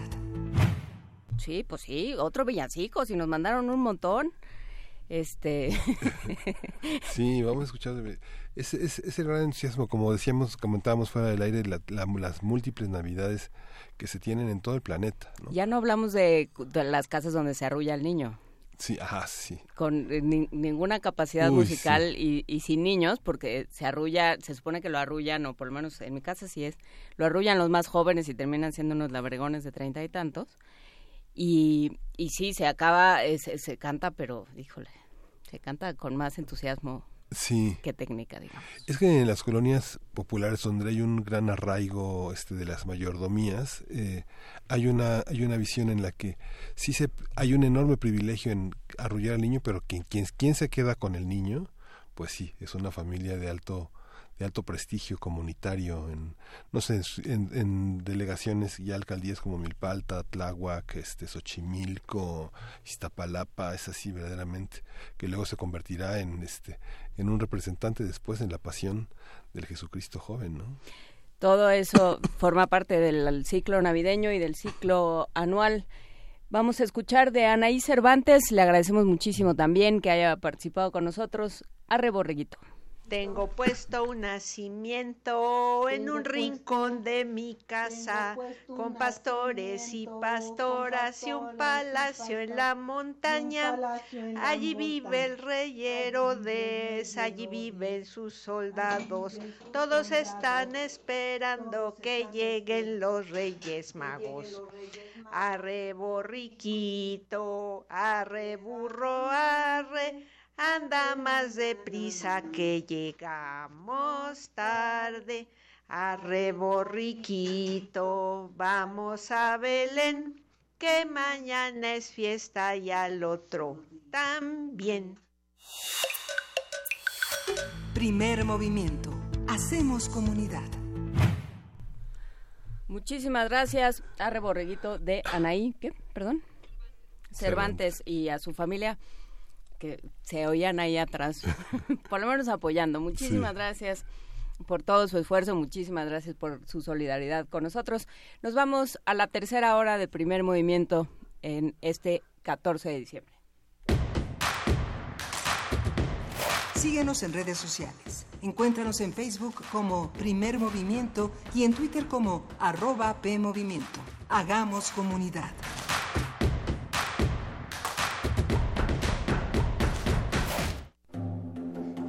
Sí, pues sí, otro villancico, si nos mandaron un montón. Este. [laughs] Sí, vamos a escuchar de- ese, ese, ese gran entusiasmo, como decíamos, comentábamos fuera del aire, la- la- las múltiples navidades que se tienen en todo el planeta. ¿no? ya no hablamos de, de las casas donde se arrulla el niño. Sí, ajá, sí. con eh, ni- ninguna capacidad Uy, musical y, y sin niños, porque se arrulla, se supone que lo arrullan, o por lo menos en mi casa sí es, lo arrullan los más jóvenes y terminan siendo unos labregones de treinta y tantos. Y, y sí, se acaba, eh, se, se canta, pero, híjole, se canta con más entusiasmo Sí. que técnica, digamos. Es que en las colonias populares donde hay un gran arraigo este de las mayordomías, eh, hay una hay una visión en la que sí se hay un enorme privilegio en arrullar al niño, pero quien quien, quien se queda con el niño, pues sí, es una familia de alto de alto prestigio comunitario en no sé en, en delegaciones y alcaldías como Milpalta, Tláhuac, este Xochimilco, Iztapalapa, es así verdaderamente que luego se convertirá en este en un representante después en la pasión del Jesucristo joven, ¿no? Todo eso forma parte del ciclo navideño y del ciclo anual. Vamos a escuchar de Anaí Cervantes. Le agradecemos muchísimo también que haya participado con nosotros. Arre Borreguito. Tengo puesto un nacimiento en un rincón de mi casa, con pastores y pastoras y un palacio en la montaña. Allí vive el rey Herodes, allí viven sus soldados. Todos están esperando que lleguen los reyes magos. Arre borriquito, arre burro, arre. Anda más deprisa que llegamos tarde. Arre borriquito, vamos a Belén, que mañana es fiesta y al otro también. Primer movimiento. Hacemos comunidad. Muchísimas gracias a Reborreguito de Anaí, ¿qué? Perdón. Cervantes y a su familia que se oían ahí atrás, [laughs] por lo menos apoyando. Muchísimas Sí. gracias por todo su esfuerzo, muchísimas gracias por su solidaridad con nosotros. Nos vamos a la tercera hora de primer movimiento en este 14 de diciembre. Síguenos en redes sociales. Encuéntranos en Facebook como Primer Movimiento y en Twitter como arroba PMovimiento. Hagamos comunidad.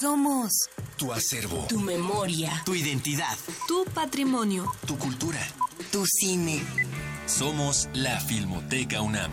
Somos Tu acervo. tu memoria, Tu identidad. tu patrimonio, Tu cultura. tu cine. Somos la Filmoteca UNAM.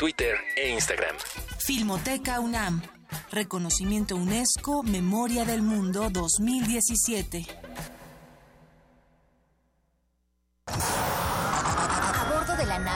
Twitter e Instagram. Filmoteca UNAM. Reconocimiento UNESCO Memoria del Mundo 2017.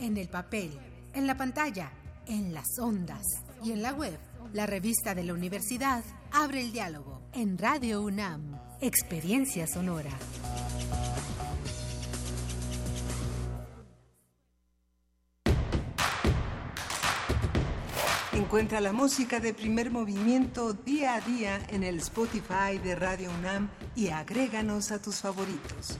en el papel, en la pantalla, en las ondas y en la web. La revista de la universidad abre el diálogo en Radio UNAM, Experiencia Sonora. Encuentra la música de primer movimiento día a día en el Spotify de Radio UNAM y agréganos a tus favoritos.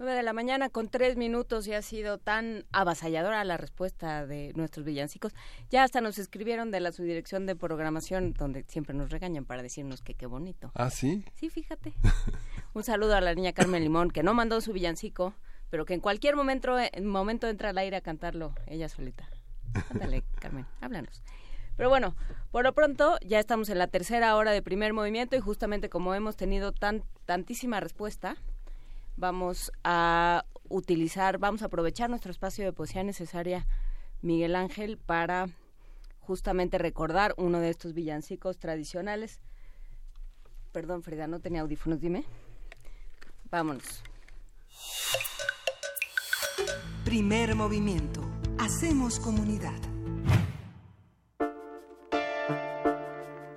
9 de la mañana con tres minutos y ha sido tan avasalladora la respuesta de nuestros villancicos. Ya hasta nos escribieron de la subdirección de programación, donde siempre nos regañan para decirnos que qué bonito. ¿Ah, sí? Sí, fíjate. [laughs] Un saludo a la niña Carmen Limón, que no mandó su villancico, pero que en cualquier momento, en momento entra al aire a cantarlo ella solita. Ándale, [laughs] Carmen, háblanos. Pero bueno, por lo pronto ya estamos en la tercera hora de primer movimiento y justamente como hemos tenido tan, tantísima respuesta, vamos a utilizar, vamos a aprovechar nuestro espacio de poesía necesaria, Miguel Ángel, para justamente recordar uno de estos villancicos tradicionales. Perdón, Frida, no tenía audífonos, dime. Vámonos. Primer movimiento. Hacemos comunidad.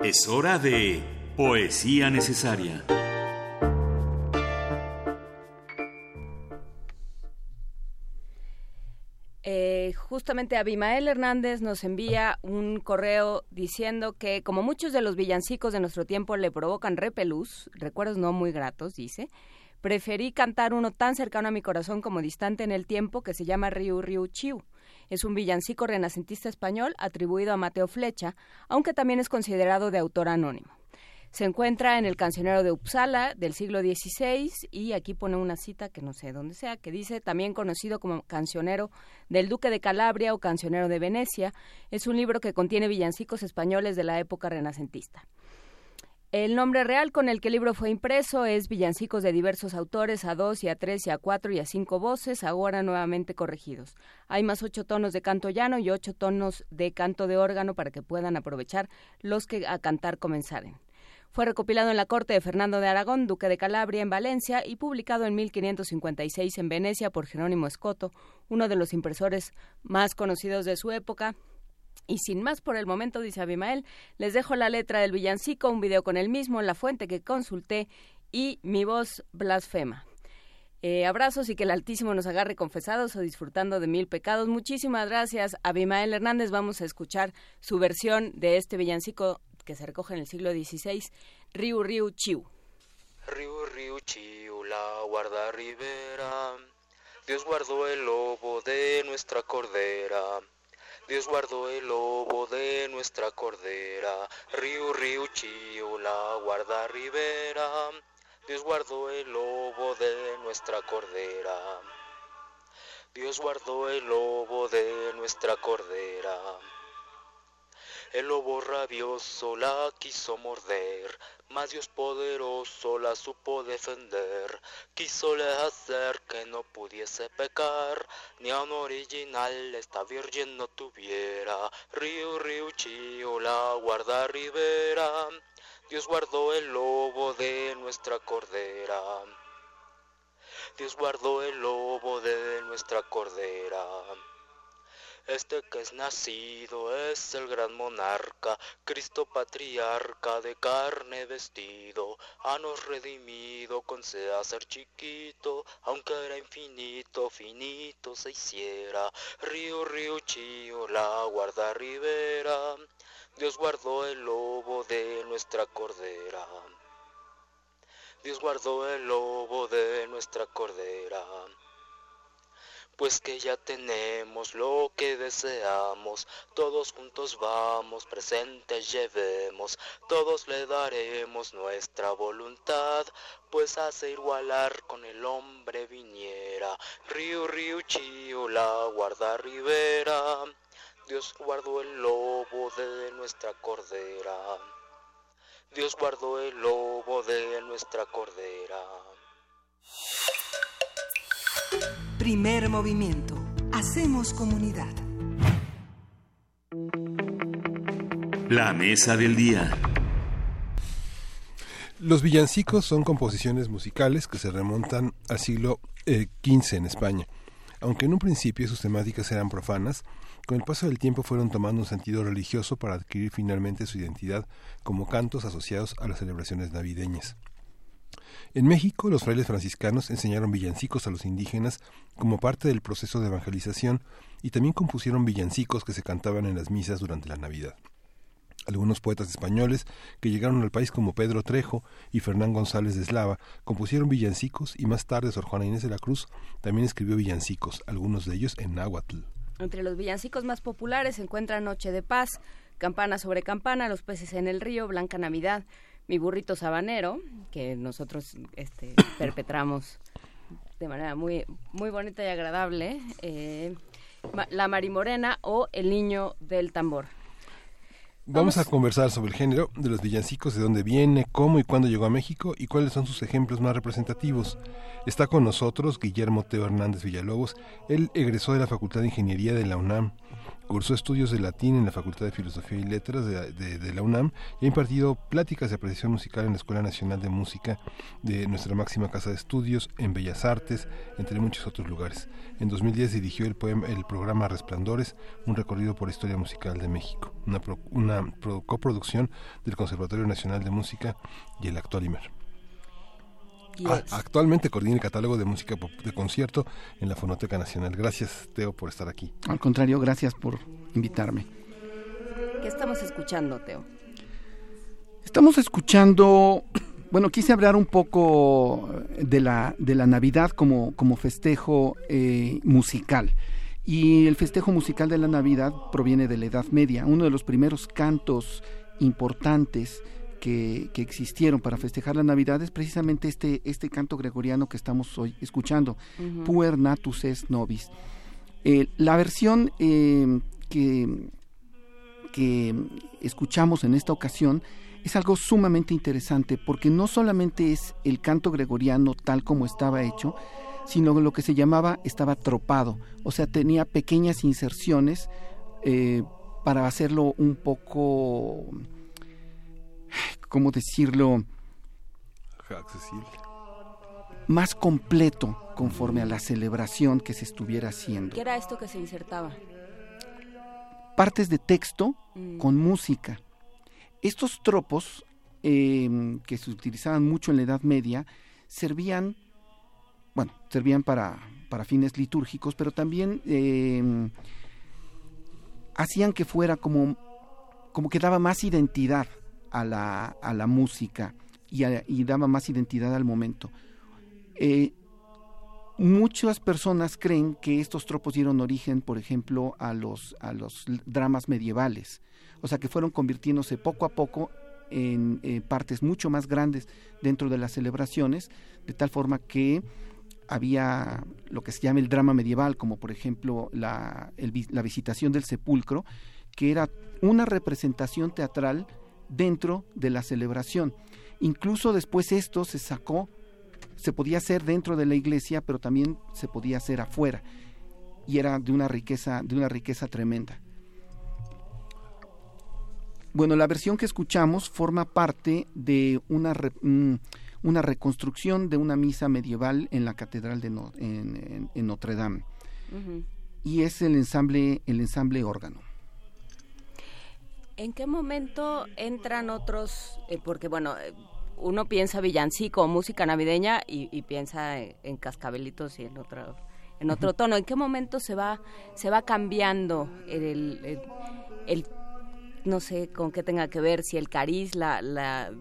Es hora de poesía necesaria. Eh, justamente Abimael Hernández nos envía un correo diciendo que como muchos de los villancicos de nuestro tiempo le provocan repelús, recuerdos no muy gratos, dice, preferí cantar uno tan cercano a mi corazón como distante en el tiempo que se llama Riu Riu Chiu. Es un villancico renacentista español atribuido a Mateo Flecha, aunque también es considerado de autor anónimo. Se encuentra en el cancionero de Uppsala del siglo XVI y aquí pone una cita que no sé dónde sea, que dice también conocido como cancionero del Duque de Calabria o cancionero de Venecia. Es un libro que contiene villancicos españoles de la época renacentista. El nombre real con el que el libro fue impreso es Villancicos de diversos autores a dos y a tres y a cuatro y a cinco voces, ahora nuevamente corregidos. Hay más ocho tonos de canto llano y ocho tonos de canto de órgano para que puedan aprovechar los que a cantar comenzaren. Fue recopilado en la corte de Fernando de Aragón, duque de Calabria, en Valencia, y publicado en 1556 en Venecia por Jerónimo Escoto, uno de los impresores más conocidos de su época. Y sin más por el momento, dice Abimael, les dejo la letra del villancico, un video con el mismo, la fuente que consulté y mi voz blasfema. Eh, abrazos y que el Altísimo nos agarre confesados o disfrutando de mil pecados. Muchísimas gracias, Abimael Hernández. Vamos a escuchar su versión de este villancico que se recoge en el siglo XVI, Riu Riu Chiu. Riu Riu Chiu, la guarda ribera. Dios guardó el lobo de nuestra cordera. Dios guardó el lobo de nuestra cordera. Riu Riu Chiu, la guarda ribera. Dios guardó el lobo de nuestra cordera. Dios guardó el lobo de nuestra cordera. El lobo rabioso la quiso morder, mas Dios poderoso la supo defender. Quisole hacer que no pudiese pecar, ni a un original esta virgen no tuviera. Río, río, chío, la guarda ribera. Dios guardó el lobo de nuestra cordera. Dios guardó el lobo de nuestra cordera. Este que es nacido es el gran monarca, Cristo patriarca de carne vestido, ha nos redimido con sea ser chiquito, aunque era infinito, finito se hiciera. Río, río, chío, la guarda ribera, Dios guardó el lobo de nuestra cordera. Dios guardó el lobo de nuestra cordera pues que ya tenemos lo que deseamos, todos juntos vamos, presentes llevemos, todos le daremos nuestra voluntad, pues hace igualar con el hombre viniera, Río, río, chío, la guarda ribera, Dios guardó el lobo de nuestra cordera. Dios guardó el lobo de nuestra cordera. Primer movimiento. Hacemos comunidad. La mesa del día. Los villancicos son composiciones musicales que se remontan al siglo XV en España. Aunque en un principio sus temáticas eran profanas, con el paso del tiempo fueron tomando un sentido religioso para adquirir finalmente su identidad como cantos asociados a las celebraciones navideñas. En México, los frailes franciscanos enseñaron villancicos a los indígenas como parte del proceso de evangelización y también compusieron villancicos que se cantaban en las misas durante la Navidad. Algunos poetas españoles que llegaron al país como Pedro Trejo y Fernán González de Eslava compusieron villancicos y más tarde Sor Juana Inés de la Cruz también escribió villancicos, algunos de ellos en náhuatl. Entre los villancicos más populares se encuentran Noche de Paz, Campana sobre Campana, Los peces en el río, Blanca Navidad, Mi burrito sabanero, que nosotros este, [coughs] perpetramos de manera muy, muy bonita y agradable, eh, La Marimorena o El Niño del Tambor. Vamos a conversar sobre el género de los villancicos, de dónde viene, cómo y cuándo llegó a México y cuáles son sus ejemplos más representativos. Está con nosotros Guillermo Teo Hernández Villalobos. Él egresó de la Facultad de Ingeniería de la UNAM, cursó estudios de latín en la Facultad de Filosofía y Letras de, la UNAM y ha impartido pláticas de apreciación musical en la Escuela Nacional de Música de nuestra máxima casa de estudios, en Bellas Artes, entre muchos otros lugares. En 2010 dirigió el, poema, el programa Resplandores, un recorrido por la historia musical de México, una, pro- coproducción del Conservatorio Nacional de Música y el actual IMER. A- actualmente coordina el catálogo de música de concierto en la Fonoteca Nacional. Gracias, Teo, por estar aquí. Al contrario, gracias por invitarme. ¿Qué estamos escuchando, Teo? Estamos escuchando, bueno, quise hablar un poco de la, de la Navidad como, como festejo eh, musical. Y el festejo musical de la Navidad proviene de la Edad Media. Uno de los primeros cantos importantes que, que existieron para festejar la Navidad es precisamente este, este canto gregoriano que estamos hoy escuchando, Ujú. Puer Natus es Nobis. Eh, la versión eh, que, que escuchamos en esta ocasión es algo sumamente interesante porque no solamente es el canto gregoriano tal como estaba hecho, sino lo que se llamaba estaba tropado, o sea, tenía pequeñas inserciones eh, para hacerlo un poco, ¿cómo decirlo? Accesible. más completo conforme a la celebración que se estuviera haciendo. ¿Qué era esto que se insertaba? partes de texto Mm. con música. Estos tropos, eh, que se utilizaban mucho en la Edad Media, servían, bueno, servían para, para fines litúrgicos, pero también eh, hacían que fuera como, como que daba más identidad a la, a la música y, a- y daba más identidad al momento. Eh, Muchas personas creen que estos tropos dieron origen, por ejemplo, a los, a los dramas medievales, o sea que fueron convirtiéndose poco a poco en eh, partes mucho más grandes dentro de las celebraciones, de tal forma que había lo que se llama el drama medieval, como por ejemplo la, la visitación del sepulcro, que era una representación teatral dentro de la celebración. Incluso después esto se sacó se podía hacer dentro de la iglesia, pero también se podía hacer afuera. Y era de una riqueza, de una riqueza tremenda. Bueno, la versión que escuchamos forma parte de una, mm, una reconstrucción de una misa medieval en la catedral de No- en, en- en Notre Dame. Y es el ensamble, el ensamble órgano. ¿En qué momento entran otros? eh, porque bueno, eh, uno piensa villancico o música navideña y, y piensa en, en cascabelitos y en otro en otro tono. ¿En qué momento se va se va cambiando el, el- el- no sé con qué tenga que ver si el cariz, la, la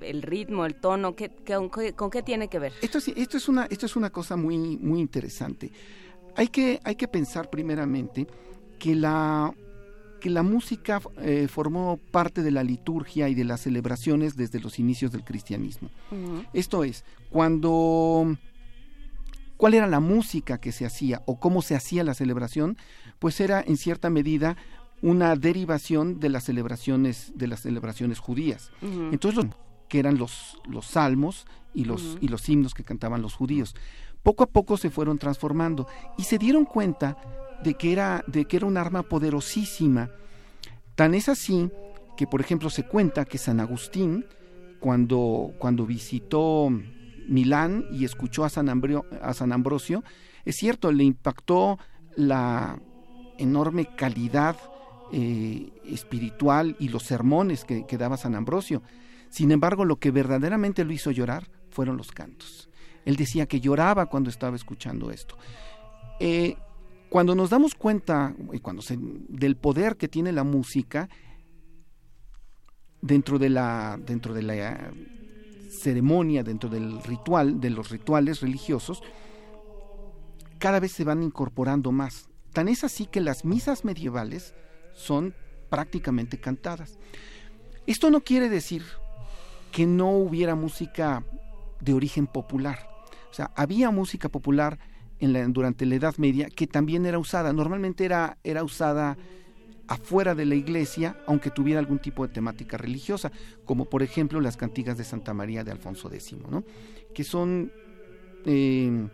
el ritmo, el tono, ¿qué, qué- con, qué, con qué tiene que ver? Esto es, esto es, una, esto es una cosa muy, muy interesante. Hay que, hay que pensar primeramente que la, que la música eh, formó parte de la liturgia y de las celebraciones desde los inicios del cristianismo. Esto es, cuando cuál era la música que se hacía o cómo se hacía la celebración, pues era en cierta medida una derivación de las celebraciones de las celebraciones judías. Entonces, los, que eran los, los salmos y los, y los himnos que cantaban los judíos. Poco a poco se fueron transformando y se dieron cuenta de que era, de que era un arma poderosísima. Tan es así que, por ejemplo, se cuenta que San Agustín, cuando, cuando visitó Milán y escuchó a San, a San Ambrosio, es cierto, le impactó la enorme calidad eh, espiritual y los sermones que, daba San Ambrosio. Sin embargo, lo que verdaderamente lo hizo llorar fueron los cantos. Él decía que lloraba cuando estaba escuchando esto. Eh, cuando nos damos cuenta cuando se, del poder que tiene la música dentro de la, dentro de la ceremonia, dentro del ritual, de los rituales religiosos, cada vez se van incorporando más. Tan es así que las misas medievales son prácticamente cantadas. Esto no quiere decir que no hubiera música de origen popular. O sea, había música popular en la, durante la Edad Media que también era usada. Normalmente era, era usada afuera de la iglesia, aunque tuviera algún tipo de temática religiosa, como por ejemplo las cantigas de Santa María de Alfonso X, ¿no? que son eh,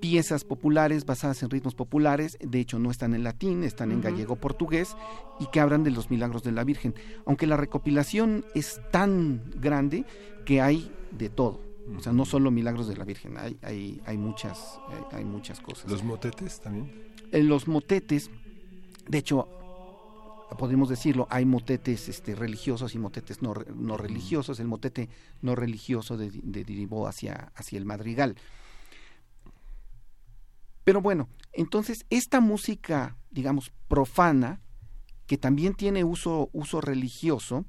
piezas populares basadas en ritmos populares, de hecho no están en latín, están en gallego portugués y que hablan de los milagros de la Virgen, aunque la recopilación es tan grande que hay de todo. O sea, no solo milagros de la Virgen, hay, hay, hay, muchas, hay, muchas cosas. ¿Los motetes también? En eh, los motetes, de hecho, podemos decirlo, hay motetes este, religiosos y motetes no, no religiosos. El motete no religioso de, derivó hacia, hacia el madrigal. Pero bueno, entonces esta música, digamos, profana, que también tiene uso, uso religioso,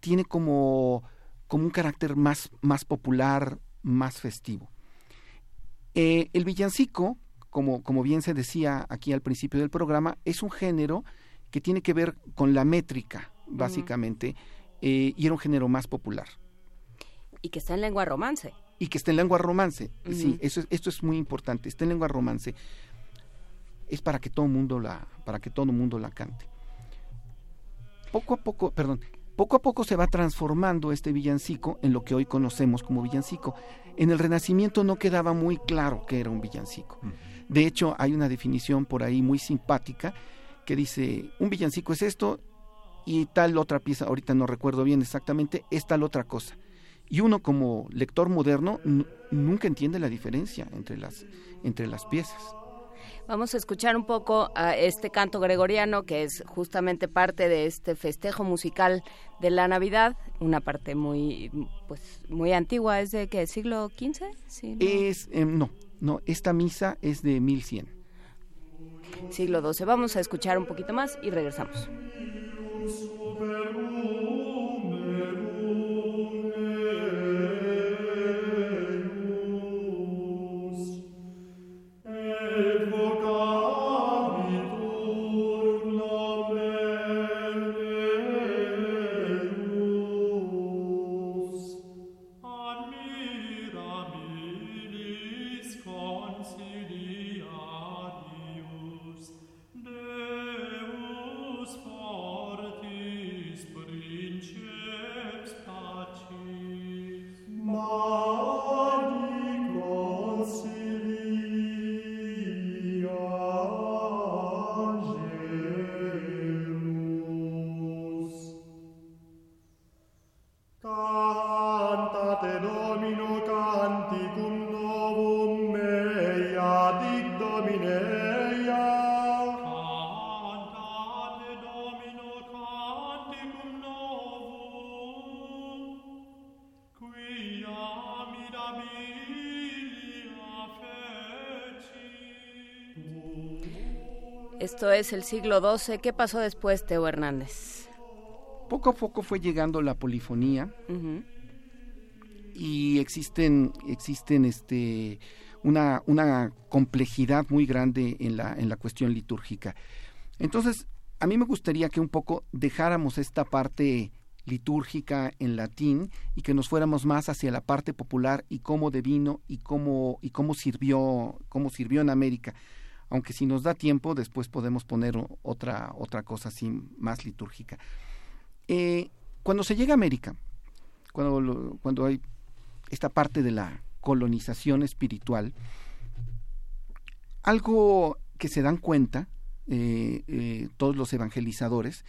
tiene como como un carácter más, más popular, más festivo. Eh, el villancico, como, como bien se decía aquí al principio del programa, es un género que tiene que ver con la métrica, básicamente, eh, y era un género más popular. Y que está en lengua romance. Y que está en lengua romance, sí, eso esto es muy importante, está en lengua romance. Es para que todo mundo la, para que todo mundo la cante. Poco a poco, perdón, poco a poco se va transformando este villancico en lo que hoy conocemos como villancico. En el Renacimiento no quedaba muy claro que era un villancico. De hecho, hay una definición por ahí muy simpática que dice, un villancico es esto y tal otra pieza, ahorita no recuerdo bien exactamente, es tal otra cosa. Y uno como lector moderno nunca entiende la diferencia entre las, entre las piezas. Vamos a escuchar un poco a este canto gregoriano que es justamente parte de este festejo musical de la Navidad, una parte muy pues muy antigua, es de qué siglo XV? ¿Sí, no? Es em, no, no, esta misa es de 1100. Siglo XII. Vamos a escuchar un poquito más y regresamos. Esto es el siglo XII. ¿Qué pasó después, Teo Hernández? Poco a poco fue llegando la polifonía y existen, existen este, una, una complejidad muy grande en la, en la cuestión litúrgica. Entonces, a mí me gustaría que un poco dejáramos esta parte litúrgica en latín y que nos fuéramos más hacia la parte popular y cómo devino y cómo y cómo sirvió cómo sirvió en América aunque si nos da tiempo después podemos poner otra otra cosa así más litúrgica Eh, cuando se llega a América cuando cuando hay esta parte de la colonización espiritual algo que se dan cuenta eh, eh, todos los evangelizadores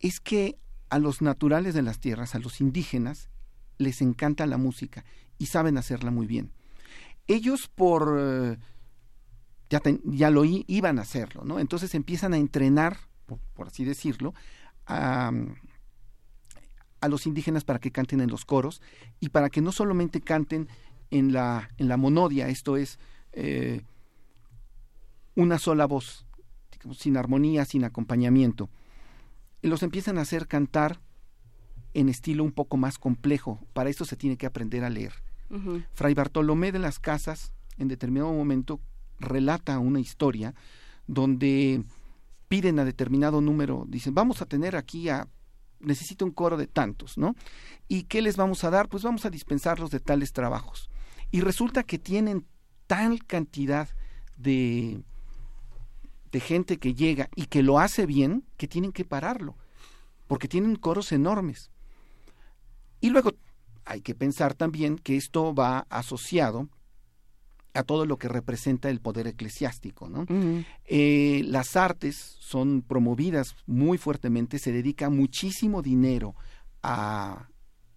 es que a los naturales de las tierras, a los indígenas, les encanta la música y saben hacerla muy bien. Ellos por ya, ten- ya lo i- iban a hacerlo, ¿no? Entonces empiezan a entrenar, por, por así decirlo, a, a los indígenas para que canten en los coros y para que no solamente canten en la, en la monodia, esto es eh, una sola voz, digamos, sin armonía, sin acompañamiento. Y los empiezan a hacer cantar en estilo un poco más complejo. Para eso se tiene que aprender a leer. Fray Bartolomé de las Casas, en determinado momento, relata una historia donde piden a determinado número, dicen, vamos a tener aquí a, necesito un coro de tantos, ¿no? ¿Y qué les vamos a dar? Pues vamos a dispensarlos de tales trabajos. Y resulta que tienen tal cantidad de, de gente que llega y que lo hace bien, que tienen que pararlo, porque tienen coros enormes. Y luego hay que pensar también que esto va asociado a todo lo que representa el poder eclesiástico, ¿no? Eh, las artes son promovidas muy fuertemente, se dedica muchísimo dinero a,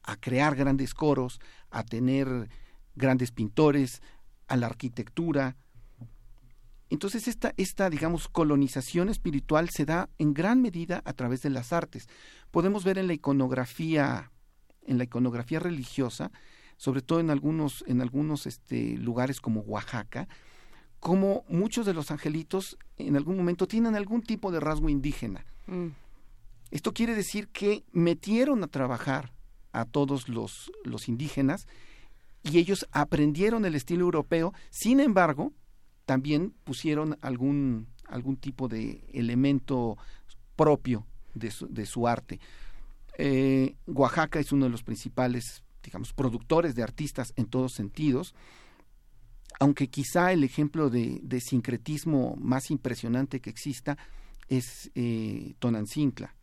a crear grandes coros, a tener grandes pintores, a la arquitectura. Entonces esta, esta, digamos, colonización espiritual se da en gran medida a través de las artes. Podemos ver en la iconografía, en la iconografía religiosa, sobre todo en algunos, en algunos este, lugares como Oaxaca, como muchos de los angelitos en algún momento tienen algún tipo de rasgo indígena. Mm. Esto quiere decir que metieron a trabajar a todos los, los indígenas y ellos aprendieron el estilo europeo, sin embargo, también pusieron algún, algún tipo de elemento propio de su, de su arte. Eh, Oaxaca es uno de los principales, digamos, productores de artistas en todos sentidos, aunque quizá el ejemplo de, de sincretismo más impresionante que exista es eh, Tonancintla,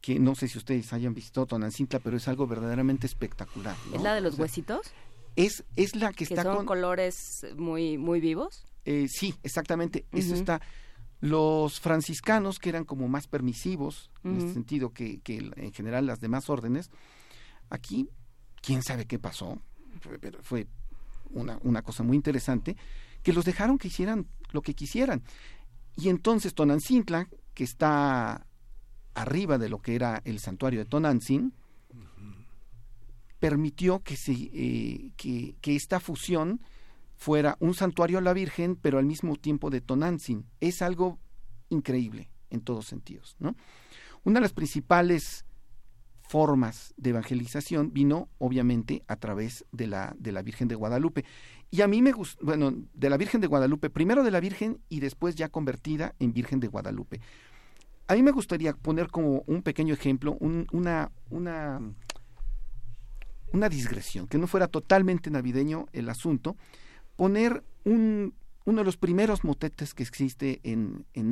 que no sé si ustedes hayan visto Tonancintla, pero es algo verdaderamente espectacular. ¿no? ¿Es la de los O sea, huesitos? Es, es la que Que está son con... colores muy, muy vivos. Eh, sí, exactamente. Eso está. Los franciscanos, que eran como más permisivos, en este sentido que, que el- en general las demás órdenes, aquí, quién sabe qué pasó, pero fue una, una cosa muy interesante, que los dejaron que hicieran lo que quisieran. Y entonces Tonancintla, que está arriba de lo que era el santuario de Tonantzin, permitió que, se, eh, que, que esta fusión fuera un santuario a la Virgen, pero al mismo tiempo de Tonantzin. Es algo increíble en todos sentidos. ¿no? Una de las principales formas de evangelización vino obviamente a través de la, de la Virgen de Guadalupe. Y a mí me gusta, bueno, de la Virgen de Guadalupe, primero de la Virgen y después ya convertida en Virgen de Guadalupe. A mí me gustaría poner como un pequeño ejemplo, un- una, una, una digresión, que no fuera totalmente navideño el asunto, poner un, uno de los primeros motetes que existe en, en.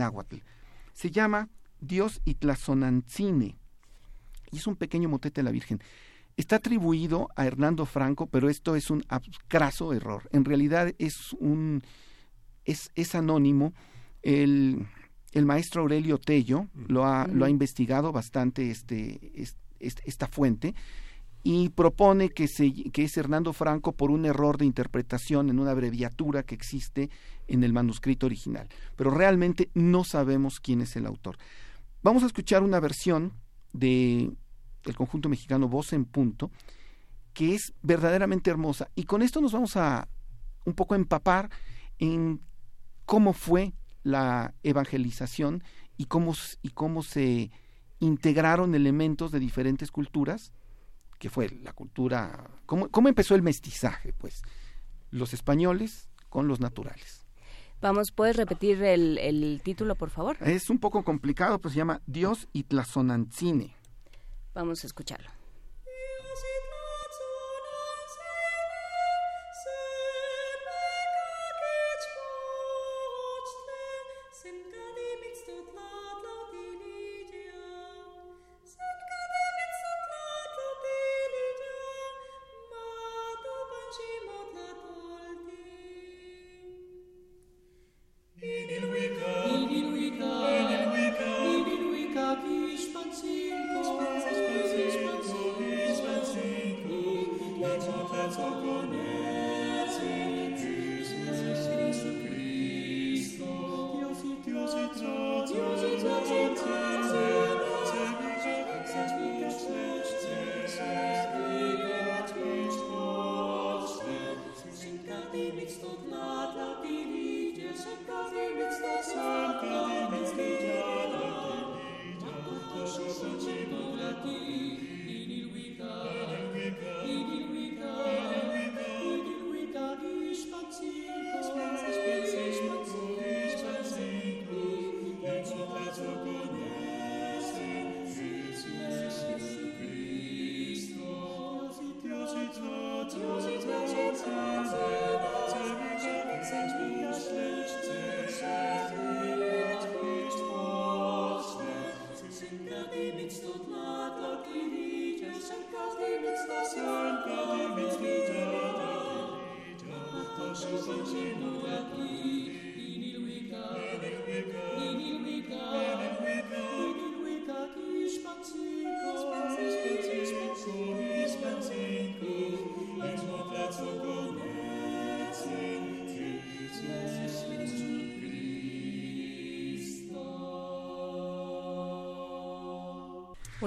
Se llama Dios Itlazonantzine y es un pequeño motete de la Virgen. Está atribuido a Hernando Franco, pero esto es un craso error. En realidad es un es, es anónimo. El, el maestro Aurelio Tello lo ha, lo ha investigado bastante este, es- est- esta fuente y propone que, se, que es Hernando Franco por un error de interpretación en una abreviatura que existe en el manuscrito original. Pero realmente no sabemos quién es el autor. Vamos a escuchar una versión de el conjunto mexicano Voz en Punto, que es verdaderamente hermosa. Y con esto nos vamos a un poco empapar en cómo fue la evangelización y cómo, y cómo se integraron elementos de diferentes culturas, que fue la cultura, cómo, cómo empezó el mestizaje, pues, los españoles con los naturales. Vamos, ¿puedes repetir el, el título, por favor? Es un poco complicado, pues se llama Dios y Tlazonantzine. Vamos a escucharlo.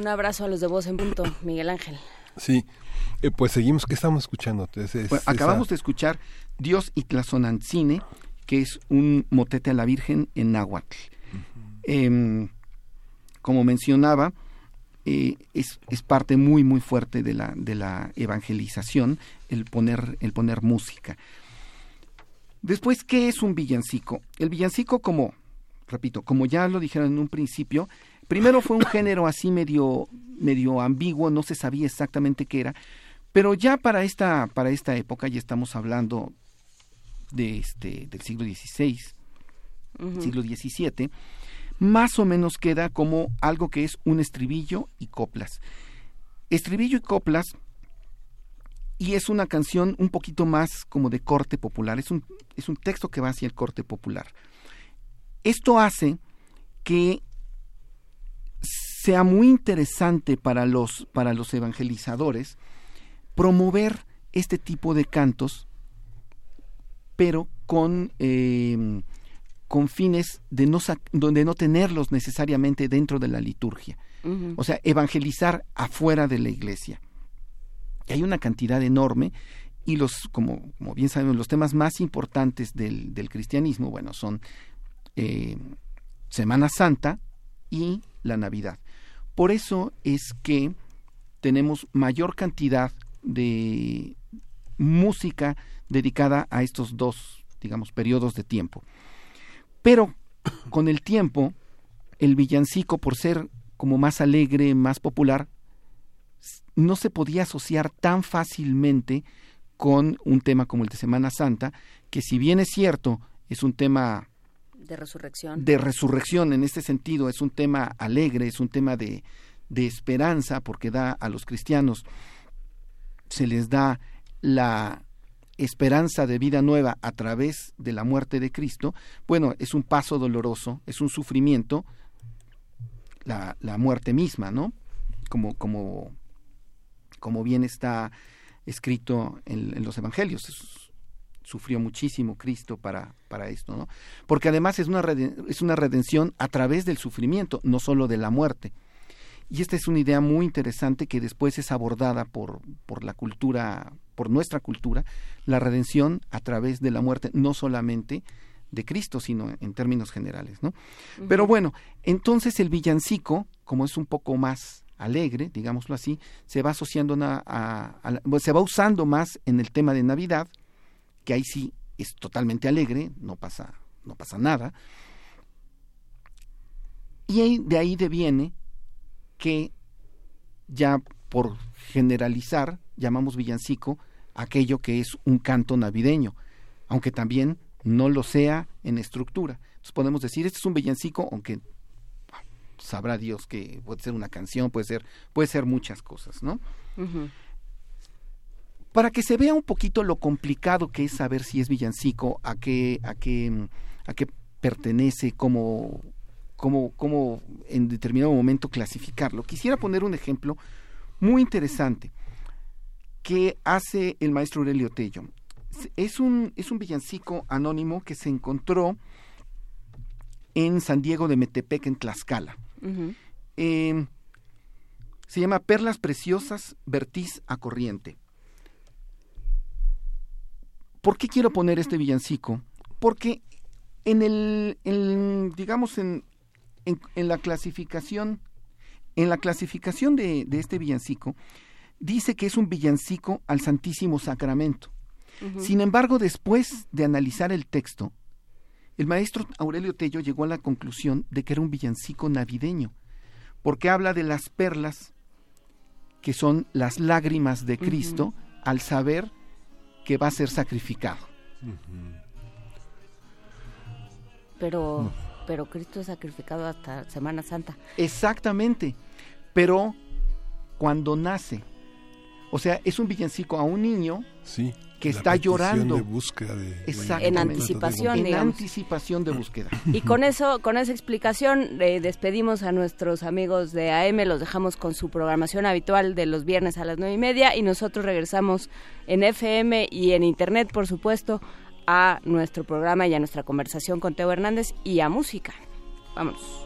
Un abrazo a los de Voz en Punto, [coughs] Miguel Ángel. Sí, eh, pues seguimos, ¿qué estamos escuchando? Es- es- Bueno, esa- acabamos de escuchar Dios y Tlazonantzine, que es un motete a la Virgen en náhuatl. Em, como mencionaba, eh, es, es parte muy muy fuerte de la, de la evangelización el poner, el poner música. Después, ¿qué es un villancico? El villancico, como, repito, como ya lo dijeron en un principio, primero fue un género así medio, medio ambiguo, no se sabía exactamente qué era, pero ya para esta, para esta época, ya estamos hablando de este, del siglo XVI, siglo XVII, más o menos queda como algo que es un estribillo y coplas. Estribillo y coplas, y es una canción un poquito más como de corte popular, es un, es un texto que va hacia el corte popular. Esto hace que sea muy interesante para los, para los evangelizadores promover este tipo de cantos, pero con, eh, con fines de no, de no tenerlos necesariamente dentro de la liturgia. O sea, evangelizar afuera de la iglesia. Y hay una cantidad enorme y los, como, como bien sabemos, los temas más importantes del, del cristianismo, bueno, son eh, Semana Santa y la Navidad. Por eso es que tenemos mayor cantidad de música dedicada a estos dos, digamos, periodos de tiempo. Pero con el tiempo, el villancico, por ser como más alegre, más popular, no se podía asociar tan fácilmente con un tema como el de Semana Santa, que si bien es cierto, es un tema De resurrección. de resurrección en este sentido, es un tema alegre, es un tema de, de esperanza, porque da a los cristianos, se les da la esperanza de vida nueva a través de la muerte de Cristo, bueno, es un paso doloroso, es un sufrimiento, la, la muerte misma, ¿no? Como, como, como bien está escrito en, los evangelios. Es- sufrió muchísimo Cristo para, para esto, ¿no? Porque además es una, reden- es una redención a través del sufrimiento, no solo de la muerte. Y esta es una idea muy interesante que después es abordada por, por la cultura, por nuestra cultura, la redención a través de la muerte, no solamente de Cristo, sino en términos generales, ¿no? Pero bueno, entonces el villancico, como es un poco más alegre, digámoslo así, se va asociando una- a- se va usando más en el tema de Navidad que ahí sí es totalmente alegre, no pasa, no pasa nada. Y de ahí deviene que ya por generalizar llamamos villancico aquello que es un canto navideño, aunque también no lo sea en estructura. Entonces podemos decir, este es un villancico, aunque ah, sabrá Dios que puede ser una canción, puede ser, puede ser muchas cosas, ¿no? Para que se vea un poquito lo complicado que es saber si es villancico, a qué, a qué, a qué pertenece, cómo, cómo, cómo en determinado momento clasificarlo. Quisiera poner un ejemplo muy interesante que hace el maestro Aurelio Tello. Es un, es un villancico anónimo que se encontró en San Diego de Metepec, en Tlaxcala. Eh, se llama Perlas Preciosas, Vertiz a Corriente. ¿Por qué quiero poner este villancico? Porque en el, en, digamos, en, en, en la clasificación, en la clasificación de, de este villancico, dice que es un villancico al Santísimo Sacramento. Sin embargo, después de analizar el texto, el maestro Aurelio Tello llegó a la conclusión de que era un villancico navideño, porque habla de las perlas que son las lágrimas de Cristo al saber que va a ser sacrificado. Pero, pero Cristo es sacrificado hasta Semana Santa. Exactamente, pero cuando nace, o sea, es un villancico a un niño Sí, que la está llorando. de búsqueda de- de- Exactamente. En anticipación, En digamos. anticipación de búsqueda. Y con eso, con esa explicación, eh, despedimos a nuestros amigos de AM, los dejamos con su programación habitual de los viernes a las nueve y media y nosotros regresamos en FM y en Internet, por supuesto, a nuestro programa y a nuestra conversación con Teo Hernández y a música. Vámonos.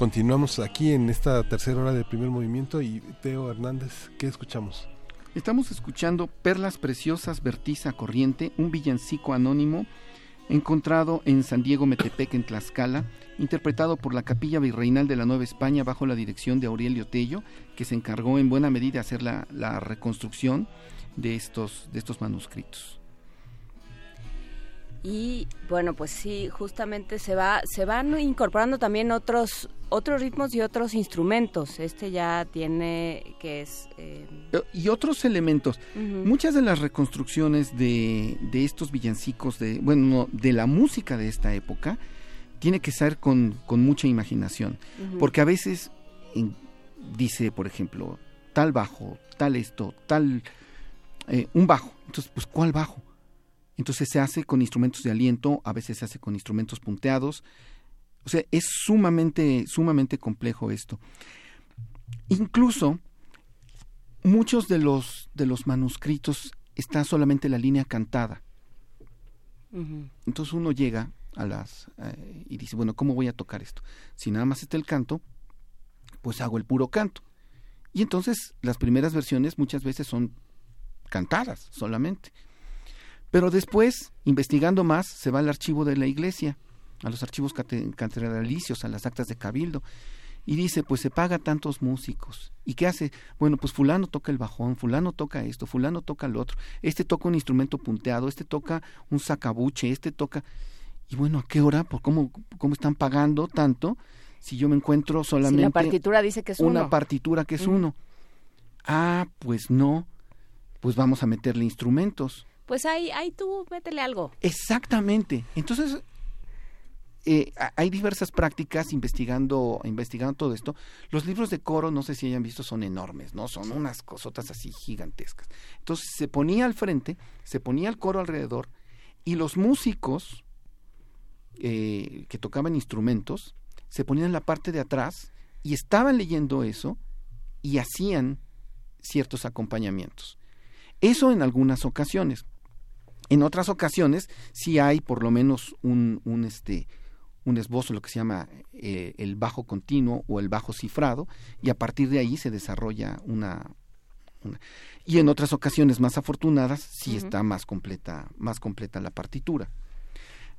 Continuamos aquí en esta tercera hora del primer movimiento y Teo Hernández, ¿qué escuchamos? Estamos escuchando Perlas Preciosas Vertiza Corriente, un villancico anónimo encontrado en San Diego Metepec en Tlaxcala, interpretado por la Capilla Virreinal de la Nueva España bajo la dirección de Aurelio Tello, que se encargó en buena medida de hacer la, la reconstrucción de estos, de estos manuscritos. Y bueno, pues sí, justamente se va, se van incorporando también otros, otros ritmos y otros instrumentos. Este ya tiene que es eh, y otros elementos. Muchas de las reconstrucciones de, de estos villancicos, de, bueno, no, de la música de esta época, tiene que ser con, con mucha imaginación. Porque a veces en- dice, por ejemplo, tal bajo, tal esto, tal... eh, un bajo. Entonces, pues, ¿cuál bajo? Entonces se hace con instrumentos de aliento, a veces se hace con instrumentos punteados. O sea, es sumamente, sumamente complejo esto. Incluso muchos de los, de los manuscritos está solamente la línea cantada. Entonces uno llega a las eh, y dice, bueno, ¿cómo voy a tocar esto? Si nada más está el canto, pues hago el puro canto. Y entonces las primeras versiones muchas veces son cantadas solamente. Pero después, investigando más, se va al archivo de la iglesia, a los archivos cate- catedralicios, a las actas de cabildo, y dice, pues se paga tantos músicos. ¿Y qué hace? Bueno, pues fulano toca el bajón, fulano toca esto, fulano toca lo otro, este toca un instrumento punteado, este toca un sacabuche, este toca... Y bueno, ¿a qué hora? ¿Por cómo, cómo están pagando tanto si yo me encuentro solamente... partitura dice que es Una uno. partitura que es uno. Ah, pues no. Pues vamos a meterle instrumentos. Pues ahí, ahí tú métele algo. Exactamente. Entonces, eh, ha- hay diversas prácticas investigando, investigando todo esto. Los libros de coro, no sé si hayan visto, son enormes, ¿no? Son unas cosotas así gigantescas. Entonces se ponía al frente, se ponía el coro alrededor y los músicos eh, que tocaban instrumentos se ponían en la parte de atrás y estaban leyendo eso y hacían ciertos acompañamientos. Eso en algunas ocasiones. En otras ocasiones sí hay por lo menos un, un, este, un esbozo, lo que se llama eh, el bajo continuo o el bajo cifrado, y a partir de ahí se desarrolla una, una- y en otras ocasiones más afortunadas sí está más completa, más completa la partitura.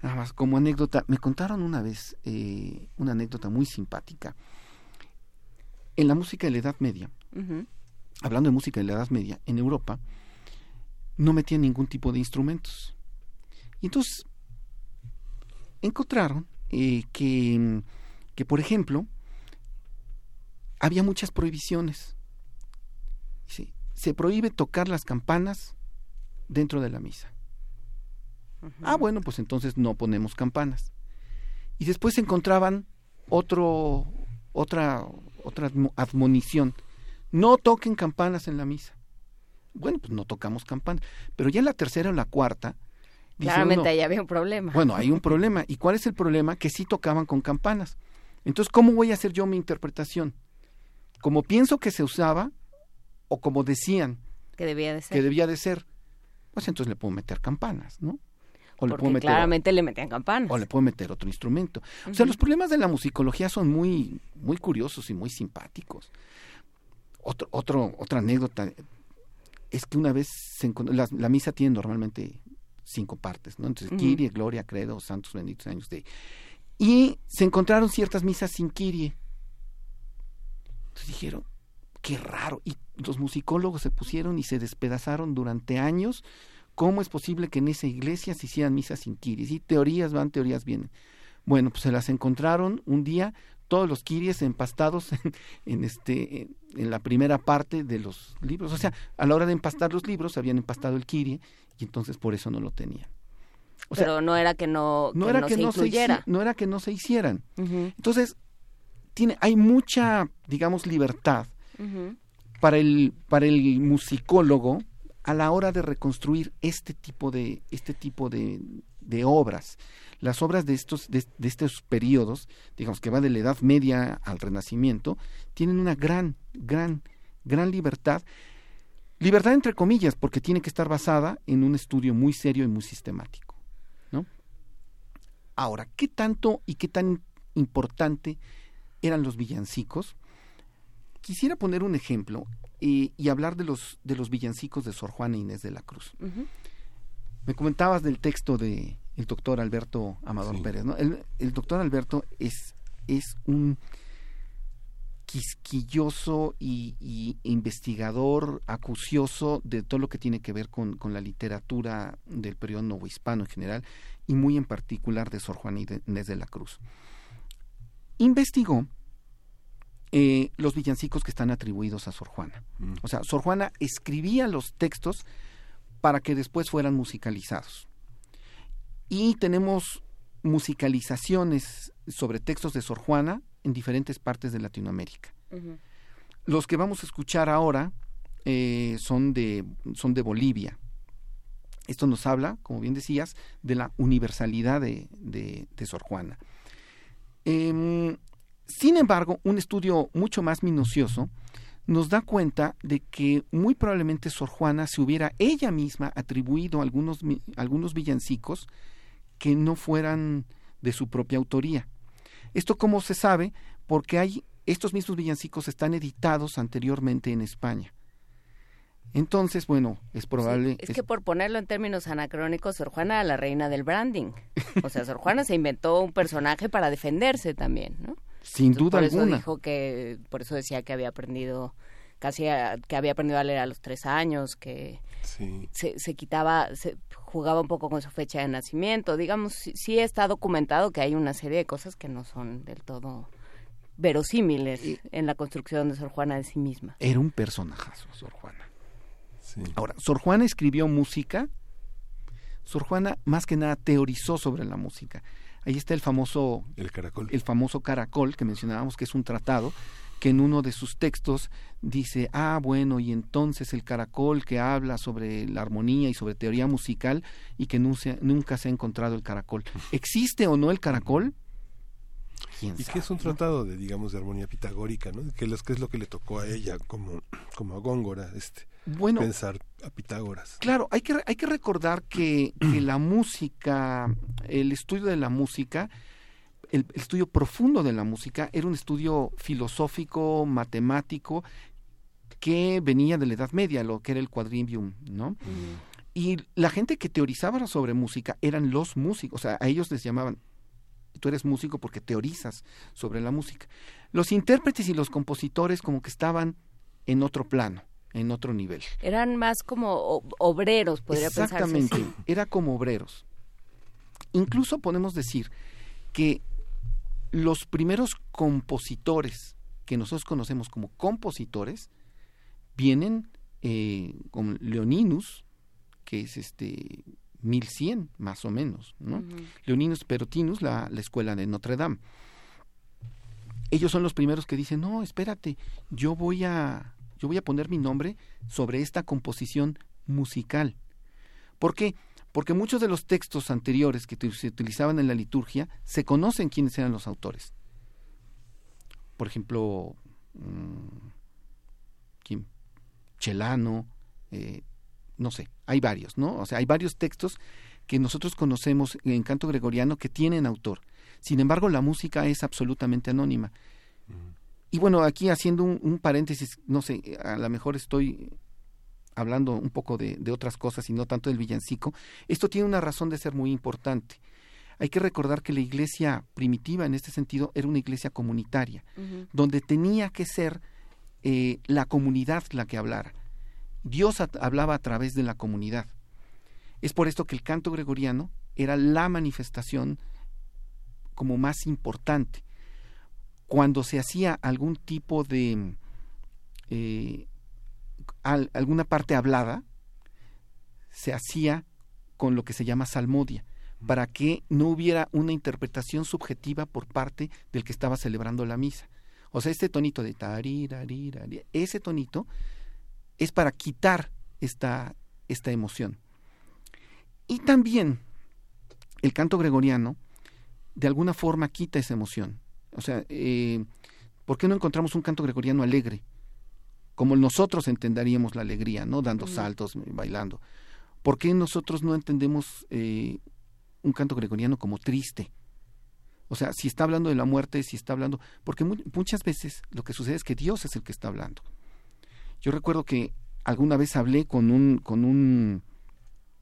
Nada más como anécdota, me contaron una vez eh, una anécdota muy simpática. En la música de la Edad Media, hablando de música de la Edad Media, en Europa no metían ningún tipo de instrumentos. Y entonces encontraron eh, que, que, por ejemplo, había muchas prohibiciones. Dice, se prohíbe tocar las campanas dentro de la misa. Ah, bueno, pues entonces no ponemos campanas. Y después encontraban otro, otra, otra admo- admonición. No toquen campanas en la misa. Bueno, pues no tocamos campanas. Pero ya en la tercera o la cuarta. Claramente uno, ahí había un problema. Bueno, hay un problema. ¿Y cuál es el problema? Que sí tocaban con campanas. Entonces, ¿cómo voy a hacer yo mi interpretación? Como pienso que se usaba o como decían Que debía de ser. que debía de ser, pues entonces le puedo meter campanas, ¿no? O le puedo meter claramente le metían campanas. o le puedo meter otro instrumento. O sea, los problemas de la musicología son muy, muy curiosos y muy simpáticos. Otro, otro, otra anécdota es que una vez se encon- la, la misa tiene normalmente cinco partes, ¿no? Entonces, Ujú. Kyrie, Gloria, Credo, Santos Benditos Años de Y se encontraron ciertas misas sin Kyrie. Entonces dijeron, qué raro. Y los musicólogos se pusieron y se despedazaron durante años. ¿Cómo es posible que en esa iglesia se hicieran misas sin kiris? Y teorías van, teorías vienen. Bueno, pues se las encontraron un día, todos los kiries empastados [laughs] en, en este, en, en la primera parte de los libros. O sea, a la hora de empastar los libros, habían empastado el kirie y entonces por eso no lo tenían. O sea, Pero no era que no, no que era no que se no incluyera. no era que no se hicieran. Entonces, tiene, hay mucha, digamos, libertad para el, para el musicólogo a la hora de reconstruir este tipo de, este tipo de, de obras. Las obras de estos, de, de estos periodos, digamos que va de la Edad Media al Renacimiento, tienen una gran, gran, gran libertad. Libertad entre comillas, porque tiene que estar basada en un estudio muy serio y muy sistemático. ¿no? Ahora, ¿qué tanto y qué tan importante eran los villancicos. Quisiera poner un ejemplo y, y hablar de los, de los villancicos de Sor Juana Inés de la Cruz. Me comentabas del texto de el doctor Alberto Amador Pérez, ¿no? El, el doctor Alberto es, es un quisquilloso y, y investigador acucioso de todo lo que tiene que ver con, con la literatura del periodo novohispano en general y muy en particular de Sor Juana Inés de la Cruz. Investigó eh, los villancicos que están atribuidos a Sor Juana. O sea, Sor Juana escribía los textos para que después fueran musicalizados. Y tenemos musicalizaciones sobre textos de Sor Juana en diferentes partes de Latinoamérica. Los que vamos a escuchar ahora eh, son, de, son de Bolivia. Esto nos habla, como bien decías, de la universalidad de, de, de Sor Juana. Em, sin embargo, un estudio mucho más minucioso nos da cuenta de que muy probablemente Sor Juana se hubiera ella misma atribuido algunos, algunos villancicos que no fueran de su propia autoría. Esto como se sabe porque hay estos mismos villancicos están editados anteriormente en España. Entonces, bueno, es probable Es que por ponerlo en términos anacrónicos, Sor Juana era la reina del branding. O sea, Sor Juana se inventó un personaje para defenderse también, ¿no? sin duda por eso alguna. dijo que, por eso decía que había aprendido, casi a- que había aprendido a leer a los tres años, que se, se quitaba, se jugaba un poco con su fecha de nacimiento. Digamos, sí, sí está documentado que hay una serie de cosas que no son del todo verosímiles en la construcción de Sor Juana de sí misma. Era un personajazo, Sor Juana. Ahora, Sor Juana escribió música. Sor Juana, más que nada, teorizó sobre la música. Ahí está el famoso... El caracol. El famoso caracol que mencionábamos, que es un tratado, que en uno de sus textos dice, ah, bueno, y entonces el caracol que habla sobre la armonía y sobre teoría musical y que nunca se ha encontrado el caracol. [laughs] ¿Existe o no el caracol? ¿Quién y que es un tratado de digamos de armonía pitagórica no que, los, que es lo que le tocó a ella como como a Góngora este Bueno, pensar a Pitágoras Claro, hay que, hay que recordar que, que la música, el estudio de la música, el, el estudio profundo de la música era un estudio filosófico, matemático, que venía de la Edad Media, lo que era el quadrivium, ¿no? Y la gente que teorizaba sobre música eran los músicos, o sea, a ellos les llamaban, tú eres músico porque teorizas sobre la música. Los intérpretes y los compositores como que estaban en otro plano, en otro nivel. Eran más como obreros, podría pensarse. Exactamente, era como obreros. Incluso podemos decir que los primeros compositores que nosotros conocemos como compositores vienen eh, con Leoninus, que es este 1100 más o menos, ¿no? Leoninus Perotinus, la, la escuela de Notre Dame. Ellos son los primeros que dicen, no, espérate, yo voy a, yo voy a poner mi nombre sobre esta composición musical. ¿Por qué? Porque muchos de los textos anteriores que se utilizaban en la liturgia se conocen quiénes eran los autores. Por ejemplo, mm, ¿quién? Chelano, eh, no sé, hay varios, ¿no? O sea, hay varios textos que nosotros conocemos en canto gregoriano que tienen autor. Sin embargo, la música es absolutamente anónima. Y bueno, aquí haciendo un, un paréntesis, no sé, a lo mejor estoy hablando un poco de, de otras cosas y no tanto del villancico. Esto tiene una razón de ser muy importante. Hay que recordar que la iglesia primitiva en este sentido era una iglesia comunitaria, donde tenía que ser eh, la comunidad la que hablara. Dios hablaba a través de la comunidad. Es por esto que el canto gregoriano era la manifestación como más importante. Cuando se hacía algún tipo de eh, al- alguna parte hablada, se hacía con lo que se llama salmodia, para que no hubiera una interpretación subjetiva por parte del que estaba celebrando la misa. O sea, este tonito de tarirarirar, ese tonito es para quitar esta, esta emoción. Y también el canto gregoriano de alguna forma quita esa emoción. O sea, eh, ¿por qué no encontramos un canto gregoriano alegre? Como nosotros entenderíamos la alegría, ¿no? Dando saltos, bailando. ¿Por qué nosotros no entendemos eh, un canto gregoriano como triste? O sea, si está hablando de la muerte, si está hablando, porque mu- muchas veces lo que sucede es que Dios es el que está hablando. Yo recuerdo que alguna vez hablé con un con un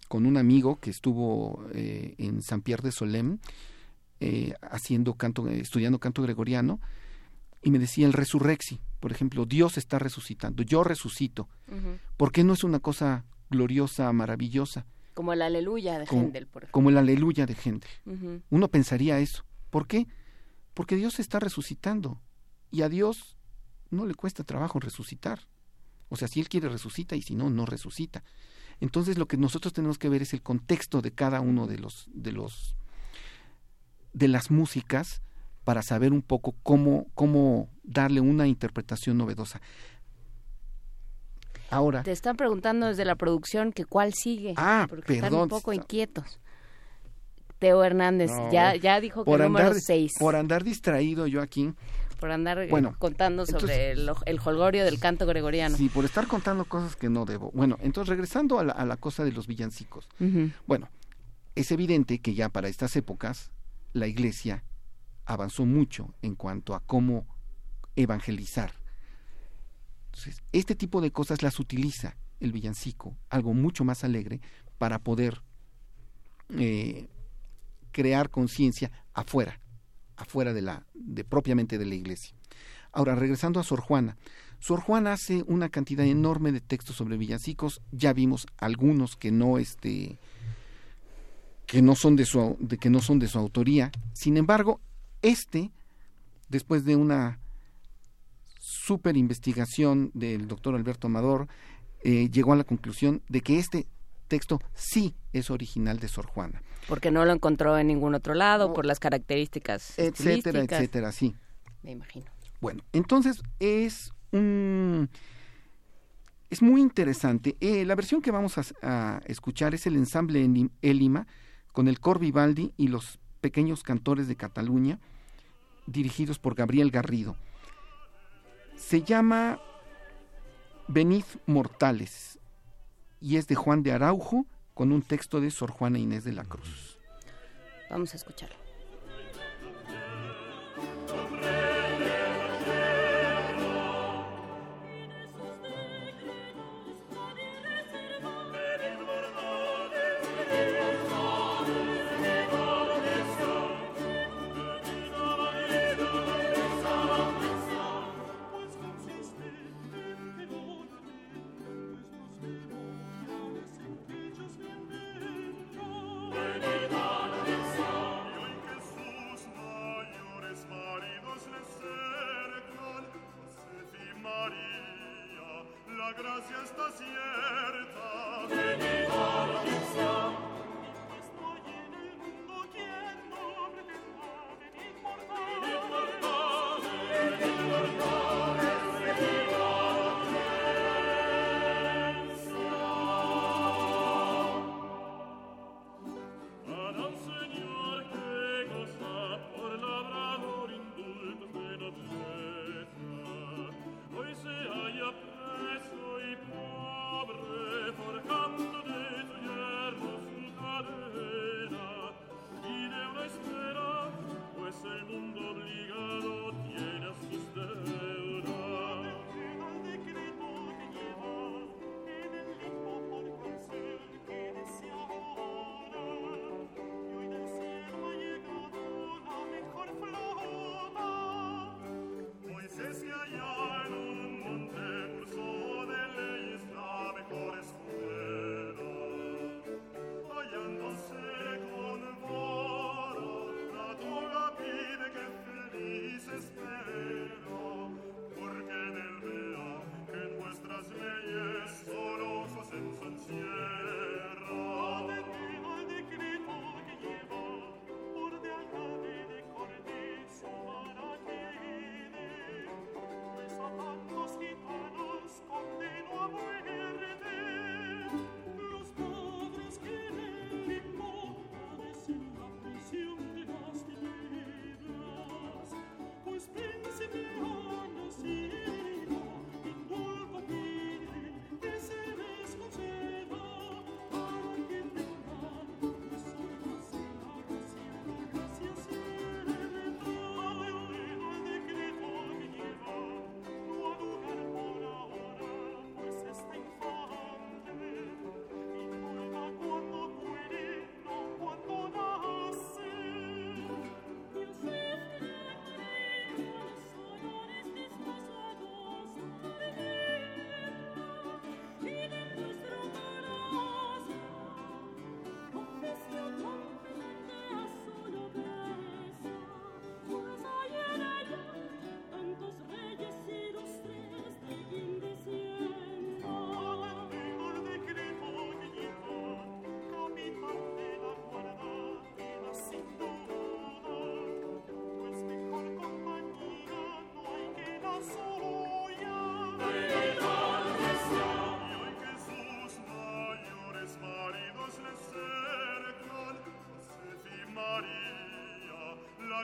con un amigo que estuvo eh, en San Pierre de Solem eh, haciendo canto, estudiando canto gregoriano y me decía el resurrexi, por ejemplo, Dios está resucitando, yo resucito. ¿Por qué no es una cosa gloriosa, maravillosa? Como el aleluya de como, Händel, por ejemplo. como el aleluya de Händel. Uno pensaría eso. ¿Por qué? Porque Dios está resucitando y a Dios no le cuesta trabajo resucitar. O sea, si Él quiere resucita y si no, no resucita. Entonces lo que nosotros tenemos que ver es el contexto de cada uno de los de los de las músicas para saber un poco cómo cómo darle una interpretación novedosa. Ahora, Te están preguntando desde la producción que cuál sigue. Ah, porque están perdón. un poco inquietos. Teo Hernández No, ya, ya dijo que por número andar, 6. por andar distraído yo aquí, Por andar eh, Bueno, contando sobre el, el holgorio del canto gregoriano. Sí, por estar contando cosas que no debo. Bueno, entonces regresando a la, a la cosa de los villancicos. Bueno, es evidente que ya para estas épocas la iglesia avanzó mucho en cuanto a cómo evangelizar. Entonces, este tipo de cosas las utiliza el villancico, algo mucho más alegre, para poder eh, crear conciencia afuera, afuera de la, de propiamente de la iglesia. Ahora, regresando a Sor Juana. Sor Juana hace una cantidad enorme de textos sobre villancicos. Ya vimos algunos que no, este, que no son de su, que no son de su autoría. Sin embargo, este, después de una super investigación del doctor Alberto Amador, eh, llegó a la conclusión de que este texto sí es original de Sor Juana. Porque no lo encontró en ningún otro lado, por las características Etcétera, etcétera, sí. Me imagino. Bueno, entonces es un es muy interesante. Eh, la versión que vamos a, a escuchar es el ensamble Elim- Élima con el Cor Vivaldi y los pequeños cantores de Cataluña, dirigidos por Gabriel Garrido. Se llama Venid Mortales y es de Juan de Araujo con un texto de Sor Juana Inés de la Cruz. Vamos a escucharlo.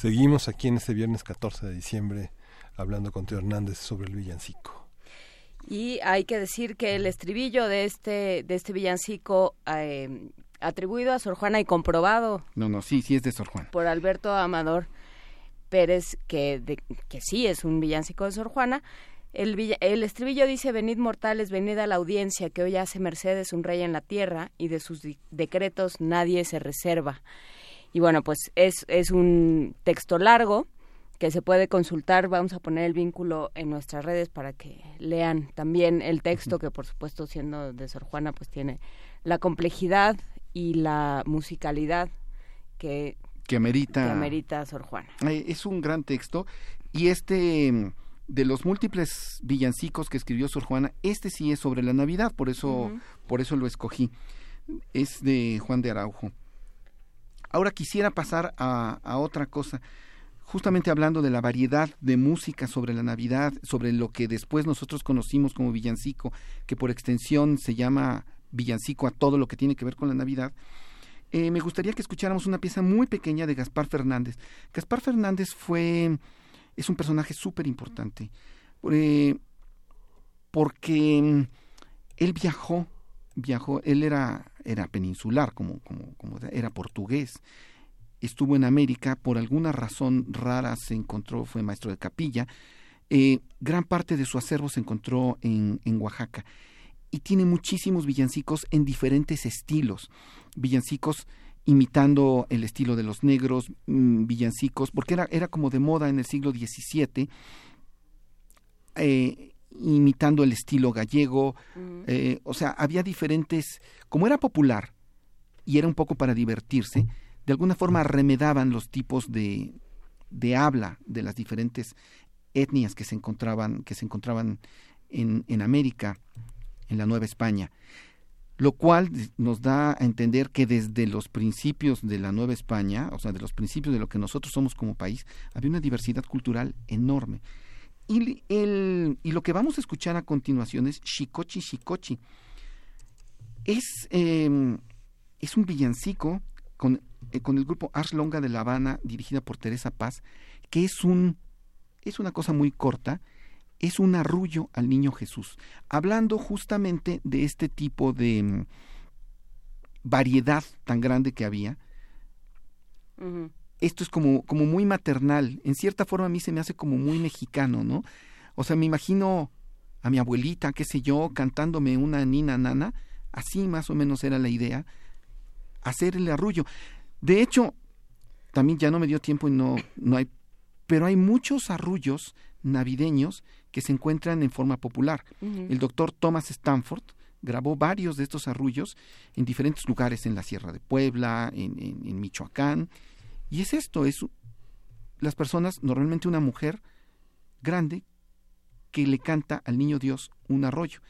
Seguimos aquí en este viernes 14 de diciembre hablando con Teo Hernández sobre el villancico. Y hay que decir que el estribillo de este, de este villancico eh, atribuido a Sor Juana y comprobado No, no, sí, sí es de Sor Juana. por Alberto Amador Pérez, que, de- que sí es un villancico de Sor Juana. El, villa- el estribillo dice, venid mortales, venid a la audiencia, que hoy hace mercedes un rey en la tierra, y de sus di- decretos nadie se reserva. Y bueno, pues es, es un texto largo que se puede consultar. Vamos a poner el vínculo en nuestras redes para que lean también el texto, que por supuesto siendo de Sor Juana, pues tiene la complejidad y la musicalidad que, Que amerita. que amerita Sor Juana. Eh, Es un gran texto y este mm, de los múltiples villancicos que escribió Sor Juana, este sí es sobre la Navidad, por eso por eso lo escogí. Es de Juan de Araujo. Ahora quisiera pasar a, otra cosa, justamente hablando de la variedad de música sobre la Navidad, sobre lo que después nosotros conocimos como villancico, que por extensión se llama villancico a todo lo que tiene que ver con la Navidad. Eh, me gustaría que escucháramos una pieza muy pequeña de Gaspar Fernández. Gaspar Fernández fue, es un personaje súper importante, eh, porque mm, él viajó, viajó, él era, era peninsular, como, como, como era portugués, estuvo en América, por alguna razón rara se encontró, fue maestro de capilla, eh, gran parte de su acervo se encontró en, en Oaxaca. Y tiene muchísimos villancicos en diferentes estilos, villancicos imitando el estilo de los negros, mm, villancicos, porque era, era como de moda en el siglo XVII, imitando el estilo gallego, eh, o sea, había diferentes, como era popular y era un poco para divertirse, de alguna forma remedaban los tipos de, de habla de las diferentes etnias que se encontraban, que se encontraban en, en América, en la Nueva España lo cual nos da a entender que desde los principios de la Nueva España, o sea, de los principios de lo que nosotros somos como país, había una diversidad cultural enorme. Y, el, y lo que vamos a escuchar a continuación es Chicochi Chicochi. Es, eh, es un villancico con, eh, con el grupo Ars Longa de La Habana, dirigida por Teresa Paz, que es, un, es una cosa muy corta, es un arrullo al niño Jesús, hablando justamente de este tipo de mm, variedad tan grande que había. Esto es como, como muy maternal, en cierta forma a mí se me hace como muy mexicano, ¿no? O sea, me imagino a mi abuelita, qué sé yo, cantándome una nina nana, así más o menos era la idea, hacer el arrullo. De hecho, también ya no me dio tiempo y no, no hay, pero hay muchos arrullos navideños que se encuentran en forma popular. El doctor Thomas Stanford grabó varios de estos arrullos en diferentes lugares, en la Sierra de Puebla, en, en- en Michoacán. Y es esto, es las personas, normalmente una mujer grande, que le canta al niño Dios un arroyo,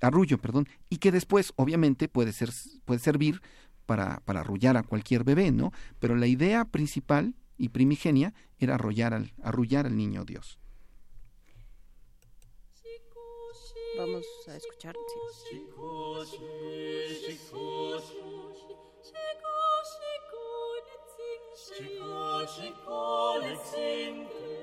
arrullo, perdón, y que después, obviamente, puede, ser, puede servir para, para arrullar a cualquier bebé, ¿no? Pero la idea principal y primigenia era arrullar al, arrullar al niño Dios. Vamos a escuchar. sí. și cu și cu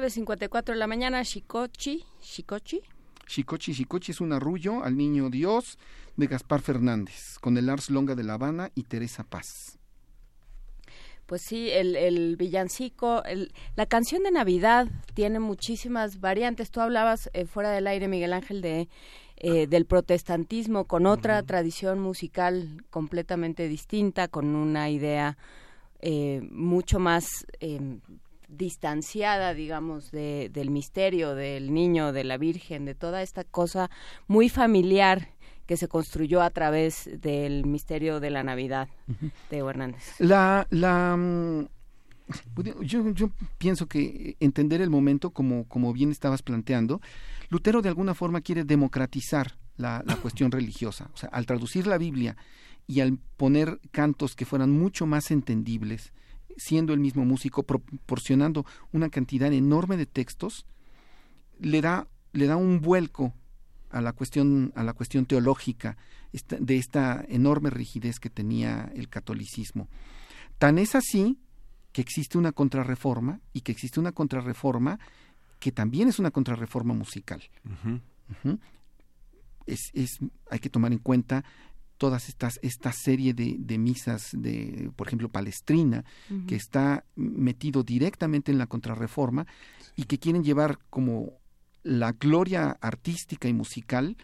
9.54 de la mañana, Chicochi, Chicochi. Chicochi Chicochi es un arrullo al niño Dios de Gaspar Fernández, con el Ars Longa de La Habana y Teresa Paz. Pues sí, el, el villancico, el- la canción de Navidad tiene muchísimas variantes. Tú hablabas eh, fuera del aire, Miguel Ángel, de eh, del protestantismo con otra tradición musical completamente distinta, con una idea eh, mucho más eh, distanciada, digamos, de, del misterio del niño, de la Virgen, de toda esta cosa muy familiar que se construyó a través del misterio de la Navidad de Hernández. La, la, mm, yo, yo pienso que entender el momento, como, como bien estabas planteando, Lutero de alguna forma quiere democratizar la, la [laughs] cuestión religiosa. O sea, al traducir la Biblia y al poner cantos que fueran mucho más entendibles, siendo el mismo músico, proporcionando una cantidad enorme de textos, le da, le da un vuelco a la cuestión, a la cuestión teológica esta- de esta enorme rigidez que tenía el catolicismo. Tan es así que existe una contrarreforma y que existe una contrarreforma que también es una contrarreforma musical. Es, es- hay que tomar en cuenta todas estas esta serie de, de misas de por ejemplo Palestrina que está metido directamente en la contrarreforma y que quieren llevar como la gloria artística y musical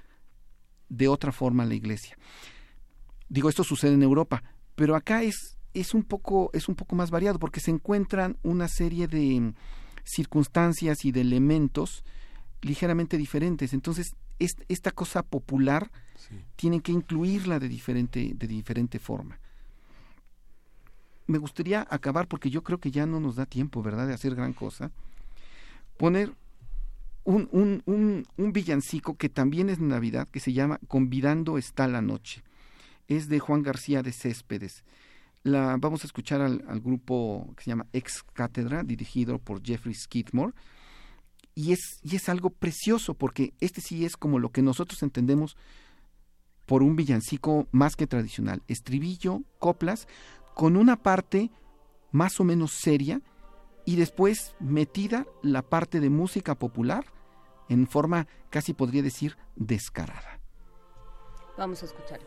de otra forma a la iglesia. Digo, esto sucede en Europa, pero acá es, es, un, poco, es un poco más variado porque se encuentran una serie de circunstancias y de elementos ligeramente diferentes. Entonces, esta cosa popular tienen que incluirla de diferente, de diferente forma. Me gustaría acabar, porque yo creo que ya no nos da tiempo, ¿verdad?, de hacer gran cosa. Poner un, un, un, un villancico que también es Navidad, que se llama Convidando está la noche. Es de Juan García de Céspedes. La, vamos a escuchar al, al grupo que se llama Ex Cátedra, dirigido por Jeffrey Skidmore. Y es, y es algo precioso, porque este sí es como lo que nosotros entendemos por un villancico más que tradicional. Estribillo, coplas, con una parte más o menos seria y después metida la parte de música popular en forma casi podría decir descarada. Vamos a escuchar.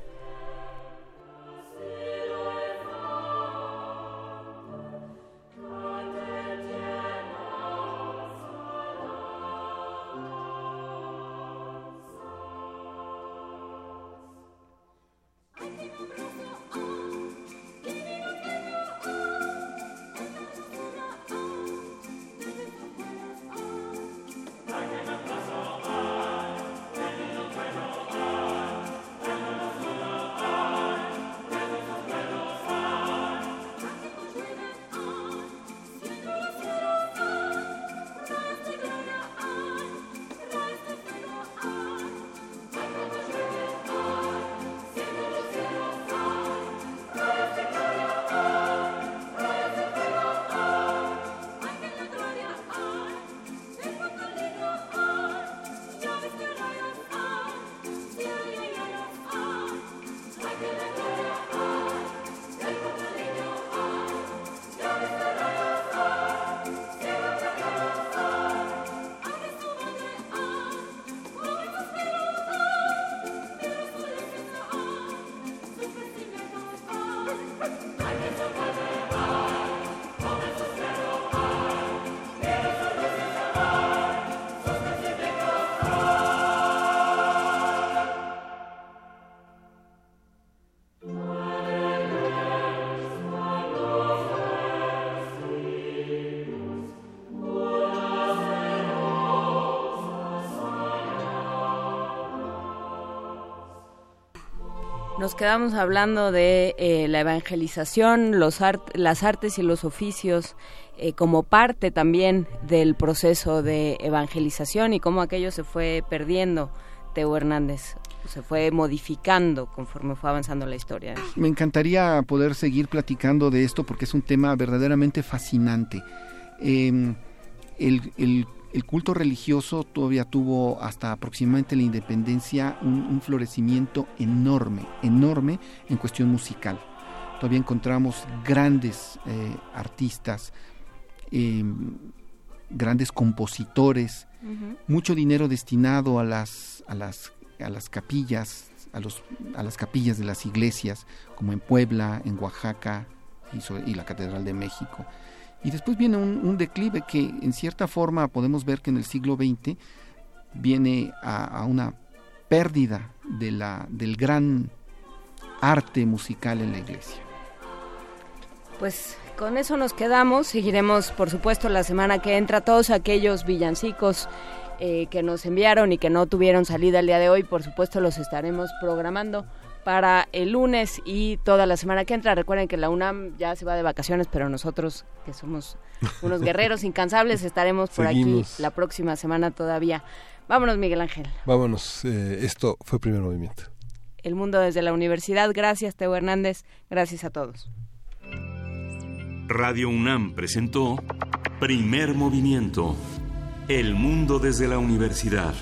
Quedamos hablando de eh, la evangelización, los art- las artes y los oficios eh, como parte también del proceso de evangelización y cómo aquello se fue perdiendo, Teo Hernández, se fue modificando conforme fue avanzando la historia. Me encantaría poder seguir platicando de esto porque es un tema verdaderamente fascinante. El, el- el culto religioso todavía tuvo hasta aproximadamente la independencia un, un florecimiento enorme, enorme en cuestión musical. Todavía encontramos grandes eh, artistas, eh, grandes compositores, mucho dinero destinado a las, a las, a las capillas, a, los, a las capillas de las iglesias, como en Puebla, en Oaxaca y la Catedral de México. Y después viene un, declive que en cierta forma podemos ver que en el siglo XX viene a, a una pérdida de la, del gran arte musical en la iglesia. Pues con eso nos quedamos. Seguiremos, por supuesto, la semana que entra todos aquellos villancicos eh, que nos enviaron y que no tuvieron salida el día de hoy. Por supuesto, los estaremos programando para el lunes y toda la semana que entra. Recuerden que la UNAM ya se va de vacaciones, pero nosotros, que somos unos [laughs] guerreros incansables, estaremos por Seguimos. aquí la próxima semana todavía. Vámonos, Miguel Ángel. Vámonos, eh, esto fue primer movimiento. El mundo desde la universidad. Gracias, Teo Hernández. Gracias a todos. Radio UNAM presentó Primer Movimiento. El mundo desde la universidad.